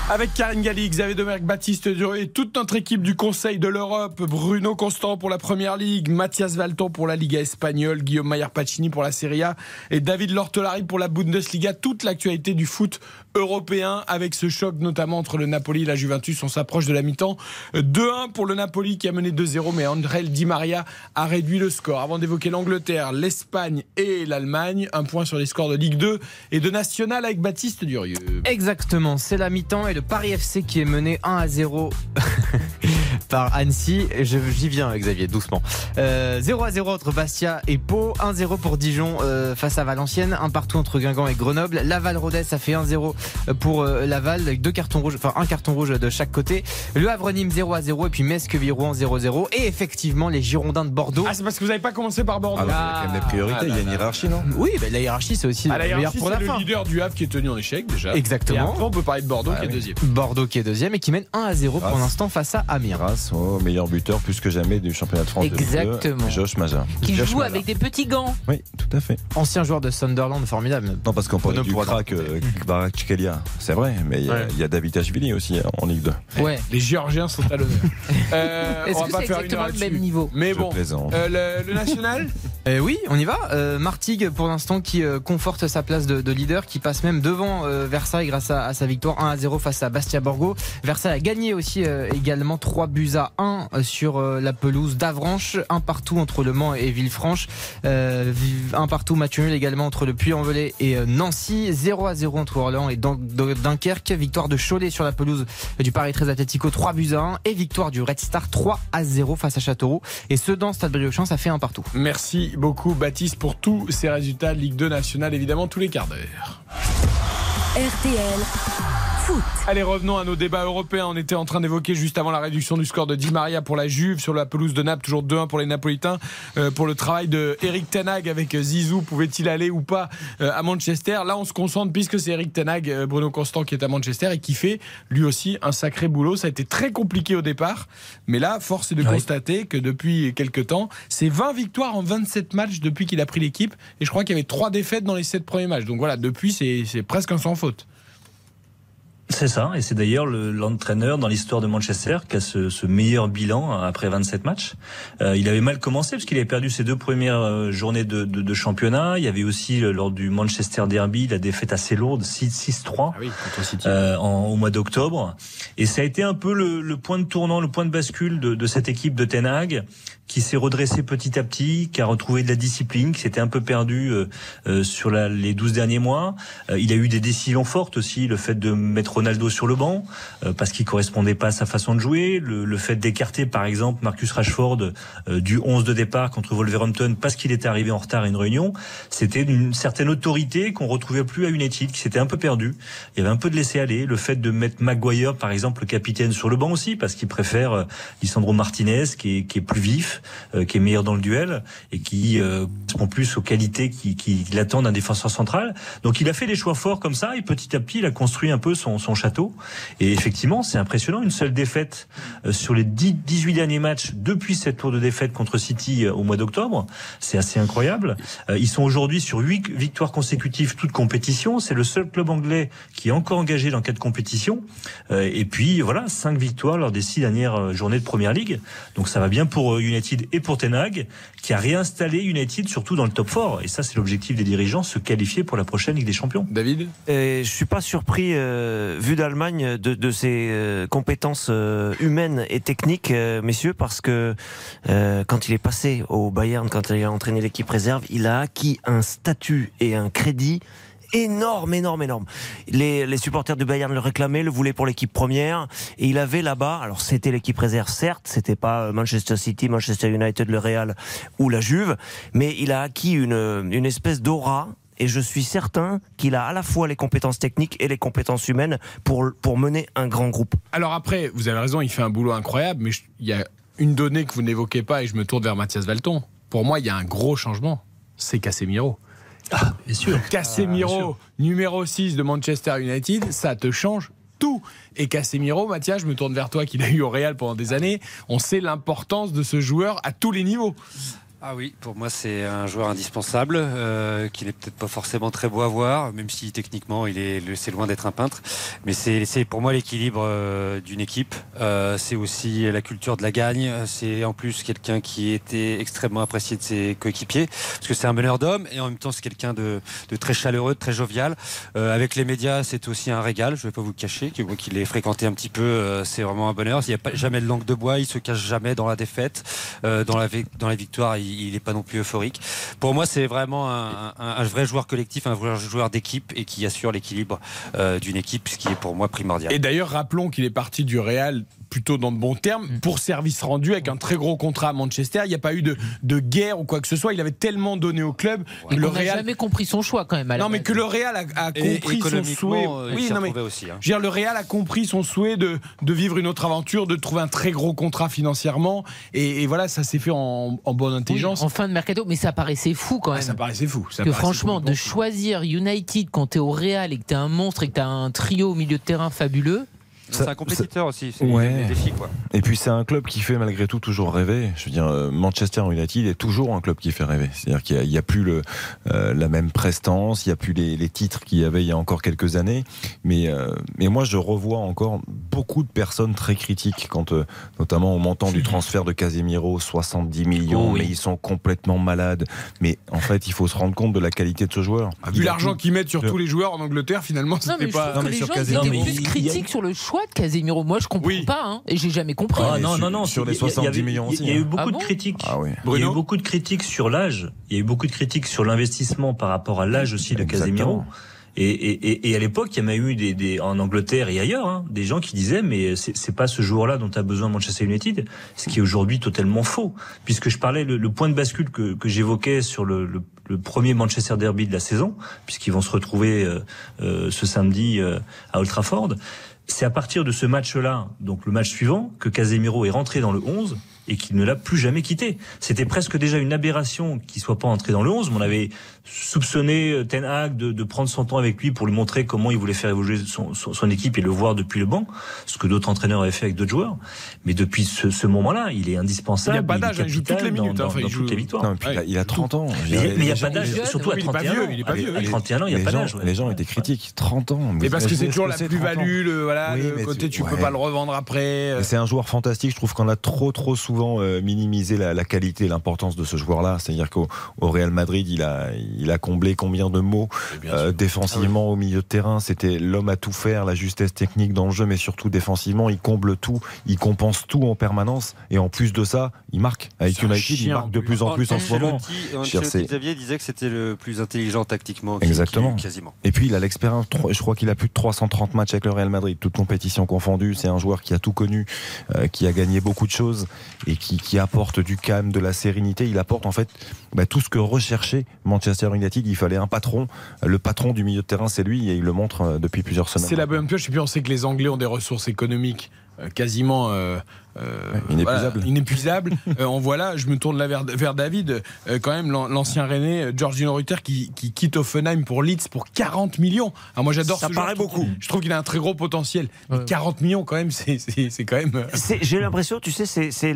S3: Avec Karine Galli, Xavier Domergue, Baptiste Duré et toute notre équipe du Conseil de l'Europe, Bruno Constant pour la Première Ligue, Mathias Valton pour la Liga espagnole, Guillaume Maillard Pacini pour la Serie A et David Lortolari pour la Bundesliga. Toute l'actualité du foot européen avec ce choc notamment entre le Napoli et la Juventus. On s'approche de la mi-temps. 2-1 pour le Napoli qui a mené 2-0 mais André Di Maria a réduit le score. Avant d'évoquer l'Angleterre, l'Espagne et l'Allemagne, un point sur les scores de Ligue 2 et de National avec Baptiste Durieux.
S4: Exactement, c'est la mi-temps et le Paris FC qui est mené 1 à 0 <laughs> par Annecy. J'y viens, Xavier, doucement. Euh, 0 à 0 entre Bastia et Pau. 1-0 pour Dijon euh, face à Valenciennes. Un partout entre Guingamp et Grenoble. Laval-Rodez, ça fait 1-0 pour euh, Laval avec deux cartons rouges, enfin un carton rouge de chaque côté. Le Havre-Nîmes 0 à 0 et puis Metz-Quevilly-Rouen 0-0. Et effectivement, les Girondins de Bordeaux.
S3: Ah, c'est parce que vous n'avez pas commencé par Bordeaux.
S6: Ah, bah, il y a quand même des priorités, il y a une hiérarchie, non?
S4: Oui, bah, la hiérarchie, c'est aussi
S3: Ah, la
S4: le meilleur
S3: hiérarchie,
S4: pour
S3: c'est
S4: la
S3: le
S4: fin.
S3: leader du Havre qui est tenu en échec déjà.
S4: Exactement.
S3: Et après, on peut parler de Bordeaux
S6: Ah
S3: qui est
S6: oui.
S3: deuxième.
S4: Bordeaux qui est deuxième et qui mène 1 à 0 pour l'instant face à Amiens.
S6: Grâce au meilleur buteur plus que jamais du championnat de France. de
S5: Exactement.
S6: Josh Maja.
S5: Qui
S6: Josh
S5: joue avec des petits gants.
S6: Oui, tout à fait.
S4: Ancien joueur de Sunderland, formidable.
S6: Non, parce qu'on parlait du crack <laughs> C'est vrai, mais il y a-
S3: Ouais.
S6: il y a Davitashvili aussi hein, en Ligue 2.
S5: Ouais.
S3: Les Géorgiens sont à l'honneur. <laughs> Euh,
S5: Est-ce
S3: on va
S5: que
S3: pas
S5: c'est
S3: faire une
S5: exactement le même niveau
S3: Mais
S6: Je
S3: bon, euh, le, le national <laughs>
S4: Euh, oui, on y va. Euh, Martigues, pour l'instant, qui euh, conforte sa place de, de leader, qui passe même devant euh, Versailles grâce à, à sa victoire 1 à 0 face à Bastia Borgo. Versailles a gagné aussi euh, également 3 buts à 1 euh, sur euh, la pelouse d'Avranches, un partout entre Le Mans et Villefranche, euh, vi- un partout match nul également entre le Puy-en-Velay et euh, Nancy, 0 à 0 entre Orléans et Dun- Dun- Dunkerque, victoire de Cholet sur la pelouse du Paris 13 Atletico 3 buts à 1 et victoire du Red Star 3 à 0 face à Châteauroux. Et ce dans Stade Briochamp ça fait un partout.
S3: Merci beaucoup Baptiste pour tous ces résultats de Ligue 2 nationale, évidemment tous les quarts d'heure.
S2: RTL Foot.
S3: Allez, revenons à nos débats européens. On était en train d'évoquer juste avant la réduction du score de Di Maria pour la Juve sur la pelouse de Naples, toujours 2-1 pour les Napolitains. Euh, pour le travail de Eric Tenag avec Zizou, pouvait-il aller ou pas euh, à Manchester? Là, on se concentre puisque c'est Eric Tenag, euh, Bruno Constant qui est à Manchester et qui fait lui aussi un sacré boulot. Ça a été très compliqué au départ, mais là, force est de
S18: Oui.
S3: constater que depuis quelques temps, c'est 20 victoires en 27 matchs depuis qu'il a pris l'équipe et je crois qu'il y avait 3 défaites dans les 7 premiers matchs. Donc voilà, depuis, c'est c'est presque un sans faute.
S18: C'est ça, et c'est d'ailleurs le- l'entraîneur dans l'histoire de Manchester qui a ce, ce meilleur bilan après 27 matchs. Euh, il avait mal commencé parce qu'il avait perdu ses deux premières euh, journées de, de- de championnat. Il y avait aussi euh, lors du Manchester Derby la défaite assez lourde, 6-3
S3: Ah oui,
S18: euh, au mois d'octobre. Et ça a été un peu le, le point de tournant, le point de bascule de, de cette équipe de Ten Hag qui s'est redressée petit à petit, qui a retrouvé de la discipline, qui s'était un peu perdu euh, euh, sur la, les 12 derniers mois. Euh, il a eu des décisions fortes aussi, le fait de mettre Ronaldo sur le banc, euh, parce qu'il correspondait pas à sa façon de jouer, le, le fait d'écarter par exemple Marcus Rashford euh, du 11 de départ contre Wolverhampton parce qu'il était arrivé en retard à une réunion, c'était une certaine autorité qu'on retrouvait plus à United, qui s'était un peu perdu. Il y avait un peu de laisser aller, le fait de mettre Maguire par exemple le capitaine sur le banc aussi, parce qu'il préfère euh, Lisandro Martinez qui est, qui est plus vif, euh, qui est meilleur dans le duel et qui euh, correspond plus aux qualités qui, qui, l'attendent d'un défenseur central. Donc il a fait des choix forts comme ça et petit à petit il a construit un peu son, château. Et effectivement c'est impressionnant, une seule défaite euh, sur les 10, 18 derniers matchs depuis cette tour de défaite contre City au mois d'octobre. C'est assez incroyable. Ils sont aujourd'hui sur 8 victoires consécutives, toutes compétitions. C'est le seul club anglais qui est encore engagé dans quatre compétitions. Et puis voilà, 5 victoires lors des 6 dernières journées de Première Ligue. Donc ça va bien pour euh, United et pour Ten Hag, qui a réinstallé United surtout dans le top 4. Et ça c'est l'objectif des dirigeants, se qualifier pour la prochaine Ligue des Champions.
S3: David
S20: Et je suis pas surpris, euh, vu d'Allemagne, de, de ses euh, compétences euh, humaines et techniques, euh, messieurs, parce que euh, quand il est passé au Bayern, quand il a entraîné l'équipe réserve, il a acquis un statut et un crédit énorme, énorme, énorme. Les, supporters du Bayern le réclamaient, le voulaient pour l'équipe première, et il avait là-bas, alors c'était l'équipe réserve, certes, c'était pas Manchester City, Manchester United, le Real ou la Juve, mais il a acquis une, espèce d'aura et je suis certain qu'il a à la fois les compétences techniques et les compétences humaines pour, pour mener un grand groupe.
S3: Alors après, vous avez raison, il fait un boulot incroyable, mais il y a une donnée que vous n'évoquez pas et je me tourne vers Mathias Valton. Pour moi, il y a un gros changement. C'est Casemiro.
S18: Ah, bien sûr.
S3: Casemiro, numéro 6 de Manchester United, ça te change tout. Et Casemiro, Mathias, je me tourne vers toi, qu'il a eu au Real pendant des années. On sait l'importance de ce joueur à tous les niveaux.
S19: Ah oui, pour moi c'est un joueur indispensable, euh, qui n'est peut-être pas forcément très beau à voir, même si techniquement il est, c'est loin d'être un peintre. Mais c'est, pour moi l'équilibre euh, d'une équipe. Euh, c'est aussi la culture de la gagne. C'est en plus quelqu'un qui était extrêmement apprécié de ses coéquipiers, parce que c'est un meneur d'hommes et en même temps c'est quelqu'un de, très chaleureux, de très jovial. Euh, avec les médias, c'est aussi un régal. Je vais pas vous le cacher, que moi qui l'ai fréquenté un petit peu, c'est vraiment un bonheur. Il n'y a jamais de langue de bois, il se cache jamais dans la défaite, dans la dans la victoire, n'est pas non plus euphorique. Pour moi, c'est vraiment un, un- un vrai joueur collectif, un vrai joueur d'équipe et qui assure l'équilibre euh, d'une équipe, ce qui est pour moi primordial.
S3: Et d'ailleurs, rappelons qu'il est parti du Real plutôt dans de bons termes pour service rendu avec un très gros contrat à Manchester. Il n'y a pas eu de, de guerre ou quoi que ce soit. Il avait tellement donné au club que
S5: Et
S3: le
S5: on
S3: Real.
S5: jamais compris son choix quand même. à la
S3: Non, mais que le Real a, compris son souhait.
S19: euh, il s'y
S3: non, mais,
S19: aussi, hein.
S3: je veux dire, le Real a compris son souhait de, de vivre une autre aventure, de trouver un très gros contrat financièrement. Et, et voilà, ça s'est fait en, en bonne
S5: Oui, en fin de mercato, mais ça paraissait fou quand même.
S3: ça paraissait fou. ça
S5: que
S3: paraissait
S5: franchement, de choisir United quand t'es au Real et que t'es un monstre et que t'as un trio au milieu de terrain fabuleux.
S19: C'est un compétiteur aussi, c'est
S6: Ouais.
S19: des défis quoi.
S6: Et puis c'est un club qui fait malgré tout toujours rêver. Je veux dire, euh, Manchester United est toujours un club qui fait rêver. C'est-à-dire qu'il n'y a, plus le, euh, la même prestance, il n'y a plus les, les titres qu'il y avait il y a encore quelques années. Mais, euh, mais moi, je revois encore beaucoup de personnes très critiques quand, euh, notamment au montant du transfert de Casemiro, 70 millions,
S3: Oh oui.
S6: mais ils sont complètement malades. Mais en fait, il faut se rendre compte de la qualité de ce joueur.
S3: Ah, Vu l'argent qu'ils mettent sur tous les joueurs en Angleterre, finalement,
S5: Non,
S3: c'était
S5: mais je
S3: pas.
S5: les gens ils étaient plus critiques sur le choix de Casemiro. Moi, je comprends pas, hein, et j'ai jamais compris.
S18: Ah, non, non, non.
S6: sur les
S18: il y a- il y
S6: 70
S18: avait-
S6: millions
S18: Il y a eu beaucoup
S5: Ah
S18: de critiques.
S6: Ah oui.
S18: Il y a eu beaucoup de critiques sur l'âge. Il y a eu beaucoup de critiques sur l'investissement par rapport à l'âge aussi de Casemiro. Et, et, et- et à l'époque, il y en a eu des, des, en Angleterre et ailleurs, hein, des gens qui disaient mais c'est c'est pas ce joueur-là dont a besoin Manchester United, ce qui est aujourd'hui totalement faux. Puisque je parlais le, le point de bascule que, que j'évoquais sur le, le, le premier Manchester Derby de la saison, puisqu'ils vont se retrouver euh, euh, ce samedi euh, à Old Trafford. C'est à partir de ce match-là, donc le match suivant, que Casemiro est rentré dans le 11 et qu'il ne l'a plus jamais quitté. C'était presque déjà une aberration qu'il soit pas entré dans le 11. mais On avait soupçonné euh, Ten Hag de, de prendre son temps avec lui pour lui montrer comment il voulait faire évoluer son, son, son équipe et le voir depuis le banc, ce que d'autres entraîneurs avaient fait avec d'autres joueurs. Mais depuis ce, ce moment-là, il est indispensable.
S3: Il y a pas d'âge, hein, il joue toutes
S18: capital
S3: les minutes,
S18: dans,
S3: hein,
S18: dans-
S3: enfin, il
S18: dans
S3: joue-
S18: toutes les victoires.
S6: Non, et puis il a- il a 30 ans.
S18: Mais mais il n'y a pas d'âge, surtout à
S3: il est pas
S18: 31
S3: vieux,
S18: ans.
S3: il est pas vieux.
S18: À 31 ans, il n'y a pas
S6: gens-
S18: d'âge.
S6: Les gens étaient critiques. 30 ans.
S3: Et parce que c'est toujours la
S6: imaginez ce que c'est, 30 ans
S3: plus-value, le, voilà,
S6: Oui,
S3: le
S6: mais
S3: côté tu peux pas le revendre après. euh.
S6: Mais C'est un joueur fantastique. Je trouve qu'on a trop, trop souvent euh, minimisé la, qualité et l'importance de ce joueur-là. C'est-à-dire qu'au au Real Madrid, il a, il a comblé combien de mots euh, défensivement au milieu de terrain. C'était l'homme à tout faire, la justesse technique dans le jeu, mais surtout défensivement, il comble tout, il compense tout en permanence. Et en plus de ça, il marque. Avec United, il marque de
S19: en
S6: plus en plus en ce moment.
S19: Xavier disait que c'était le plus intelligent tactiquement. qui-
S6: Exactement.
S19: quasiment.
S6: Et puis il a l'expérience, je crois qu'il a plus de 330 matchs avec le Real Madrid, toutes compétitions confondues. C'est un joueur qui a tout connu, euh, qui a gagné beaucoup de choses et qui, qui apporte du calme, de la sérénité. Il apporte en fait bah, tout ce que recherchait Manchester Il fallait un patron. Le patron du milieu de terrain, c'est lui et il le montre euh, depuis plusieurs semaines.
S3: C'est la bonne pioche. Et puis on sait que les Anglais ont des ressources économiques euh, quasiment euh, euh,
S6: inépuisables.
S3: voilà, inépuisables. <laughs> Euh, en voilà, je me tourne là vers, vers David, euh, quand même l'an- l'ancien René, euh, Georgino Rutter qui, qui quitte Offenheim pour Leeds pour 40 millions. Ah, moi j'adore
S20: Ça
S3: ce
S20: paraît beaucoup.
S3: Je trouve qu'il a un très gros potentiel. Mais 40 millions quand même, c'est quand même. euh,
S20: J'ai l'impression, tu sais, c'est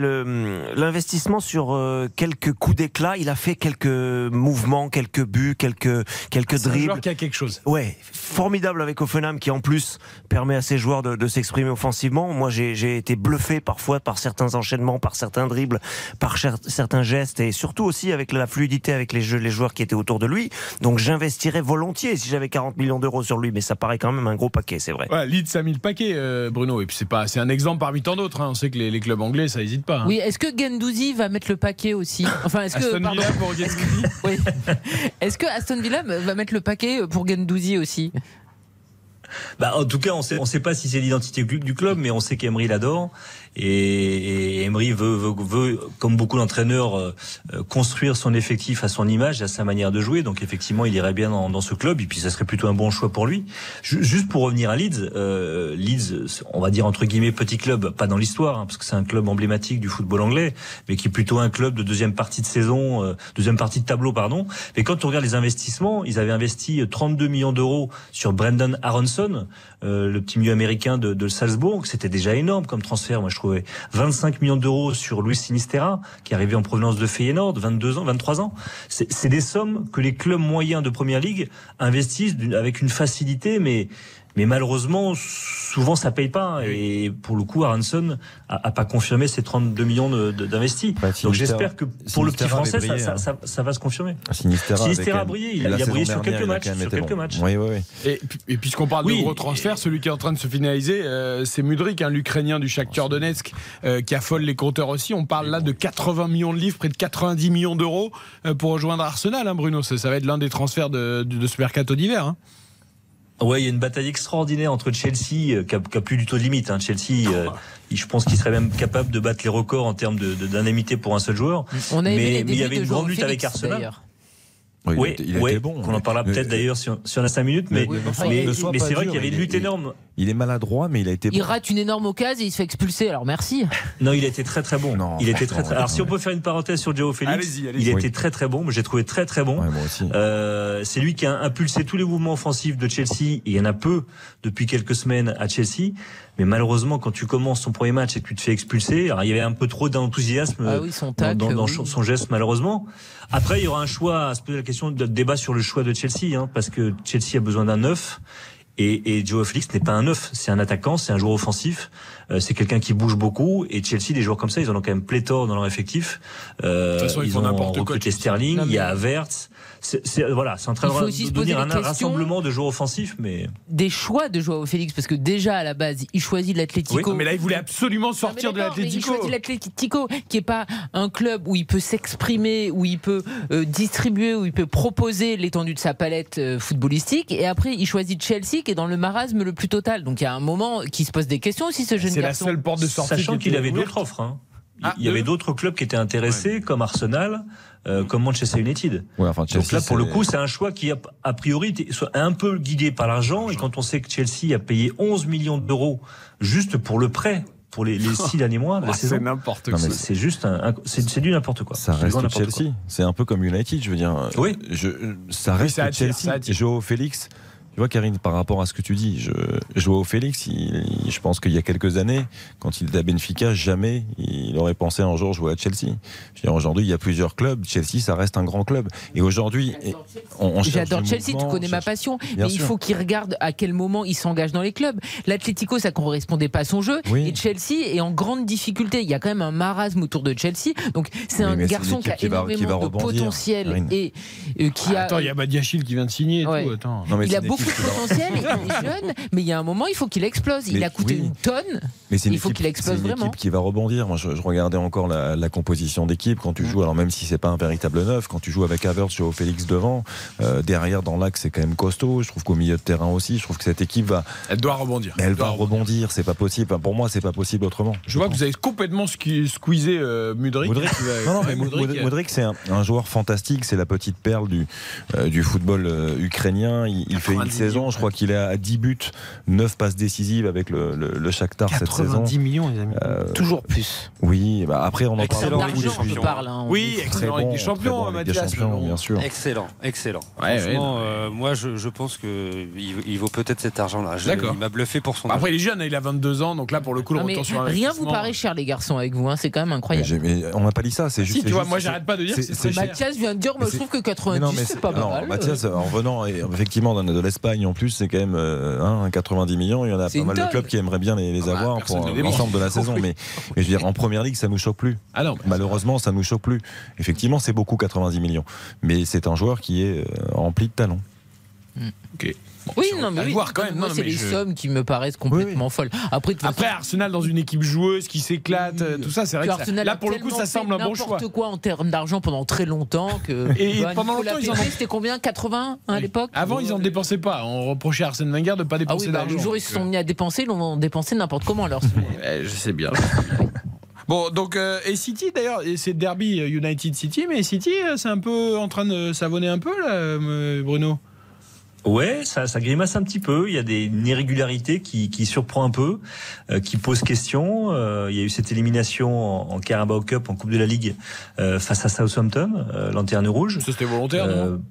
S20: l'investissement sur euh, quelques coups d'éclat. Il a fait quelques mouvements, quelques buts, quelques quelques
S3: C'est un
S20: dribbles.
S3: joueur qui a quelque chose.
S20: Ouais, formidable avec Offenham qui en plus permet à ses joueurs de, de s'exprimer offensivement. Moi, j'ai j'ai été bluffé parfois par certains enchaînements, par certains dribbles, par certains gestes et surtout aussi avec la fluidité avec les, jeux, les joueurs qui étaient autour de lui. Donc, j'investirais volontiers si j'avais 40 millions d'euros sur lui, mais ça paraît quand même un gros paquet, c'est vrai.
S3: Voilà, Leeds a mis le paquet, euh, Bruno. Et puis c'est pas, c'est un exemple parmi tant d'autres. hein. On sait que les, les clubs anglais, ça hésite pas. hein.
S5: Oui, est-ce que Gendouzi va mettre le paquet aussi? Enfin, est-ce que
S3: Aston
S5: pardon.
S3: Villa pour Gendouzi? <laughs>
S5: Oui. Est-ce que Aston Villa va mettre le paquet pour Gendouzi aussi?
S18: Bah, en tout cas, on sait, on sait pas si c'est l'identité du club, mais on sait qu'Emery l'adore. Et, Emery veut, veut, veut, comme beaucoup d'entraîneurs, euh, euh, construire son effectif à son image, à sa manière de jouer. Donc effectivement, il irait bien dans, dans ce club. Et puis, ça serait plutôt un bon choix pour lui. Ju- Juste pour revenir à Leeds, euh, Leeds, on va dire entre guillemets petit club, pas dans l'histoire, hein, parce que c'est un club emblématique du football anglais, mais qui est plutôt un club de deuxième partie de saison, euh, deuxième partie de tableau, pardon. Mais quand on regarde les investissements, ils avaient investi 32 millions d'euros sur Brendan Aronson euh, le petit milieu américain de, de Salzbourg, c'était déjà énorme comme transfert, trouvais. 25 millions d'euros sur Luis Sinistera, qui est arrivé en provenance de Feyenoord, 22 ans, 23 ans. C'est des sommes que les clubs moyens de Première Ligue investissent avec une facilité, mais mais malheureusement, souvent ça paye pas. Et pour le coup, Aronson a, a pas confirmé ses 32 millions d'investis. Donc
S6: Sinistera-
S18: j'espère que pour le petit français, ça,
S6: brillé,
S18: ça,
S6: hein.
S18: ça- ça va se confirmer.
S6: Sinistera,
S18: Sinistera a brillé, il a, il a brillé sur quelques matchs.
S6: quand même
S18: Sur
S6: été
S18: quelques
S6: bon.
S18: matchs.
S6: Oui, oui, oui.
S3: Et, puis- et puisqu'on parle
S18: Oui,
S3: de gros transferts, celui qui est en train de se finaliser, euh, c'est Mudrik, hein, l'Ukrainien du Shakhtar Donetsk, euh, qui affole les compteurs aussi. On parle là de 80 millions de livres, près de 90 millions d'euros euh, pour rejoindre Arsenal, hein, Bruno. Ça, ça va être l'un des transferts de, de, de ce mercato d'hiver.
S18: Ouais, il y a une bataille extraordinaire entre Chelsea, euh, qui a, qui a plus du tout de limite. Hein. Chelsea, euh, je pense qu'il serait même capable de battre les records en termes de- de- d'indemnité pour un seul joueur.
S5: On a
S18: mais, mais il y avait
S5: de
S18: une grande lutte avec Arsenal.
S6: Oui, il a été- il a
S18: oui,
S6: été bon.
S18: qu'on en parlera peut-être d'ailleurs si, on- si on a 5 minutes, mais, c'est vrai qu'il y avait
S6: il
S18: une lutte
S6: est-
S18: énorme.
S6: Il est maladroit, mais il a été
S5: Il
S6: bon.
S5: rate une énorme occasion et il se fait expulser. Alors merci.
S18: Non, il a été très très bon.
S6: Non,
S18: il était très très. Alors si on peut faire une parenthèse sur Joao Félix, il a
S6: Oui.
S18: été très très bon. J'ai trouvé très très bon.
S6: Ouais, moi aussi.
S18: Euh, c'est lui qui a impulsé tous les mouvements offensifs de Chelsea. Et il y en a peu depuis quelques semaines à Chelsea. Mais malheureusement, quand tu commences ton premier match et que tu te fais expulser, alors il y avait un peu trop d'enthousiasme
S5: Ah oui, son
S18: dans,
S5: tac,
S18: dans- dans
S5: oui.
S18: son- geste, malheureusement. Après, il y aura un choix à se poser la question de débat sur le choix de Chelsea, hein, parce que Chelsea a besoin d'un neuf. Et, et Joao Félix n'est pas un neuf, c'est un attaquant, c'est un joueur offensif, euh, c'est quelqu'un qui bouge beaucoup. Et Chelsea, des joueurs comme ça, ils en ont quand même pléthore dans leur effectif. Euh,
S3: De toute façon, ils
S18: ont
S3: n'importe quoi.
S18: Sterling,
S5: Non,
S18: il y a Havertz. C'est, voilà, c'est en train
S5: Il faut
S18: de
S5: aussi se
S18: devenir
S5: poser
S18: un rassemblement de joueurs offensifs, mais
S5: Des choix de Joao Félix parce que déjà à la base, il choisit l'Atlético.
S3: Mais là, il voulait absolument sortir de
S5: mais Il
S3: l'Atlético.
S5: choisit l'Atlético, qui est pas un club où il peut s'exprimer, où il peut euh, distribuer, où il peut proposer l'étendue de sa palette euh, footballistique. Et après, il choisit Chelsea, qui est dans le marasme le plus total. Donc il y a un moment qui se pose des questions aussi, ce jeune
S3: C'est la
S5: garçon.
S3: seule porte de sortie.
S18: sachant
S3: qui
S18: qu'il avait d'autres offres. Hein. Il
S3: Ah,
S18: il y avait d'autres clubs qui étaient intéressés, comme Arsenal, euh, comme Manchester United.
S6: Ouais, enfin,
S18: Donc
S6: Chelsea,
S18: là, pour le coup, c'est un choix qui, a, a priori, soit un peu guidé par l'argent. Et quand on sait que Chelsea a payé 11 millions d'euros juste pour le prêt, pour les, les six <laughs> derniers mois de la
S3: Ah,
S18: saison,
S3: C'est n'importe quoi.
S18: c'est juste un, un- c'est du n'importe quoi.
S6: Ça
S18: C'est du
S6: reste Chelsea. C'est un peu comme United, je veux dire.
S18: Oui.
S6: Je, ça reste
S3: ça attire,
S6: Chelsea.
S3: ça.
S6: Joao Félix. Tu vois, Karine, par rapport à ce que tu dis, je, Joao Félix, il- il- je pense qu'il y a quelques années, quand il était à Benfica, jamais il aurait pensé un jour jouer à Chelsea. Je veux dire, Aujourd'hui, il y a plusieurs clubs. Chelsea, ça reste un grand club. Et aujourd'hui, on, on cherche
S5: J'adore Chelsea, tu connais
S6: on
S5: ma passion,
S6: Bien
S5: mais il faut qu'il regarde à quel moment il s'engage dans les clubs. L'Atlético, ça correspondait pas à son jeu,
S6: Oui.
S5: et Chelsea est en grande difficulté. Il y a quand même un marasme autour de Chelsea, donc c'est un
S6: mais
S5: garçon qui a
S6: qui va- qui
S5: énormément
S6: va
S5: de
S6: rebondir,
S5: potentiel
S6: Karine.
S5: et euh, qui a.
S3: Attends, il y a Badiachil qui vient de signer et
S5: Ouais.
S3: tout. Attends.
S6: Non, mais
S5: il a
S6: une
S5: beaucoup de potentiel, il est jeune, mais il y a un moment, il faut qu'il explose. Il
S6: Mais
S5: a coûté
S6: oui.
S5: une tonne.
S6: Mais une
S5: Il faut qu'il explose
S6: c'est une
S5: vraiment.
S6: équipe qui va rebondir. Moi, je, je regardais encore la, la composition d'équipe quand tu joues. Alors même si c'est pas un véritable neuf, quand tu joues avec Havertz, Joao Félix devant, euh, derrière dans l'axe c'est quand même costaud. Je trouve qu'au milieu de terrain aussi, je trouve que cette équipe va,
S3: Elle doit rebondir.
S6: elle
S3: doit
S6: va rebondir. C'est pas possible. Enfin, pour moi, c'est pas possible autrement.
S3: Je vois que vous avez complètement sque- squeezé euh, Mudrik.
S6: Non, non, mais Modric, c'est un, un joueur fantastique, c'est la petite perle du, euh, du football euh, ukrainien. Il, il fait une
S3: 90
S6: saison, je crois qu'il est à 10 buts, 9 passes décisives avec le, le, le Shakhtar cette saison.
S16: 90 millions, les amis.
S6: Euh,
S5: Toujours plus.
S6: oui, bah après on en
S20: Excellent.
S6: parle beaucoup
S5: parle. hein.
S3: Oui, excellent
S6: bon,
S3: avec des champions,
S6: bon avec des
S3: Mathias.
S6: champions, bien sûr.
S19: Excellent, excellent.
S3: Ouais,
S19: Franchement, euh, moi je, je pense que il, il vaut peut-être cet argent-là. Je-
S3: D'accord.
S19: Il m'a bluffé pour son.
S3: Bah, Après, il est jeune, il a 22 ans, donc là, pour le coup, le retour sur
S5: rien vous paraît cher, les garçons, avec vous. hein, C'est quand même incroyable.
S6: mais on n'a pas dit ça, c'est juste.
S3: Si, tu vois, moi, j'arrête pas de dire que c'est.
S5: Mathias vient de dire, moi, je trouve que
S6: Mais
S5: 90,
S6: non, mais
S5: c'est pas mal.
S6: Mathias, en venant effectivement d'un- de l'Espagne en plus, c'est quand même euh, hein, 90 millions. Il y en a pas mal de clubs qui aimeraient bien les, les
S3: Ah bah,
S6: avoir pour
S3: ne
S6: euh, l'ensemble de la saison. <laughs> Mais, mais je veux dire, en première ligue, ça nous choque plus.
S3: Ah non,
S6: Malheureusement, ça nous choque plus. Effectivement, c'est beaucoup 90 millions. Mais c'est un joueur qui est euh, rempli de talent.
S3: ok. Bon,
S5: Oui, non, mais oui.
S3: voir quand même.
S5: Moi,
S3: Non,
S5: c'est les
S3: je-
S5: sommes qui me paraissent complètement folles. Après,
S3: Arsenal dans une équipe joueuse qui s'éclate, euh, tout ça, c'est vrai
S5: que
S3: que ça-
S5: Arsenal
S3: là pour le coup, ça semble un bon choix.
S5: N'importe quoi en termes d'argent pendant très longtemps que. <laughs>
S3: Et
S5: Bah,
S3: pendant longtemps, ils en
S5: C'était combien 80 hein, à l'époque
S3: Avant, ils en dépensaient pas. On reprochait à Arsène Wenger de pas
S5: Ah
S3: dépenser
S5: oui, bah,
S3: d'argent.
S5: le jour ils se sont mis à dépenser, ils l'ont dépensé n'importe comment alors. <laughs>
S3: Je sais bien. Bon, donc, euh, et City d'ailleurs, c'est Derby euh, United City, mais City, euh, c'est un peu en train de savonner un peu, là, euh, Bruno?
S18: Ouais, ça, ça grimace un petit peu. Il y a des une irrégularité qui, qui surprend un peu, euh, qui pose question. Euh, il y a eu cette élimination en, en Carabao Cup, en Coupe de la Ligue, euh, face à Southampton, euh, lanterne rouge.
S3: Ça, c'était volontaire,
S18: Euh,
S3: non?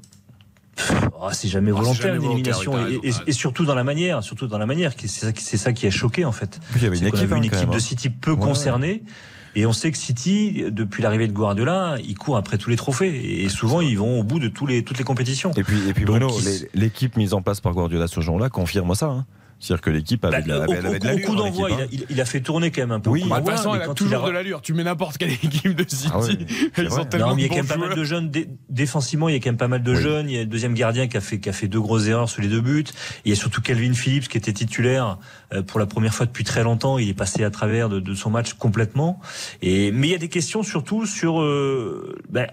S18: Oh, c'est jamais
S3: Oh, c'est
S18: volontaire
S3: jamais
S18: une
S3: volontaire,
S18: élimination
S3: oui,
S18: et, et- et surtout dans la manière, surtout dans la manière. qui- C'est ça, qui- c'est ça qui a choqué en fait.
S6: il y avait une équipe, hein,
S18: une équipe de
S6: hein.
S18: City peu
S6: Ouais,
S18: concernée. Et on sait que City, depuis l'arrivée de Guardiola, il court après tous les trophées. Et souvent, ils vont au bout de tous les, toutes les compétitions.
S6: Et puis, et puis Bruno,
S18: ils-
S6: l'équipe mise en place par Guardiola ce jour-là confirme ça. hein. C'est-à-dire que l'équipe avait, de la-
S18: Bah,
S6: avait- avait de
S18: au
S6: l'allure
S18: coup d'envoi,
S6: l'équipe,
S18: il, a-
S6: hein.
S18: il- il a fait tourner quand même un peu.
S6: Oui.
S3: Bah, de toute façon, elle a toujours de l'allure. Tu mets n'importe quelle équipe de City.
S6: Ah ouais, <laughs>
S3: Ils tellement
S18: Non, mais il y a quand même pas mal de jeunes. dé- Défensivement, il y a quand même pas mal de jeunes. Il y a le deuxième gardien qui a fait qui a fait deux grosses erreurs sur les deux buts. Il y a surtout Calvin Phillips qui était titulaire euh, pour la première fois depuis très longtemps. Il est passé à travers de, de son match complètement. Et mais il y a des questions surtout sur. euh, ben,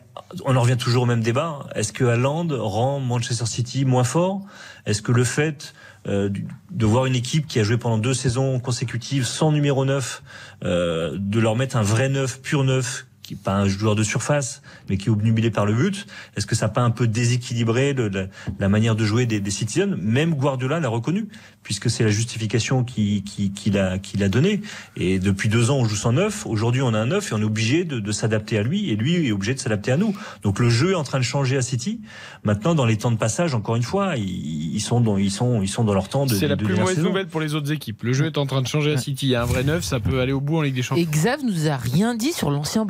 S18: on en revient toujours au même débat. Est-ce que Haaland rend Manchester City moins fort? Est-ce que le fait euh, de voir une équipe qui a joué pendant deux saisons consécutives sans numéro 9, euh, de leur mettre un vrai neuf, pur neuf, qui n'est pas un joueur de surface, mais qui est obnubilé par le but, est-ce que ça n'a pas un peu déséquilibré le- la, la manière de jouer des, des Citizens? Même Guardiola l'a reconnu, puisque c'est la justification qu'il qui, a, qu'il a donnée. Et depuis deux ans, on joue sans neuf. Aujourd'hui, on a un neuf et on est obligé de, de s'adapter à lui, et lui est obligé de s'adapter à nous. Donc le jeu est en train de changer à City. Maintenant, dans les temps de passage, encore une fois, ils, ils sont, dans, ils, sont, ils sont dans leur temps de
S3: C'est la
S18: de
S3: plus mauvaise
S18: saison.
S3: nouvelle pour les autres équipes. Le jeu est en train de changer à City. Il y a un vrai neuf, ça peut aller au bout en Ligue des Champions.
S5: Et Xav nous a rien dit sur l'ancien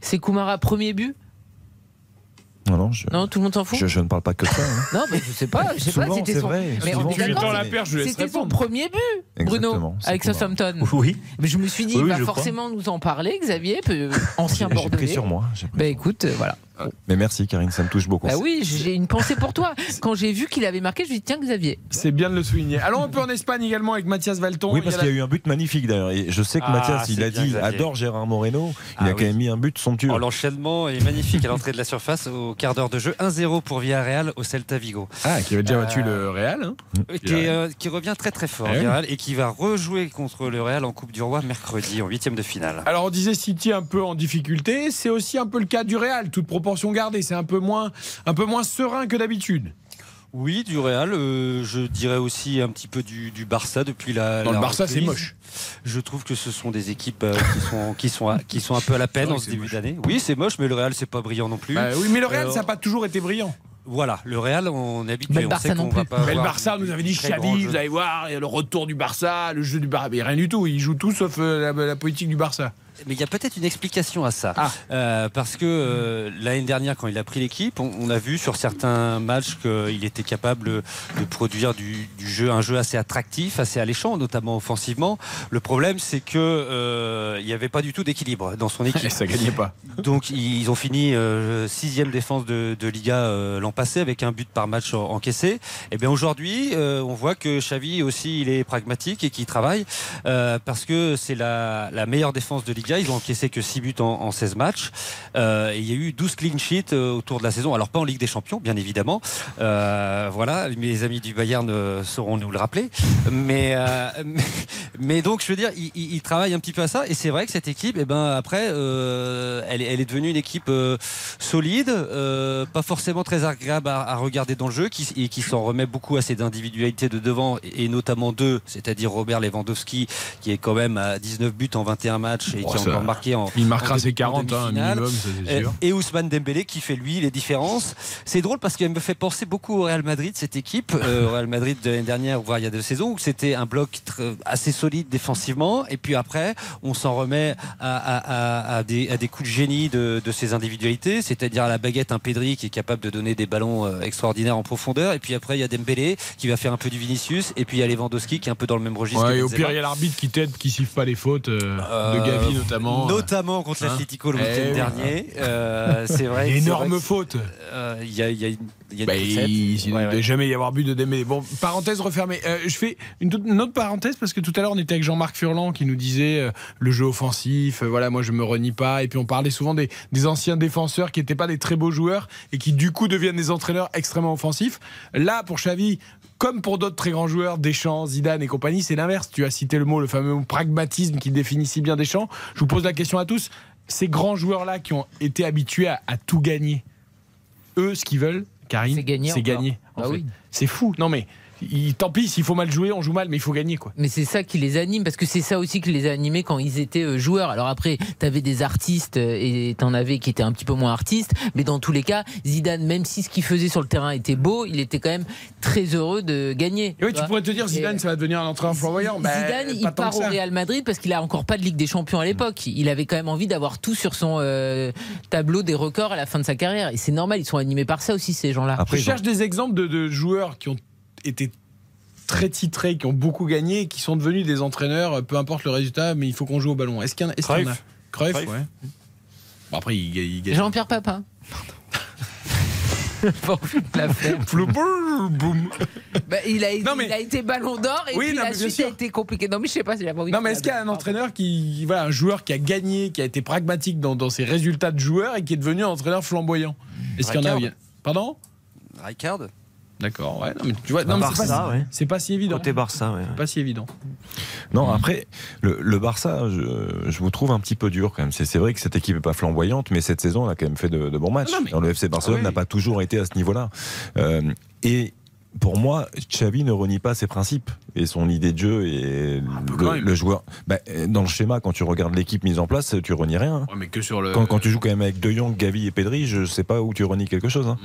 S5: C'est Koumara premier but
S6: Non, non, je,
S5: Non, tout le monde s'en fout
S6: je, je ne parle pas que ça. hein. <laughs>
S5: Non, mais je sais pas, je sais pas, c'était
S6: c'est
S5: son.
S6: vrai.
S5: Mais
S6: Souvent,
S5: on est
S6: tu lui
S5: d'accord,
S6: tends la perche, je laisse
S5: C'était son
S6: répondre.
S5: premier but, Bruno,
S6: Exactement,
S5: avec. Southampton.
S18: Oui.
S5: Mais je me suis dit, il
S6: oui,
S5: va
S6: crois.
S5: forcément nous en parler, Xavier, <laughs> ancien
S6: J'ai- j'ai pris sur moi, j'ai
S5: Bah écoute, euh, voilà.
S6: Mais merci Karine, ça me touche beaucoup.
S5: Bah oui, j'ai une pensée pour toi. <laughs> Quand j'ai vu qu'il avait marqué, je me suis dit, tiens, Xavier.
S3: C'est bien de le souligner. Allons un peu en Espagne également avec Mathias Valton.
S6: Oui, parce qu'il y a eu un but magnifique d'ailleurs. Et je sais que
S19: Ah,
S6: Mathias, il a dit,
S19: Xavier.
S6: adore Gérard Moreno. Il
S19: Ah
S6: a quand même mis un but somptueux.
S19: Oh, L'enchaînement est magnifique à l'entrée de la surface au quart d'heure de jeu. 1-0 pour Villarreal au Celta Vigo.
S3: Ah, qui avait déjà battu
S19: Euh,
S3: le Real. hein.
S19: Qui, est, euh, qui revient très très fort,
S3: Ah oui.
S19: Villarreal, et qui va rejouer contre le Real en Coupe du Roi mercredi en huitième de finale.
S3: Alors on disait City un peu en difficulté, c'est aussi un peu le cas du Real, toute proportion gardée, c'est un peu moins, un peu moins serein que d'habitude.
S19: Oui, du Real, euh, je dirais aussi un petit peu du, du Barça depuis la.
S3: Le Barça, c'est moche.
S19: Je trouve que ce sont des équipes euh, qui, sont, qui, sont, à- qui sont un peu à la peine
S3: Ah
S19: en ce début
S3: moche.
S19: d'année. Oui, c'est moche, mais le Real, c'est pas brillant non plus.
S3: Bah oui, mais le Real, ça n'a pas toujours été brillant.
S19: Voilà, le Real, on est habitué.
S3: Mais le
S19: on
S3: Barça
S19: sait va
S3: plus.
S19: pas
S3: Mais le Barça nous avait dit Xavi, vous allez voir, il y a le retour du Barça, le jeu du Barça, mais rien du tout, ils jouent tout sauf euh, la, la politique du Barça.
S19: Mais il y a peut-être une explication à ça.
S3: Ah.
S19: Euh, parce que euh, l'année dernière, quand il a pris l'équipe, on, on a vu sur certains matchs qu'il était capable de produire du, du jeu, un jeu assez attractif, assez alléchant, notamment offensivement. Le problème, c'est que euh, il n'y avait pas du tout d'équilibre dans son équipe. <laughs>
S3: Et ça gagnait pas.
S19: Donc ils ont fini euh, sixième défense de, de Liga euh, l'an passé avec un but par match en- encaissé. Et bien aujourd'hui, euh, on voit que Xavi aussi il est pragmatique et qu'il travaille euh, parce que c'est la, la meilleure défense de Liga. Ils ont encaissé que 6 buts en, en 16 matchs. Euh, il y a eu 12 clean sheets euh, autour de la saison. Alors pas en Ligue des Champions, bien évidemment. Euh, voilà, mes amis du Bayern sauront nous le rappeler. Mais, <laughs> mais, donc je veux dire, il, il- il travaille un petit peu à ça. Et c'est vrai que cette équipe, eh ben après, elle, est- devenue une équipe solide, pas forcément très agréable à, regarder dans le jeu, qui, et qui s'en remet beaucoup à ses individualités de devant, et notamment deux, c'est-à-dire Robert Lewandowski, qui est quand même à 19 buts en 21 matchs encore marqué en.
S3: Il marquera
S19: en
S3: ses
S19: demi- en
S3: 40 hein, minimum, ça c'est
S19: Euh,
S3: sûr.
S19: Et Ousmane Dembélé qui fait lui les différences. C'est drôle parce qu'elle me fait penser beaucoup au Real Madrid, cette équipe, euh, au Real Madrid de l'année dernière, voire il y a deux saisons, où c'était un bloc assez solide défensivement. Et puis après, on s'en remet à, à- à- à des, à des coups de génie de, de ses individualités, c'est-à-dire à la baguette un Pedri qui est capable de donner des ballons euh, extraordinaires en profondeur. Et puis après, il y a Dembélé qui va faire un peu du Vinicius. Et puis il y a Lewandowski qui est un peu dans le même registre.
S3: Ouais, et au pire, il y a l'arbitre qui t'aide, qui siffle pas les fautes euh, de Gavi notamment.
S19: Notamment contre
S3: Hein
S19: l'Atlético le
S3: Eh
S19: week-end
S3: oui.
S19: dernier. Euh, c'est vrai. <laughs>
S3: Énorme
S19: vrai
S3: faute.
S19: Euh, Il y a, y y
S3: Bah, il ne
S19: Ouais, ouais.
S3: jamais y avoir but de Dembélé. Bon, parenthèse refermée. Euh, je fais une, toute- une autre parenthèse parce que tout à l'heure on était avec Jean-Marc Furlan qui nous disait euh, le jeu offensif. euh, voilà, moi je me renie pas. Et puis on parlait souvent des, des anciens défenseurs qui n'étaient pas des très beaux joueurs et qui du coup deviennent des entraîneurs extrêmement offensifs. Là, pour Xavi. Comme pour d'autres très grands joueurs, Deschamps, Zidane et compagnie, c'est l'inverse. Tu as cité le mot, le fameux mot pragmatisme qui définit si bien Deschamps. Je vous pose la question à tous. Ces grands joueurs-là qui ont été habitués à, à tout gagner, eux, ce qu'ils veulent, Karine,
S5: C'est gagner
S3: c'est
S5: Bah
S3: fou. Non mais il, tant pis, s'il faut mal jouer, on joue mal, mais il faut gagner. quoi.
S5: Mais c'est ça qui les anime, parce que c'est ça aussi qui les a animés quand ils étaient euh, joueurs. Alors après, t'avais des artistes euh, et t'en avais qui étaient un petit peu moins artistes, mais dans tous les cas, Zidane, même si ce qu'il faisait sur le terrain était beau, il était quand même très heureux de gagner.
S3: Et oui, tu pourrais te dire,
S5: Et-
S3: Zidane, ça va devenir un entraîneur flamboyant. Ben,
S5: Zidane, il part au. Real Madrid parce qu'il a encore pas de Ligue des Champions à l'époque. Il avait quand même envie d'avoir tout sur son euh, tableau des records à la fin de sa carrière. Et c'est normal, ils sont animés par ça aussi, ces gens-là.
S3: Je cherche des exemples de, de joueurs qui ont été très titrés, qui ont beaucoup gagné, et qui sont devenus des entraîneurs, peu importe le résultat, mais il faut qu'on joue au ballon. Est-ce qu'il y en a, est-ce qu'il y en a
S5: Cruyff.
S3: Cruyff, ouais. Bon, après, il, ga- il gagne.
S5: Jean-Pierre Papin. <laughs> Bon, la
S3: boum.
S5: Bah, il, a, il a été ballon d'or et
S3: Oui,
S5: puis
S3: non,
S5: la
S3: mais
S5: suite a été compliquée. Non, mais je sais pas si envie
S3: Non, mais est-ce qu'il y a un entraîneur qui, voilà, un joueur qui a gagné, qui a été pragmatique dans, dans ses résultats de joueur et qui est devenu un entraîneur flamboyant? Est-ce qu'il y en a. Pardon?
S19: Rijkaard
S3: D'accord, ouais. Non, mais tu vois, non, mais c'est
S20: Barça,
S3: pas,
S20: ouais.
S3: c'est pas si évident.
S20: Côté Barça, ouais.
S3: C'est pas si évident.
S6: Non, après, le, le Barça, je, je vous trouve un petit peu dur quand même. C'est c'est vrai que cette équipe est pas flamboyante, mais cette saison, elle a quand même fait de, de bons matchs. Alors, le FC Barcelone
S3: Ah oui.
S6: n'a pas toujours été à ce niveau-là. Euh, et pour moi, Xavi ne renie pas ses principes et son idée de jeu et
S3: quand
S6: le, joueur. Bah, dans le schéma, quand tu regardes l'équipe mise en place, tu renies rien. hein.
S3: Ouais, mais que sur le.
S6: Quand, quand tu joues quand même avec De Jong, Gavi et Pedri, je sais pas où tu renies quelque chose. hein.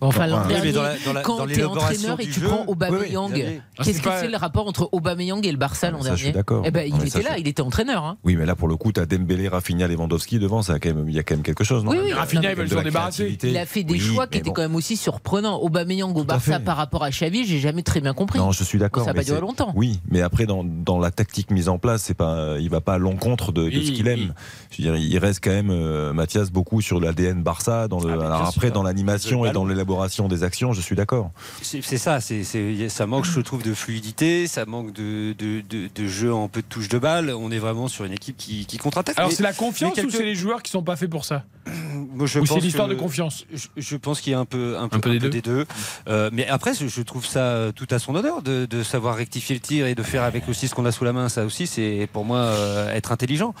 S5: Enfin,
S6: Non,
S5: l'an dernier,
S6: Oui, mais dans la- dans la-
S5: quand
S6: dans
S5: t'es
S6: l'élaboration
S5: entraîneur et tu
S6: jeu,
S5: prends Aubameyang,
S6: oui, oui. Ah,
S5: qu'est-ce que
S6: pas-
S5: c'est le rapport entre Aubameyang et le Barça l'an dernier
S6: je suis d'accord.
S5: Eh ben, il
S6: Non, mais ça,
S5: était là,
S6: je-
S5: il était entraîneur. hein.
S6: Oui, mais là, pour le coup, tu as Dembélé, Rafinha, Lewandowski devant, ça a quand même, il y a quand même quelque chose, non
S5: Oui, oui.
S3: Rafinha, ils veulent s'en débarrasser.
S5: Il a fait des choix qui étaient quand même aussi surprenants. Aubameyang au Barça par rapport à Xavi, j'ai jamais très bien compris.
S6: Non, je suis d'accord.
S5: Ça pas longtemps.
S6: Oui, mais après dans, dans la tactique mise en place, c'est pas, il va pas à l'encontre de, de
S3: Oui,
S6: ce qu'il
S3: oui.
S6: aime. Je veux dire, il reste quand même euh, Mathias beaucoup sur l'ADN Barça. Dans le, alors après,
S19: sûr.
S6: dans l'animation
S19: Le
S6: et dans l'élaboration des actions, je suis d'accord.
S19: C'est c'est ça, c'est c'est- ça manque, je trouve, de fluidité, ça manque de, de, de, de jeu en peu de touches de balle. On est vraiment sur une équipe qui, qui contre-attaque.
S3: Alors,
S19: Mais-
S3: c'est la confiance
S19: quelques-
S3: ou c'est les joueurs qui sont pas faits pour ça? <clears throat>
S19: Moi, je
S3: Ou c'est l'histoire
S19: que-
S3: de confiance?
S19: je, je pense qu'il y a un peu, un peu,
S3: Un peu des
S19: peu
S3: deux.
S19: des deux. Euh, mais après, je, je trouve ça tout à son honneur de, de savoir rectifier le tir et de faire avec aussi ce qu'on a sous la main. Ça aussi, c'est pour moi euh, être intelligent.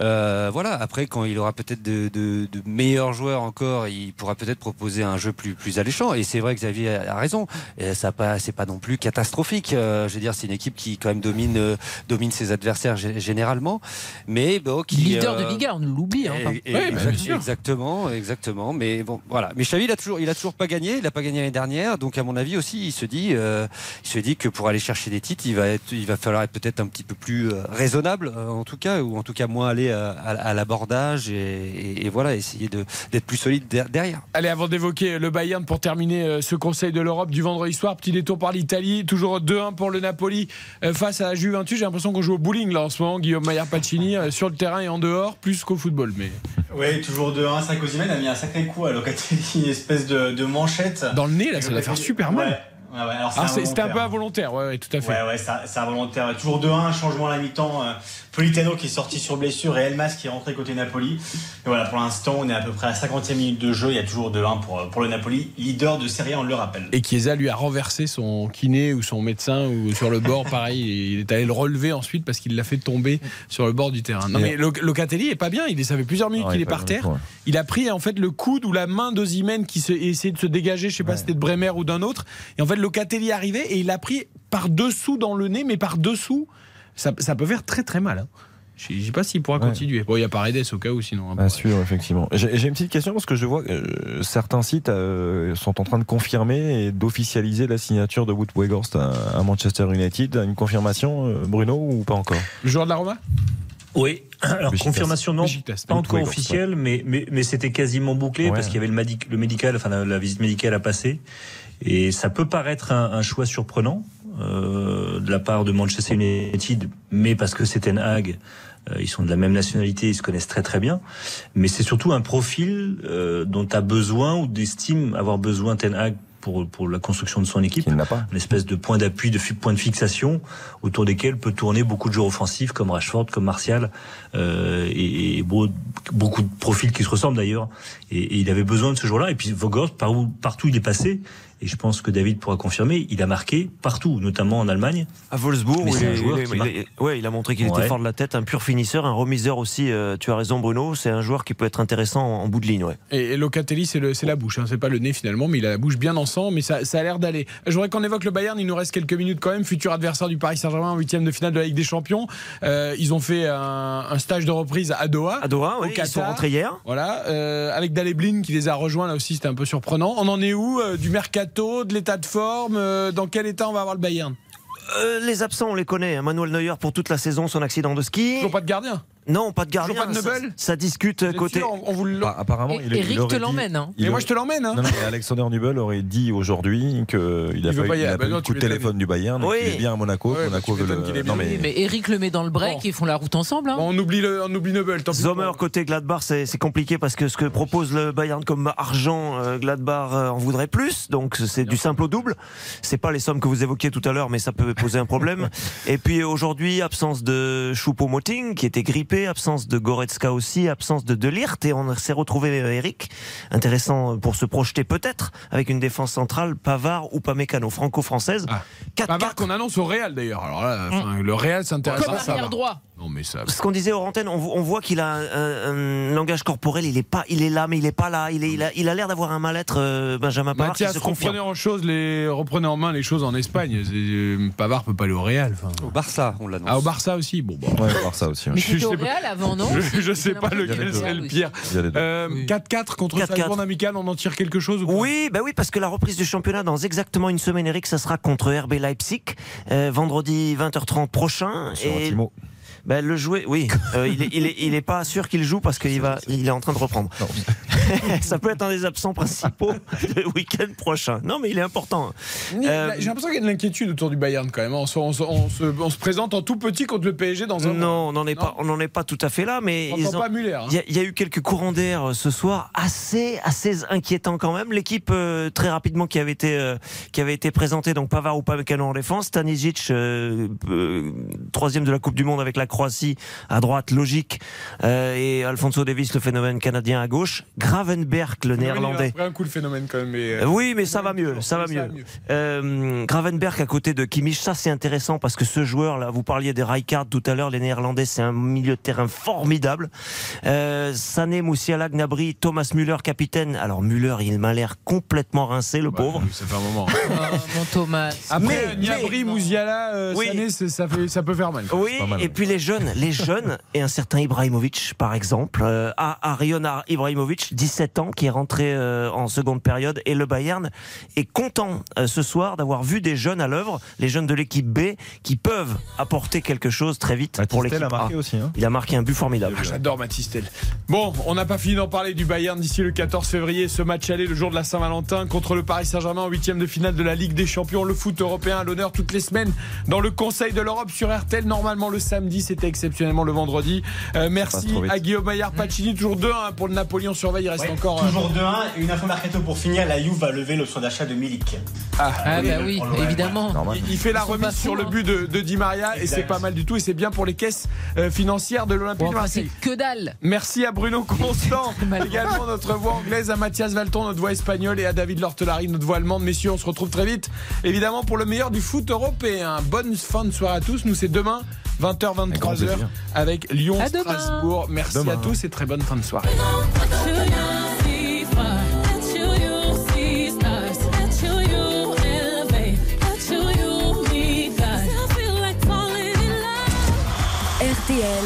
S19: Euh, voilà. Après, quand il aura peut-être de, de- de meilleurs joueurs encore, il pourra peut-être proposer un jeu plus, plus alléchant. Et c'est vrai que Xavier a, raison. Et ça pas, c'est pas non plus catastrophique. Euh, je veux dire, c'est une équipe qui quand même domine, domine ses adversaires gé- généralement. Mais bon, qui
S5: Leader de Liga, on l'oublie. Hein,
S3: Ouais, bah,
S19: exact- exactement, exactement. Mais bon, voilà. Mais Xavi, il a toujours, il a toujours pas gagné. Il a pas gagné l'année dernière. Donc, à mon avis aussi, il se dit, il se dit que pour aller chercher des il va être, il va falloir être peut-être un petit peu plus euh, raisonnable, euh, en tout cas, ou en tout cas moins aller à, à- à l'abordage et, et- et voilà, essayer d'être plus solide der- derrière.
S3: Allez, avant d'évoquer le Bayern pour terminer euh, ce Conseil de l'Europe du vendredi soir, petit détour par l'Italie, toujours 2-1 pour le Napoli euh, face à la Juventus. J'ai l'impression qu'on joue au bowling là en ce moment, Guillaume Maillard Pacini, euh, sur le terrain et en dehors, plus qu'au football. Mais <laughs>
S17: Oui, toujours 2-1. Sarkozy a mis un sacré coup à Locatelli, une espèce de, de manchette.
S3: dans le nez, là, ça va faire super mal.
S17: Ouais. Ouais, ouais, alors c'est
S3: Ah, c'était un peu
S17: involontaire.
S3: ouais, ouais, tout à fait.
S17: Ouais, ouais, ça- c'est involontaire. Toujours 2-1, changement à la mi-temps. Politano qui est sorti sur blessure et Elmas qui est rentré côté Napoli. Et voilà, pour l'instant, on est à peu près à 50e minute de jeu. Il y a toujours 2-1 pour, pour le Napoli, leader de Serie A, on le rappelle.
S3: Et Chiesa lui a renversé son kiné ou son médecin ou sur le bord, pareil. Il est allé le relever ensuite parce qu'il l'a fait tomber sur le bord du terrain. Non, mais Loc- Locatelli est pas bien. Il est, ça fait plusieurs minutes qu'il
S6: il
S3: est par terre. Il a pris en fait le coude ou la main d'Ozimène qui se, essayait de se dégager. Je sais pas si c'était de Bremer ou d'un autre. Et en fait, Locatelli est arrivé et il a pris par dessous dans le nez, mais par dessous, ça, ça peut faire très très mal. hein. Je ne sais pas s'il pourra
S6: Ouais.
S3: continuer. Bon, il y a Paredes au cas où sinon. hein.
S6: À suivre, effectivement. J'ai une petite question parce que je vois que euh, certains sites euh, sont en train de confirmer et d'officialiser la signature de Wood Weghorst à, à Manchester United. Une confirmation, euh, Bruno, ou pas encore?
S3: Le joueur de la Roma?
S18: Oui, alors confirmation non, pas encore officielle, mais, mais, mais c'était quasiment bouclé
S6: Ouais.
S18: parce qu'il y avait le, médical, enfin la, la visite médicale à passer. Et ça peut paraître un, un choix surprenant euh, de la part de Manchester United, mais parce que c'est Ten Hag, euh, ils sont de la même nationalité, ils se connaissent très très bien. Mais c'est surtout un profil euh, dont a besoin ou d'estime avoir besoin Ten Hag pour, pour la construction de son équipe.
S6: Il n'a pas.
S18: Une espèce de point d'appui, de point de fixation autour desquels peut tourner beaucoup de joueurs offensifs comme Rashford, comme Martial, euh, et, et beau- beaucoup de profils qui se ressemblent d'ailleurs. Et, et il avait besoin de ce joueur-là. Et puis Vogort, par où, partout il est passé, et je pense que David pourra confirmer, il a marqué partout, notamment en Allemagne.
S20: À Wolfsburg,
S18: Mais c'est
S20: il,
S18: un
S20: est-
S18: joueur
S20: il est-
S18: qui
S20: il
S18: marque.
S20: est- ouais, il a montré qu'il était fort de la tête, un pur finisseur, un remiseur aussi. euh, tu as raison, Bruno. C'est un joueur qui peut être intéressant en, en bout de ligne. Ouais.
S3: Et, et Locatelli, c'est le- c'est la bouche, hein, c'est pas le nez finalement, mais il a la bouche bien en sang. mais ça, ça a l'air d'aller. Je voudrais qu'on évoque le Bayern. Il nous reste quelques minutes quand même. Futur adversaire du Paris Saint-Germain en huitième de finale de la Ligue des Champions. Euh, ils ont fait un, un stage de reprise à Doha.
S20: À Doha,
S3: au
S20: oui, ils
S3: Qatar.
S20: sont rentrés hier.
S3: Voilà, euh, avec Daleblin qui les a rejoints là aussi, c'était un peu surprenant. On en est où euh, Du mercato, de l'état de forme euh, Dans quel état on va avoir le Bayern?
S20: Euh, les absents, on les connaît. Manuel Neuer pour toute la saison, son accident de ski.
S3: Toujours pas de gardien?
S20: Non, pas de gardien.
S3: Toujours pas de
S20: ça,
S3: Neubel
S20: ça discute
S3: êtes
S20: côté.
S3: sûr on, on vous le-
S6: Ah, apparemment, il,
S5: Eric
S6: il aurait
S5: te
S6: dit-
S5: l'emmène, hein.
S6: il
S3: Mais moi
S6: aurait-
S3: je te l'emmène. Hein.
S6: Non, non, mais Alexander Nubel aurait dit aujourd'hui qu'il a
S3: Il veut
S6: pas eu,
S3: pas y
S6: il
S3: aller.
S6: a
S3: Bah
S6: pas eu
S3: non,
S6: le
S3: tu
S6: coup de
S3: m'étonnes.
S6: téléphone du Bayern, donc
S20: Oui.
S6: il est bien à Monaco.
S3: Ouais, bah,
S6: Monaco
S3: tu
S6: veut
S3: m'étonnes
S6: le-
S3: qu'il est bien.
S6: non,
S5: Oui,
S6: mais-
S5: Eric le met dans le break
S3: Bon.
S5: et ils font la route ensemble. hein.
S3: Bon, on oublie le, on oublie Neubel. tant pis
S20: Sommer côté Gladbach, c'est c'est compliqué parce que ce que propose le Bayern comme argent, euh, Gladbach euh, en voudrait plus. Donc c'est du simple au double. C'est pas les sommes que vous évoquiez tout à l'heure, mais ça peut poser un problème. <laughs> Et puis aujourd'hui, absence de Choupo-Moting qui était grippé, absence de Goretzka aussi, absence de Delirte et on s'est retrouvé Eric. Intéressant pour se projeter peut-être avec une défense centrale Pavard ou Pamecano, franco-française.
S3: Ah.
S20: 4
S3: Pavard qu'on annonce au Real d'ailleurs. Alors là, enfin, le Real s'intéresse à ça.
S5: arrière droit.
S3: Non mais ça.
S20: ce qu'on disait aux antennes, on, on voit qu'il a un, un langage corporel, il est pas, il est là, mais il est pas là. Il, est, il a, il a l'air d'avoir un mal-être, euh, Benjamin Pavard, qui
S3: Mathias,
S20: se
S3: reprenez en, chose les, reprenez en main les choses en Espagne. Euh, Pavard peut pas aller au Real.
S19: Au Barça, on l'annonce.
S3: Ah, au Barça aussi. Bon, bon.
S6: Ouais, voir ça aussi.
S5: Mais
S3: Je-
S5: au
S3: sais pas-
S5: Real avant, non
S3: Je, je sais pas lequel serait le pire.
S6: Il y a les deux.
S3: Euh, 4-4 contre
S20: 4-4.
S3: Salzbourg amical, on en tire quelque chose ou pas?
S20: Oui, bah oui, parce que la reprise du championnat dans exactement une semaine, Eric, ça sera contre RB Leipzig, euh, vendredi 20h30 prochain.
S6: Sur
S20: Et bah, le jouer, oui, euh, il, est, il, est, il est pas sûr qu'il joue parce qu'il va, il est en train de reprendre. <laughs> Ça peut être un des absents principaux le week-end prochain. Non, mais il est important. Euh,
S3: J'ai l'impression qu'il y a de l'inquiétude autour du Bayern quand même. On se, on se- on se- on se présente en tout petit contre le PSG dans un.
S20: Non, on n'en est
S3: Non.
S20: pas, on n'en est pas tout à fait là, mais
S3: hein.
S20: Il y, y a eu quelques courants d'air euh, ce soir, assez, assez inquiétants quand même. L'équipe euh, très rapidement qui avait été, euh, qui avait été présentée, donc Pavard ou Pamecano en défense, Stanisic euh, euh, troisième de la Coupe du Monde avec la Croatie à droite, logique, euh, et Alfonso Davis, le phénomène canadien à gauche, Gravenberg, le
S3: Oui, il a
S20: néerlandais.
S3: un coup le phénomène quand même. Mais, euh,
S20: Oui, mais ça va mieux, ça va mieux. Euh, Gravenberg à côté de Kimmich, ça c'est intéressant parce que ce joueur-là, vous parliez des Rijkaard tout à l'heure, les Néerlandais, c'est un milieu de terrain formidable. Euh, Sané, Moussiala, Gnabry, Thomas Müller, capitaine. Alors Müller, il m'a l'air complètement rincé, le pauvre.
S3: Ça fait un moment.
S5: Oh, mon Thomas.
S3: Après,
S20: Mais-
S3: Niabri, Mouziala, euh,
S20: Oui.
S3: Sané, c'est- ça, fait, ça peut faire mal.
S20: Oui,
S6: mal.
S20: et puis les jeunes, les jeunes, et un certain Ibrahimovic, par exemple, euh, à Arion Ibrahimovic, 17 ans, qui est rentré euh, en seconde période, et le Bayern est content euh, ce soir d'avoir vu des jeunes à l'œuvre, les jeunes de l'équipe B, qui peuvent apporter quelque chose très vite pour l'équipe
S6: a marqué
S20: A.
S6: aussi. Hein.
S20: Il a marqué un but formidable.
S3: Ah, J'adore Matistel. Bon, on n'a pas fini d'en parler du Bayern d'ici le 14 février. Ce match aller le jour de la Saint-Valentin contre le Paris Saint-Germain en huitième de finale de la Ligue des Champions. Le foot européen à l'honneur toutes les semaines dans le Conseil de l'Europe sur RTL. Normalement le samedi, c'était exceptionnellement le vendredi. Euh, merci à Guillaume Maillard Pacini. Toujours 2-1 pour le Napoléon surveille. Il reste
S17: Ouais,
S3: encore. euh,
S17: toujours 2-1 et une info mercato pour finir, la Juve va lever l'option d'achat de Milik.
S3: Ah,
S5: Ah, bah oui, évidemment.
S3: Il, il fait la
S5: Ils
S3: remise sur le
S5: hein.
S3: but de, de Di Maria et c'est pas mal du tout et c'est bien pour les caisses euh, financières de l'Olympique
S5: Bon,
S3: de Marseille.
S5: que dalle.
S3: Merci à Bruno Constant, <laughs> également notre voix anglaise, à Mathias Valton, notre voix espagnole, et à David Lortelari, notre voix allemande. Messieurs, on se retrouve très vite, évidemment, pour le meilleur du foot européen. Bonne fin de soirée à tous. Nous, c'est demain, 20h,
S6: Avec grand
S3: 23h,
S6: plaisir.
S3: avec Lyon,
S5: À demain.
S3: Strasbourg. Merci
S6: Demain.
S3: à tous et très bonne fin de soirée.
S2: RTL,